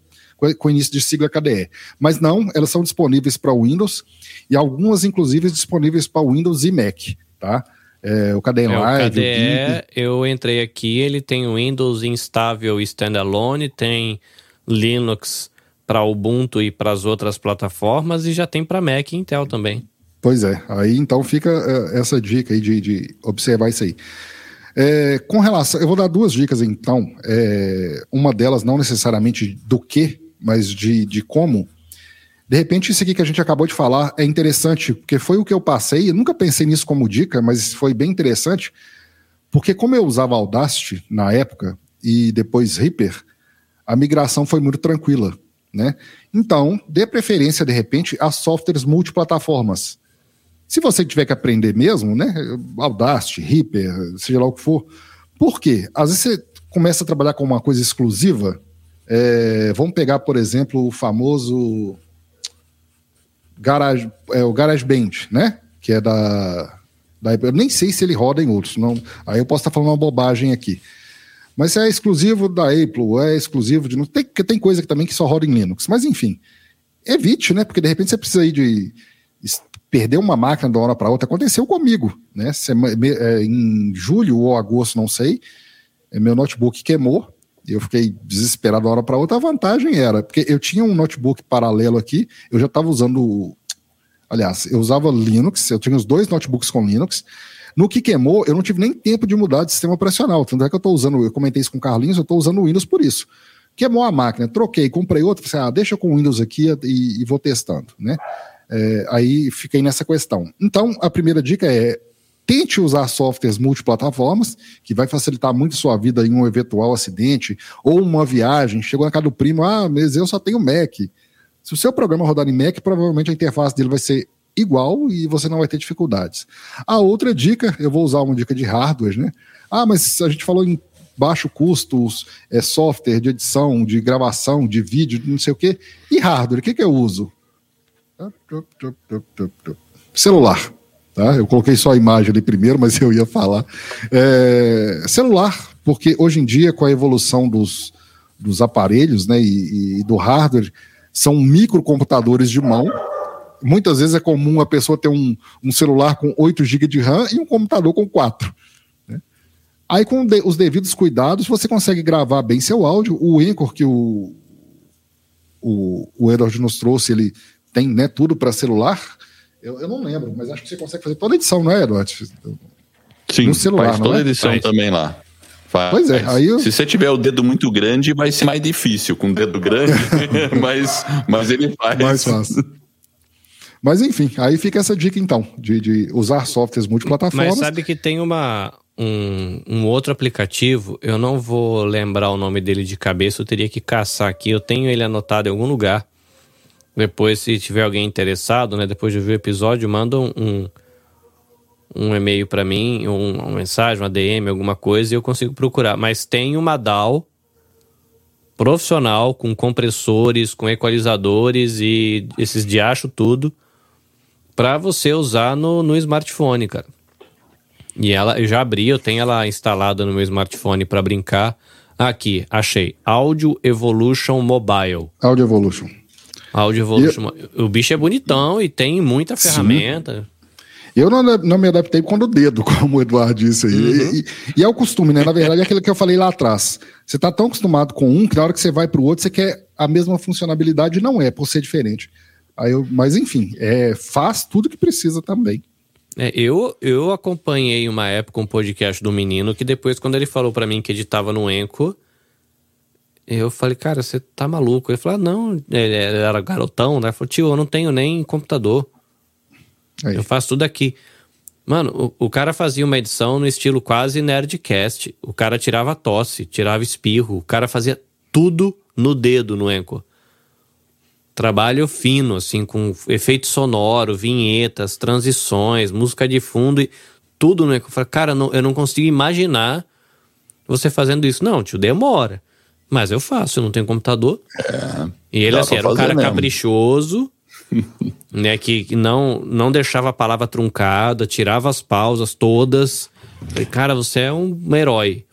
com o início de sigla KDE. Mas não, elas são disponíveis para Windows e algumas, inclusive, disponíveis para Windows e Mac, tá? É, o KDE é, Live. O
KDE, eu entrei aqui, ele tem Windows instável standalone, tem Linux para Ubuntu e para as outras plataformas e já tem para Mac e Intel também.
Pois é, aí então fica uh, essa dica aí de, de observar isso aí. É, com relação, eu vou dar duas dicas então. É, uma delas não necessariamente do que, mas de, de como. De repente, isso aqui que a gente acabou de falar é interessante, porque foi o que eu passei. Eu nunca pensei nisso como dica, mas foi bem interessante, porque como eu usava Audacity na época e depois Reaper, a migração foi muito tranquila, né? Então, dê preferência de repente a softwares multiplataformas. Se você tiver que aprender mesmo, né? Audacity, Reaper, seja lá o que for. Por quê? Às vezes você começa a trabalhar com uma coisa exclusiva. É, vamos pegar, por exemplo, o famoso Garage, é, o GarageBand, né? Que é da, da. Eu nem sei se ele roda em outros. Não, aí eu posso estar falando uma bobagem aqui. Mas é exclusivo da Apple, é exclusivo de. Tem, tem coisa que também que só roda em Linux. Mas enfim, evite, né? Porque de repente você precisa ir de perder uma máquina de uma hora para outra. Aconteceu comigo, né? É, em julho ou agosto, não sei. É, meu notebook queimou. Eu fiquei desesperado de uma hora para outra. A vantagem era, porque eu tinha um notebook paralelo aqui, eu já estava usando. Aliás, eu usava Linux, eu tinha os dois notebooks com Linux. No que queimou, eu não tive nem tempo de mudar de sistema operacional. Tanto é que eu estou usando, eu comentei isso com o Carlinhos, eu estou usando o Windows por isso. Queimou a máquina, troquei, comprei outra, falei, ah, deixa com o Windows aqui e, e vou testando, né? É, aí fiquei nessa questão. Então, a primeira dica é tente usar softwares multiplataformas, que vai facilitar muito sua vida em um eventual acidente ou uma viagem. Chegou na casa do primo, ah, mas eu só tenho Mac. Se o seu programa rodar em Mac, provavelmente a interface dele vai ser igual e você não vai ter dificuldades. A outra dica, eu vou usar uma dica de hardware, né? Ah, mas a gente falou em baixo custo, é, software de edição, de gravação, de vídeo, não sei o quê. E hardware, o que, que eu uso? Celular. Tá? Eu coloquei só a imagem ali primeiro, mas eu ia falar. É, celular, porque hoje em dia, com a evolução dos, dos aparelhos né, e, e do hardware, são microcomputadores de mão muitas vezes é comum a pessoa ter um, um celular com 8 GB de RAM e um computador com 4. Né? Aí, com de, os devidos cuidados, você consegue gravar bem seu áudio. O Anchor que o, o, o Edward nos trouxe, ele tem né, tudo para celular. Eu, eu, não lembro, mas acho que você consegue fazer toda a edição, não é, Edward?
Sim, no celular, faz toda a é? edição faz. também lá.
Faz. Pois é, aí eu...
Se você tiver o dedo muito grande, vai ser mais difícil com o dedo grande, mas, mas ele faz.
Mais fácil. Mas enfim, aí fica essa dica então, de, de usar softwares multiplataformas.
Mas sabe que tem uma, um, um, outro aplicativo, eu não vou lembrar o nome dele de cabeça, eu teria que caçar aqui, eu tenho ele anotado em algum lugar. Depois, se tiver alguém interessado, né, depois de ver o episódio, manda um, um e-mail para mim, um, uma mensagem, uma DM, alguma coisa, e eu consigo procurar. Mas tem uma DAW profissional com compressores, com equalizadores e esses diacho tudo para você usar no, no smartphone, cara. E ela, eu já abri, eu tenho ela instalada no meu smartphone para brincar. Aqui, achei. Audio Evolution Mobile.
Audio Evolution.
Audio Evolution. Eu... O bicho é bonitão e tem muita ferramenta. Sim.
Eu não, não, me adaptei quando o dedo, como o Eduardo disse aí. Uhum. E, e, é o costume, né? Na verdade, é aquilo que eu falei lá atrás. Você está tão acostumado com um que na hora que você vai para o outro, você quer a mesma funcionalidade. Não é, por ser diferente. Aí eu, mas enfim, é, faz tudo que precisa também.
É, eu, eu acompanhei uma época um podcast do menino que depois, quando ele falou para mim que editava no Enco, eu falei, cara, você tá maluco? Ele falou, ah, não, ele era garotão, né? Ele falou, tio, eu não tenho nem computador. Aí. Eu faço tudo aqui. Mano, o, o, cara fazia uma edição no estilo quase nerdcast. O cara tirava tosse, tirava espirro. O cara fazia tudo no dedo no Enco trabalho fino, assim, com efeito sonoro, vinhetas, transições, música de fundo e tudo, né? Eu falei, cara, não, eu não consigo imaginar você fazendo isso. Não, tio, demora. Mas eu faço, eu não tenho computador. É, e ele, assim, era um cara mesmo. caprichoso, né? Que, que não, não deixava a palavra truncada, tirava as pausas todas. Falei, cara, você é um herói.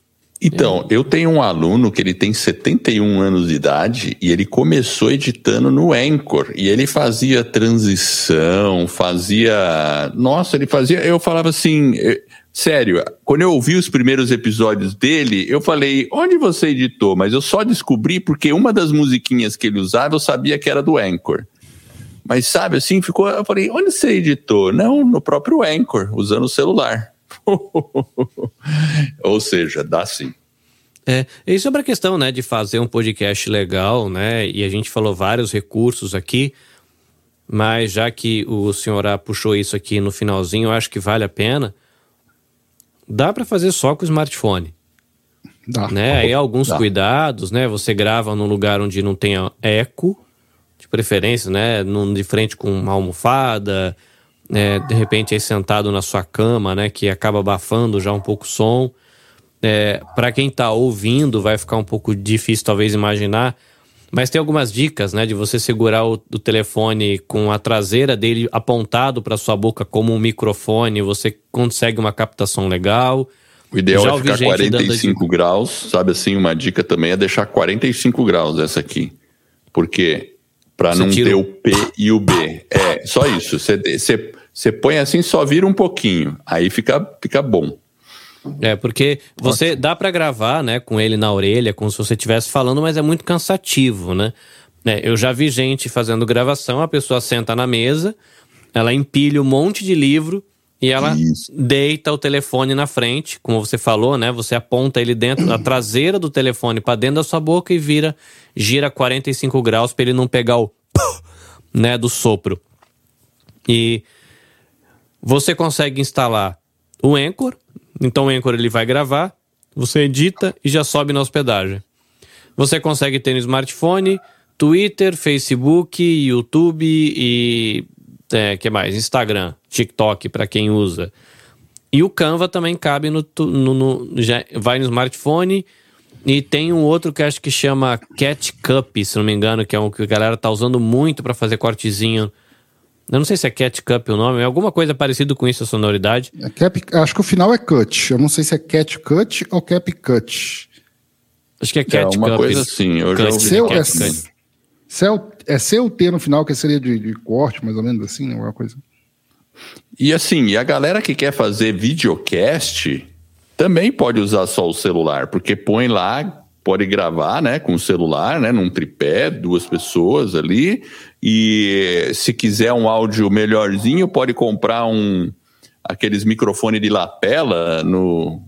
Então, eu tenho um aluno que ele tem 71 anos de idade e ele começou editando no Anchor. E ele fazia transição, fazia. Nossa, ele fazia. Eu falava assim. Sério, quando eu ouvi os primeiros episódios dele, eu falei, onde você editou? Mas eu só descobri porque uma das musiquinhas que ele usava eu sabia que era do Anchor. Mas sabe assim, ficou. Eu falei, onde você editou? Não, no próprio Anchor, usando o celular. Ou seja, dá sim.
É, e sobre a questão, né, de fazer um podcast legal, né, e a gente falou vários recursos aqui, mas já que o senhor A puxou isso aqui no finalzinho, eu acho que vale a pena. Dá para fazer só com o smartphone,
Dá.
né? Aí alguns
Dá.
cuidados, né? Você grava num lugar onde não tenha eco, de preferência, né? Num, de frente com uma almofada, né? de repente aí sentado na sua cama, né? Que acaba abafando já um pouco o som. É, para quem tá ouvindo, vai ficar um pouco difícil talvez imaginar, mas tem algumas dicas, né, de você segurar o, o telefone com a traseira dele apontado para sua boca como um microfone, você consegue uma captação legal.
O ideal
Já
é ficar
gente dando
45 graus, sabe assim? Uma dica também é deixar 45 graus essa aqui. Porque para não
tira
ter
o-
P e o B. É, só isso. Você põe assim, só vira um pouquinho. Aí fica, fica bom.
É, porque você dá para gravar, né, com ele na orelha, como se você estivesse falando, mas é muito cansativo, né? É, eu já vi gente fazendo gravação, a pessoa senta na mesa, ela empilha um monte de livro e ela
Isso.
deita o telefone na frente, como você falou, né? Você aponta ele dentro da traseira do telefone para dentro da sua boca e vira, gira 45 graus para ele não pegar o né, do sopro. E você consegue instalar o Anchor, então o Anchor ele vai gravar, você edita e já sobe na hospedagem. Você consegue ter no smartphone, Twitter, Facebook, YouTube e é, que mais? Instagram, TikTok para quem usa. E o Canva também cabe no, no- no- já vai no smartphone e tem um outro que acho que chama Cat Cup, se não me engano, que é um que a galera tá usando muito para fazer cortezinho. Eu não sei se é Cat Cup o nome, é alguma coisa parecida com isso a sonoridade.
É cap, acho que o final é cut. Eu não sei se é cat cut ou cap cut.
Acho que é
É
Cat
uma
Cup.
coisa assim. Eu já
Cut.
ouvi
Seu, é,
Cut.
se é, o, é seu T no final, que seria de, de corte, mais ou menos assim? Alguma coisa.
E assim, e a galera que quer fazer videocast também pode usar só o celular, porque põe lá, pode gravar, né, com o celular, né, num tripé, duas pessoas ali, e se quiser um áudio melhorzinho, pode comprar um aqueles microfone de lapela no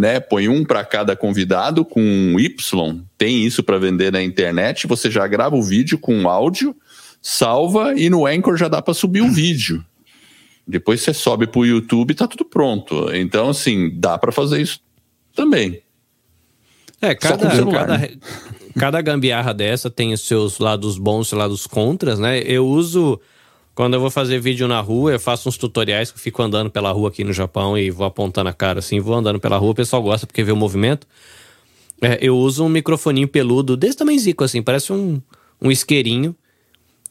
né, põe um para cada convidado com Y, tem isso para vender na internet, você já grava o vídeo com áudio, salva e no Anchor já dá para subir o vídeo. Depois você sobe pro YouTube e tá tudo pronto. Então, assim, dá para fazer isso também.
É, cada, cada,
né?
cada gambiarra dessa tem os seus lados bons e lados contras, né? Eu uso. Quando eu vou fazer vídeo na rua, eu faço uns tutoriais que eu fico andando pela rua aqui no Japão e vou apontando a cara assim, vou andando pela rua, o pessoal gosta porque vê o movimento. É, eu uso um microfoninho peludo, desse tamanho zico, assim, parece um, um isqueirinho,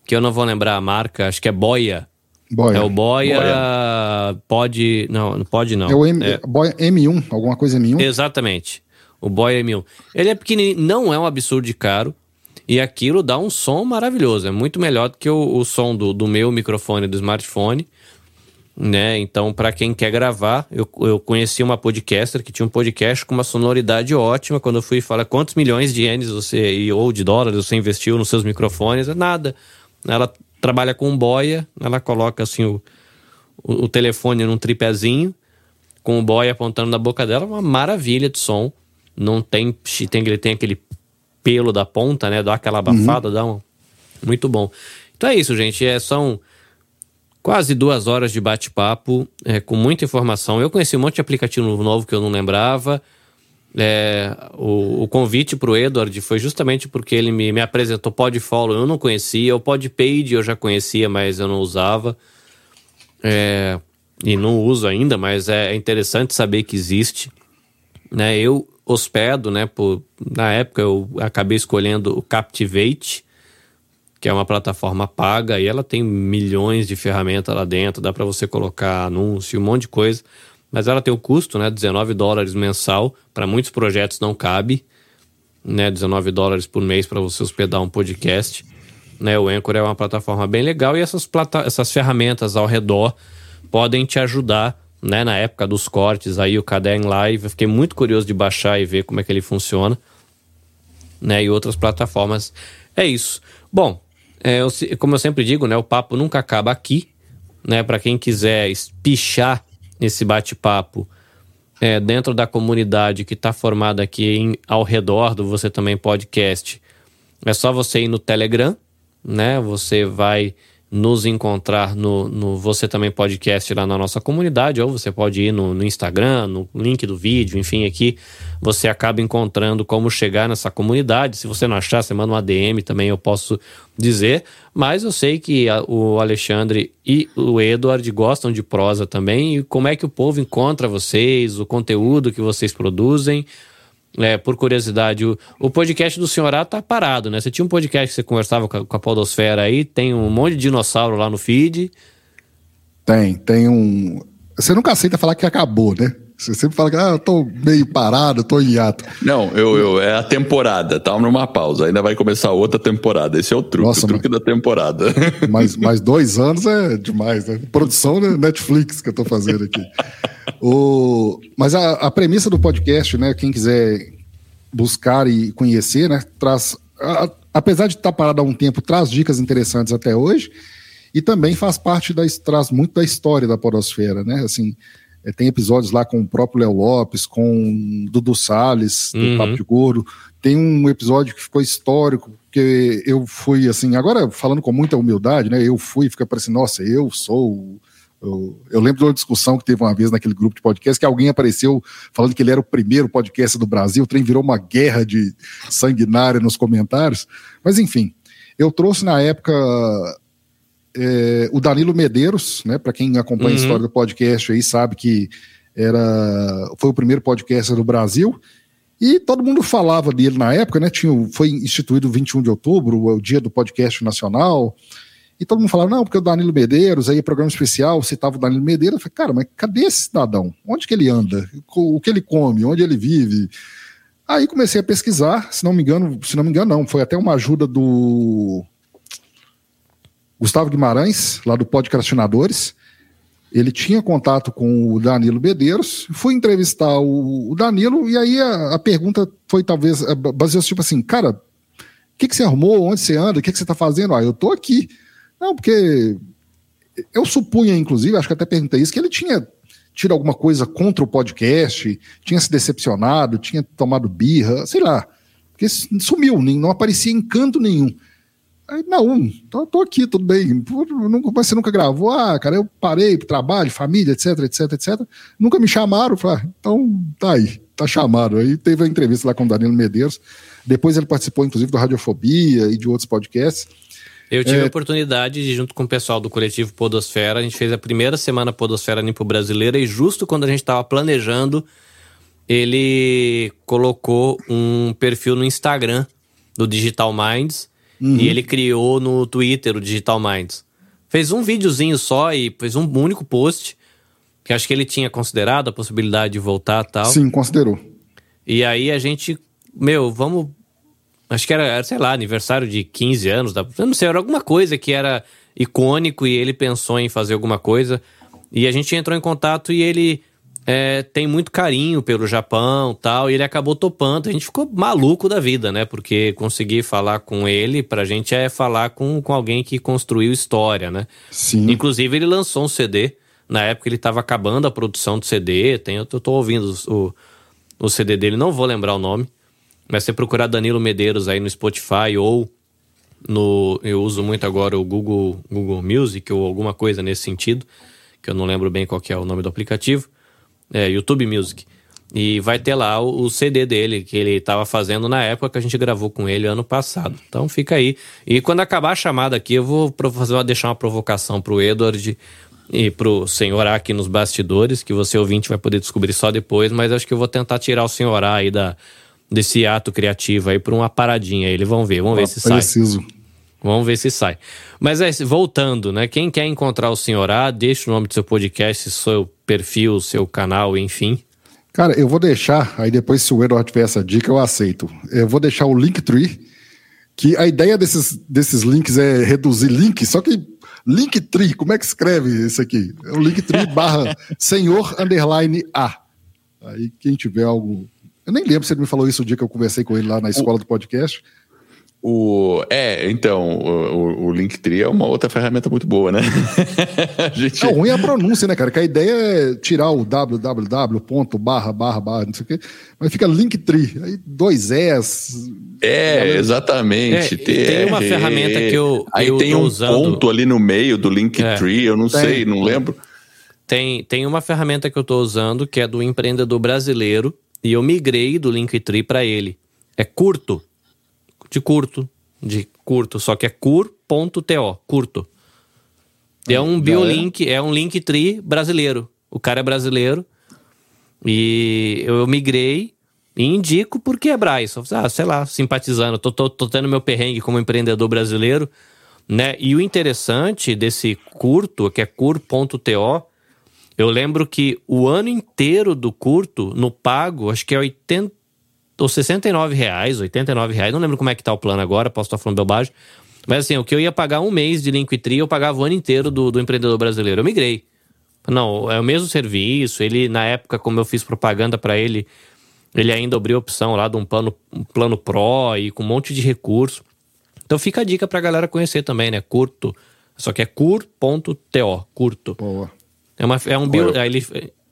que eu não vou lembrar a marca, acho que é Boia.
Boia.
É o Boia, pode. Não, não pode não.
É o M,
É-
Boia M1, alguma coisa M1.
Exatamente. O Boy M1. Ele é pequenininho, não é um absurdo de caro. E aquilo dá um som maravilhoso. É muito melhor do que o, o som do, do meu microfone do smartphone. Né? Então, para quem quer gravar, eu, eu conheci uma podcaster que tinha um podcast com uma sonoridade ótima. Quando eu fui falar quantos milhões de ienes você ou de dólares você investiu nos seus microfones, é nada. Ela trabalha com boia, ela coloca assim o, o, o telefone num tripézinho com o boy apontando na boca dela, uma maravilha de som. Não tem, tem, ele tem aquele pelo da ponta, né? Dá aquela abafada, dá um. Muito bom. Então é isso, gente. É, são quase duas horas de bate-papo, é, com muita informação. Eu conheci um monte de aplicativo novo que eu não lembrava. É, o, o convite para o Edward foi justamente porque ele me, me apresentou Podfollow, eu não conhecia. O Podpage eu já conhecia, mas eu não usava. É, e não uso ainda, mas é interessante saber que existe. Né? Eu hospedo, né? Por, na época eu acabei escolhendo o Captivate, que é uma plataforma paga e ela tem milhões de ferramentas lá dentro, dá para você colocar anúncio, um monte de coisa, mas ela tem o custo, né, 19 dólares mensal, para muitos projetos não cabe, né, 19 dólares por mês para você hospedar um podcast, né, o Anchor é uma plataforma bem legal e essas, plata essas ferramentas ao redor podem te ajudar, né, na época dos cortes aí, o Caderno Live, eu fiquei muito curioso de baixar e ver como é que ele funciona, né, e outras plataformas. É isso. Bom, é, eu, como eu sempre digo, né, o papo nunca acaba aqui. Né, Para quem quiser espichar esse bate-papo é, dentro da comunidade que está formada aqui em, ao redor do Você Também Podcast, é só você ir no Telegram, né? Você vai nos encontrar no, no Você Também Podcast lá na nossa comunidade, ou você pode ir no, no, Instagram, no link do vídeo, enfim, aqui você acaba encontrando como chegar nessa comunidade. Se você não achar, você manda uma DM também, eu posso dizer. Mas eu sei que a, o Alexandre e o Edward gostam de prosa também. E como é que o povo encontra vocês, o conteúdo que vocês produzem? É, por curiosidade, o, o podcast do Senhorá tá parado, né? Você tinha um podcast que você conversava com a, com a Podosfera aí, tem um monte de dinossauro lá no feed.
Tem, tem um. Você nunca aceita falar que acabou, né? Você sempre fala que ah, eu tô meio parado, tô em hiato.
Não, eu, eu, é a temporada, tá numa pausa, ainda vai começar outra temporada. Esse é o truque, Nossa, o truque mas, da temporada.
Mas, mas dois anos é demais, né? Produção né? Netflix que eu tô fazendo aqui. o, mas a, a premissa do podcast, né? Quem quiser buscar e conhecer, né? Traz. A, apesar de estar parado há um tempo, traz dicas interessantes até hoje. E também faz parte da. traz muito da história da Podosfera, né? Assim é, tem episódios lá com o próprio Léo Lopes, com Dudu Salles, do uhum. Papo de Gordo. Tem um episódio que ficou histórico, porque eu fui assim, agora falando com muita humildade, né? Eu fui e fica parecendo, nossa, eu sou. Eu, eu, lembro de uma discussão que teve uma vez naquele grupo de podcast que alguém apareceu falando que ele era o primeiro podcast do Brasil, o trem virou uma guerra de sanguinária nos comentários. Mas enfim, eu trouxe na época é, o Danilo Medeiros, né? Para quem acompanha uhum. a história do podcast aí, sabe que era foi o primeiro podcast do Brasil. E todo mundo falava dele na época, né? Tinha, foi instituído 21 de outubro, o dia do podcast nacional. E todo mundo falava, não, porque o Danilo Medeiros, aí programa especial, citava o Danilo Medeiros. Eu falei, cara, mas cadê esse cidadão? Onde que ele anda? O que ele come? Onde ele vive? Aí comecei a pesquisar, se não me engano, se não me engano, não, foi até uma ajuda do Gustavo Guimarães, lá do Podcastinadores. Ele tinha contato com o Danilo Bedeiros, fui entrevistar o, Danilo, e aí a, a, pergunta foi talvez, é, baseou-se tipo assim, cara, o que, que você arrumou? Onde você anda? O que, que você está fazendo? Ah, eu tô aqui. Não, porque eu supunha, inclusive, acho que até perguntei isso, que ele tinha tido alguma coisa contra o podcast, tinha se decepcionado, tinha tomado birra, sei lá. Porque sumiu, não aparecia em canto nenhum. Aí, não, tô, tô, aqui, tudo bem. Nunca, você nunca gravou? Ah, cara, eu parei pro trabalho, família, etc, etc, etc. Nunca me chamaram. Falei, ah, então tá aí, tá chamado. Aí teve a entrevista lá com o Danilo Medeiros. Depois ele participou, inclusive, do Radiofobia e de outros podcasts.
Eu tive é... a oportunidade de, junto com o pessoal do coletivo Podosfera, a gente fez a primeira semana Podosfera Limpo Brasileira e justo quando a gente estava planejando, ele colocou um perfil no Instagram do Digital Minds Uhum. E ele criou no Twitter o Digital Minds. Fez um videozinho só e fez um único post. Que acho que ele tinha considerado a possibilidade de voltar tal.
Sim, considerou.
E aí a gente, meu, vamos. Acho que era, sei lá, aniversário de 15 anos. Da, eu não sei, era alguma coisa que era icônico e ele pensou em fazer alguma coisa. E a gente entrou em contato e ele é, tem muito carinho pelo Japão tal, e ele acabou topando. A gente ficou maluco da vida, né? Porque conseguir falar com ele, pra gente é falar com, com alguém que construiu história, né?
Sim.
Inclusive, ele lançou um CD. Na época, ele estava acabando a produção do CD. Tem, eu tô ouvindo o, o CD dele, não vou lembrar o nome. Mas você procurar Danilo Medeiros aí no Spotify ou no. Eu uso muito agora o Google, Google Music ou alguma coisa nesse sentido, que eu não lembro bem qual é o nome do aplicativo é, YouTube Music. E vai ter lá o, o, CD dele, que ele estava fazendo na época que a gente gravou com ele ano passado. Então fica aí. E quando acabar a chamada aqui, eu vou fazer, deixar uma provocação pro Edward e pro senhor aqui nos bastidores, que você ouvinte vai poder descobrir só depois, mas acho que eu vou tentar tirar o senhor aí da, desse ato criativo aí por uma paradinha. Eles vão ver, vamos ver se
preciso.
sai. Vamos ver se sai. Mas é, voltando, né? Quem quer encontrar o senhor A, deixa o nome do seu podcast, seu perfil, seu canal, enfim.
Cara, eu vou deixar, aí depois se o Edward tiver essa dica, eu aceito. Eu vou deixar o Linktree, que a ideia desses, desses links é reduzir links, só que Linktree, como é que escreve isso aqui? É o Linktree barra senhor underline A. Aí quem tiver algo... Eu nem lembro se ele me falou isso o dia que eu conversei com ele lá na escola do podcast,
o, é, então, o, o Linktree é uma outra ferramenta muito boa, né?
a gente... É, ruim é a pronúncia, né, cara? Que a ideia é tirar o www. barra, barra, barra, não sei o quê, mas fica Linktree, aí dois S.
É, exatamente.
É, tem uma ferramenta que eu,
aí
eu
tem um
usando.
ponto ali no meio do Linktree, é. eu não tem. sei, não lembro.
Tem, tem uma ferramenta que eu estou usando que é do empreendedor brasileiro e eu migrei do Linktree para ele. É curto de curto, de curto, só que é cur.to, curto. É um biolink, é um link tri brasileiro. O cara é brasileiro. E eu migrei e indico porque é Braz. Ah, sei lá, simpatizando. Tô, tô, tô tendo meu perrengue como empreendedor brasileiro. Né? E o interessante desse curto, que é cur.to, eu lembro que o ano inteiro do curto, no pago, acho que é 80, ou 69 reais, 89 reais, não lembro como é que tá o plano agora, posso estar falando bobagem. Mas assim, o que eu ia pagar um mês de Linktree, eu pagava o ano inteiro do, do empreendedor brasileiro. Eu migrei. Não, é o mesmo serviço. Ele, na época, como eu fiz propaganda para ele, ele ainda abriu a opção lá de um plano, um plano Pro e com um monte de recurso. Então fica a dica pra galera conhecer também, né? Curto. Só que é cur.to, curto. Boa. É, uma, é um bio, ele,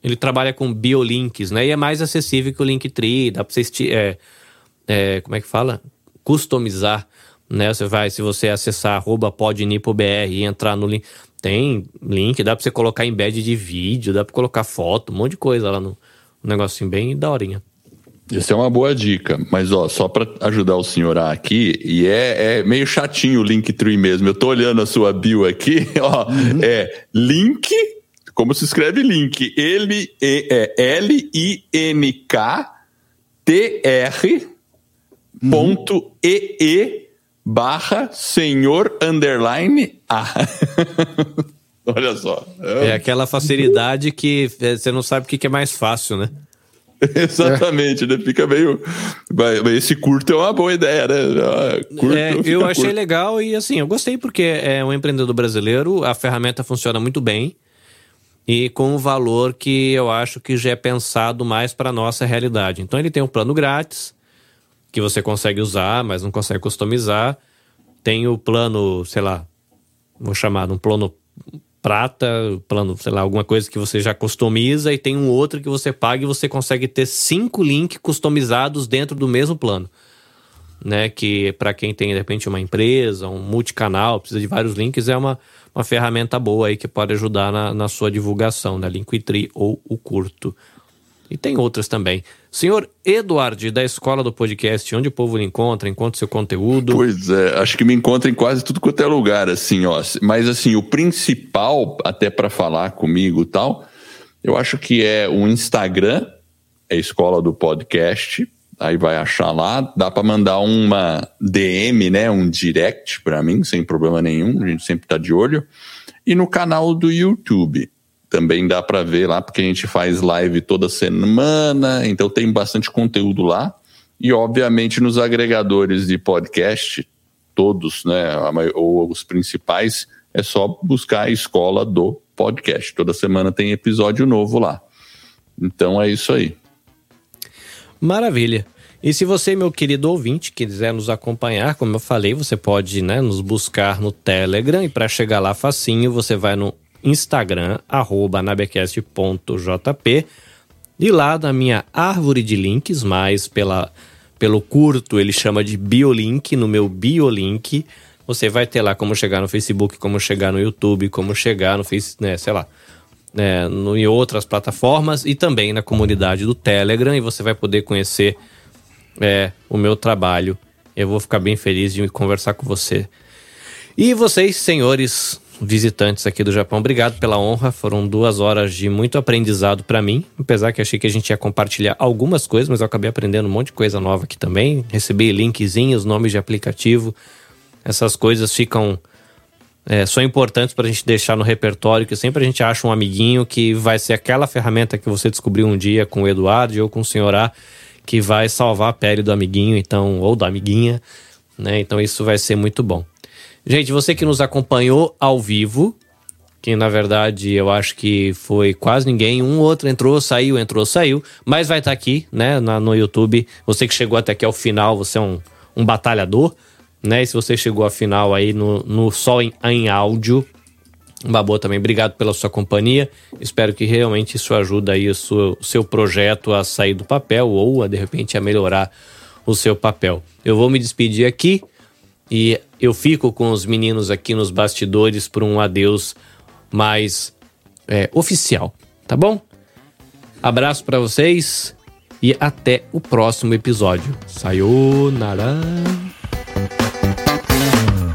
ele trabalha com biolinks, né? E é mais acessível que o Linktree, dá para você é, é, como é que fala? Customizar, né? Você vai, se você acessar arroba podnipobr e entrar no link, tem link, dá para você colocar embed de vídeo, dá para colocar foto, um monte de coisa lá no um negocinho bem daorinha.
Isso é uma boa dica, mas ó, só para ajudar o senhor aqui, e é, é, meio chatinho o Linktree mesmo. Eu tô olhando a sua bio aqui, ó, uhum. é link como se escreve link? L, -E, é, L I N K T R ponto E E barra senhor underline A. Olha só.
É aquela facilidade que é, você não sabe o que é mais fácil, né?
Exatamente, é. né? Fica meio. Esse curto é uma boa ideia, né?
Ah, curto, é, eu achei curto. legal e assim, eu gostei porque é um empreendedor brasileiro, a ferramenta funciona muito bem e com um valor que eu acho que já é pensado mais para nossa realidade. Então ele tem um plano grátis que você consegue usar, mas não consegue customizar. Tem o plano, sei lá, vou chamar um plano prata, plano, sei lá, alguma coisa que você já customiza e tem um outro que você paga e você consegue ter cinco links customizados dentro do mesmo plano. Né, que para quem tem de repente uma empresa, um multicanal, precisa de vários links, é uma, uma ferramenta boa aí que pode ajudar na, na sua divulgação, né? Linktree ou o curto. E tem outras também. Senhor Eduardo, da Escola do Podcast, onde o povo lhe encontra, encontra seu conteúdo?
Pois é, acho que me encontra em quase tudo quanto é lugar, assim, ó. Mas, assim, o principal, até para falar comigo e tal, eu acho que é o Instagram, é Escola do Podcast, aí vai achar lá, dá para mandar uma DM, né, um direct para mim, sem problema nenhum, a gente sempre tá de olho. E no canal do YouTube também dá para ver lá, porque a gente faz live toda semana, então tem bastante conteúdo lá. E obviamente nos agregadores de podcast, todos, né, ou os principais, é só buscar a escola do podcast. Toda semana tem episódio novo lá. Então é isso aí.
Maravilha. E se você, meu querido ouvinte, quiser nos acompanhar, como eu falei, você pode né, nos buscar no Telegram e para chegar lá facinho, você vai no Instagram, nabecast.jp e lá na minha árvore de links, mas pela, pelo curto ele chama de biolink, no meu biolink, você vai ter lá como chegar no Facebook, como chegar no YouTube, como chegar no Face, né, sei lá, né, no, em outras plataformas e também na comunidade do Telegram e você vai poder conhecer é, o meu trabalho. Eu vou ficar bem feliz de conversar com você. E vocês, senhores visitantes aqui do Japão, obrigado pela honra. Foram duas horas de muito aprendizado para mim. Apesar que achei que a gente ia compartilhar algumas coisas, mas eu acabei aprendendo um monte de coisa nova aqui também. Recebi linkzinhos, nomes de aplicativo. Essas coisas ficam. É, são importantes para a gente deixar no repertório, que sempre a gente acha um amiguinho que vai ser aquela ferramenta que você descobriu um dia com o Eduardo ou com o senhor A, que vai salvar a pele do amiguinho, então, ou da amiguinha, né? Então isso vai ser muito bom. Gente, você que nos acompanhou ao vivo, que na verdade eu acho que foi quase ninguém, um outro entrou, saiu, entrou, saiu, mas vai estar tá aqui, né, na, no YouTube. Você que chegou até aqui ao final, você é um, um batalhador, né? E se você chegou ao final aí no, no só em, em áudio, Babô também, obrigado pela sua companhia. Espero que realmente isso ajude aí o seu, o seu projeto a sair do papel ou a de repente a melhorar o seu papel. Eu vou me despedir aqui e eu fico com os meninos aqui nos bastidores por um adeus mais é, oficial, tá bom? Abraço para vocês e até o próximo episódio. Sayonara!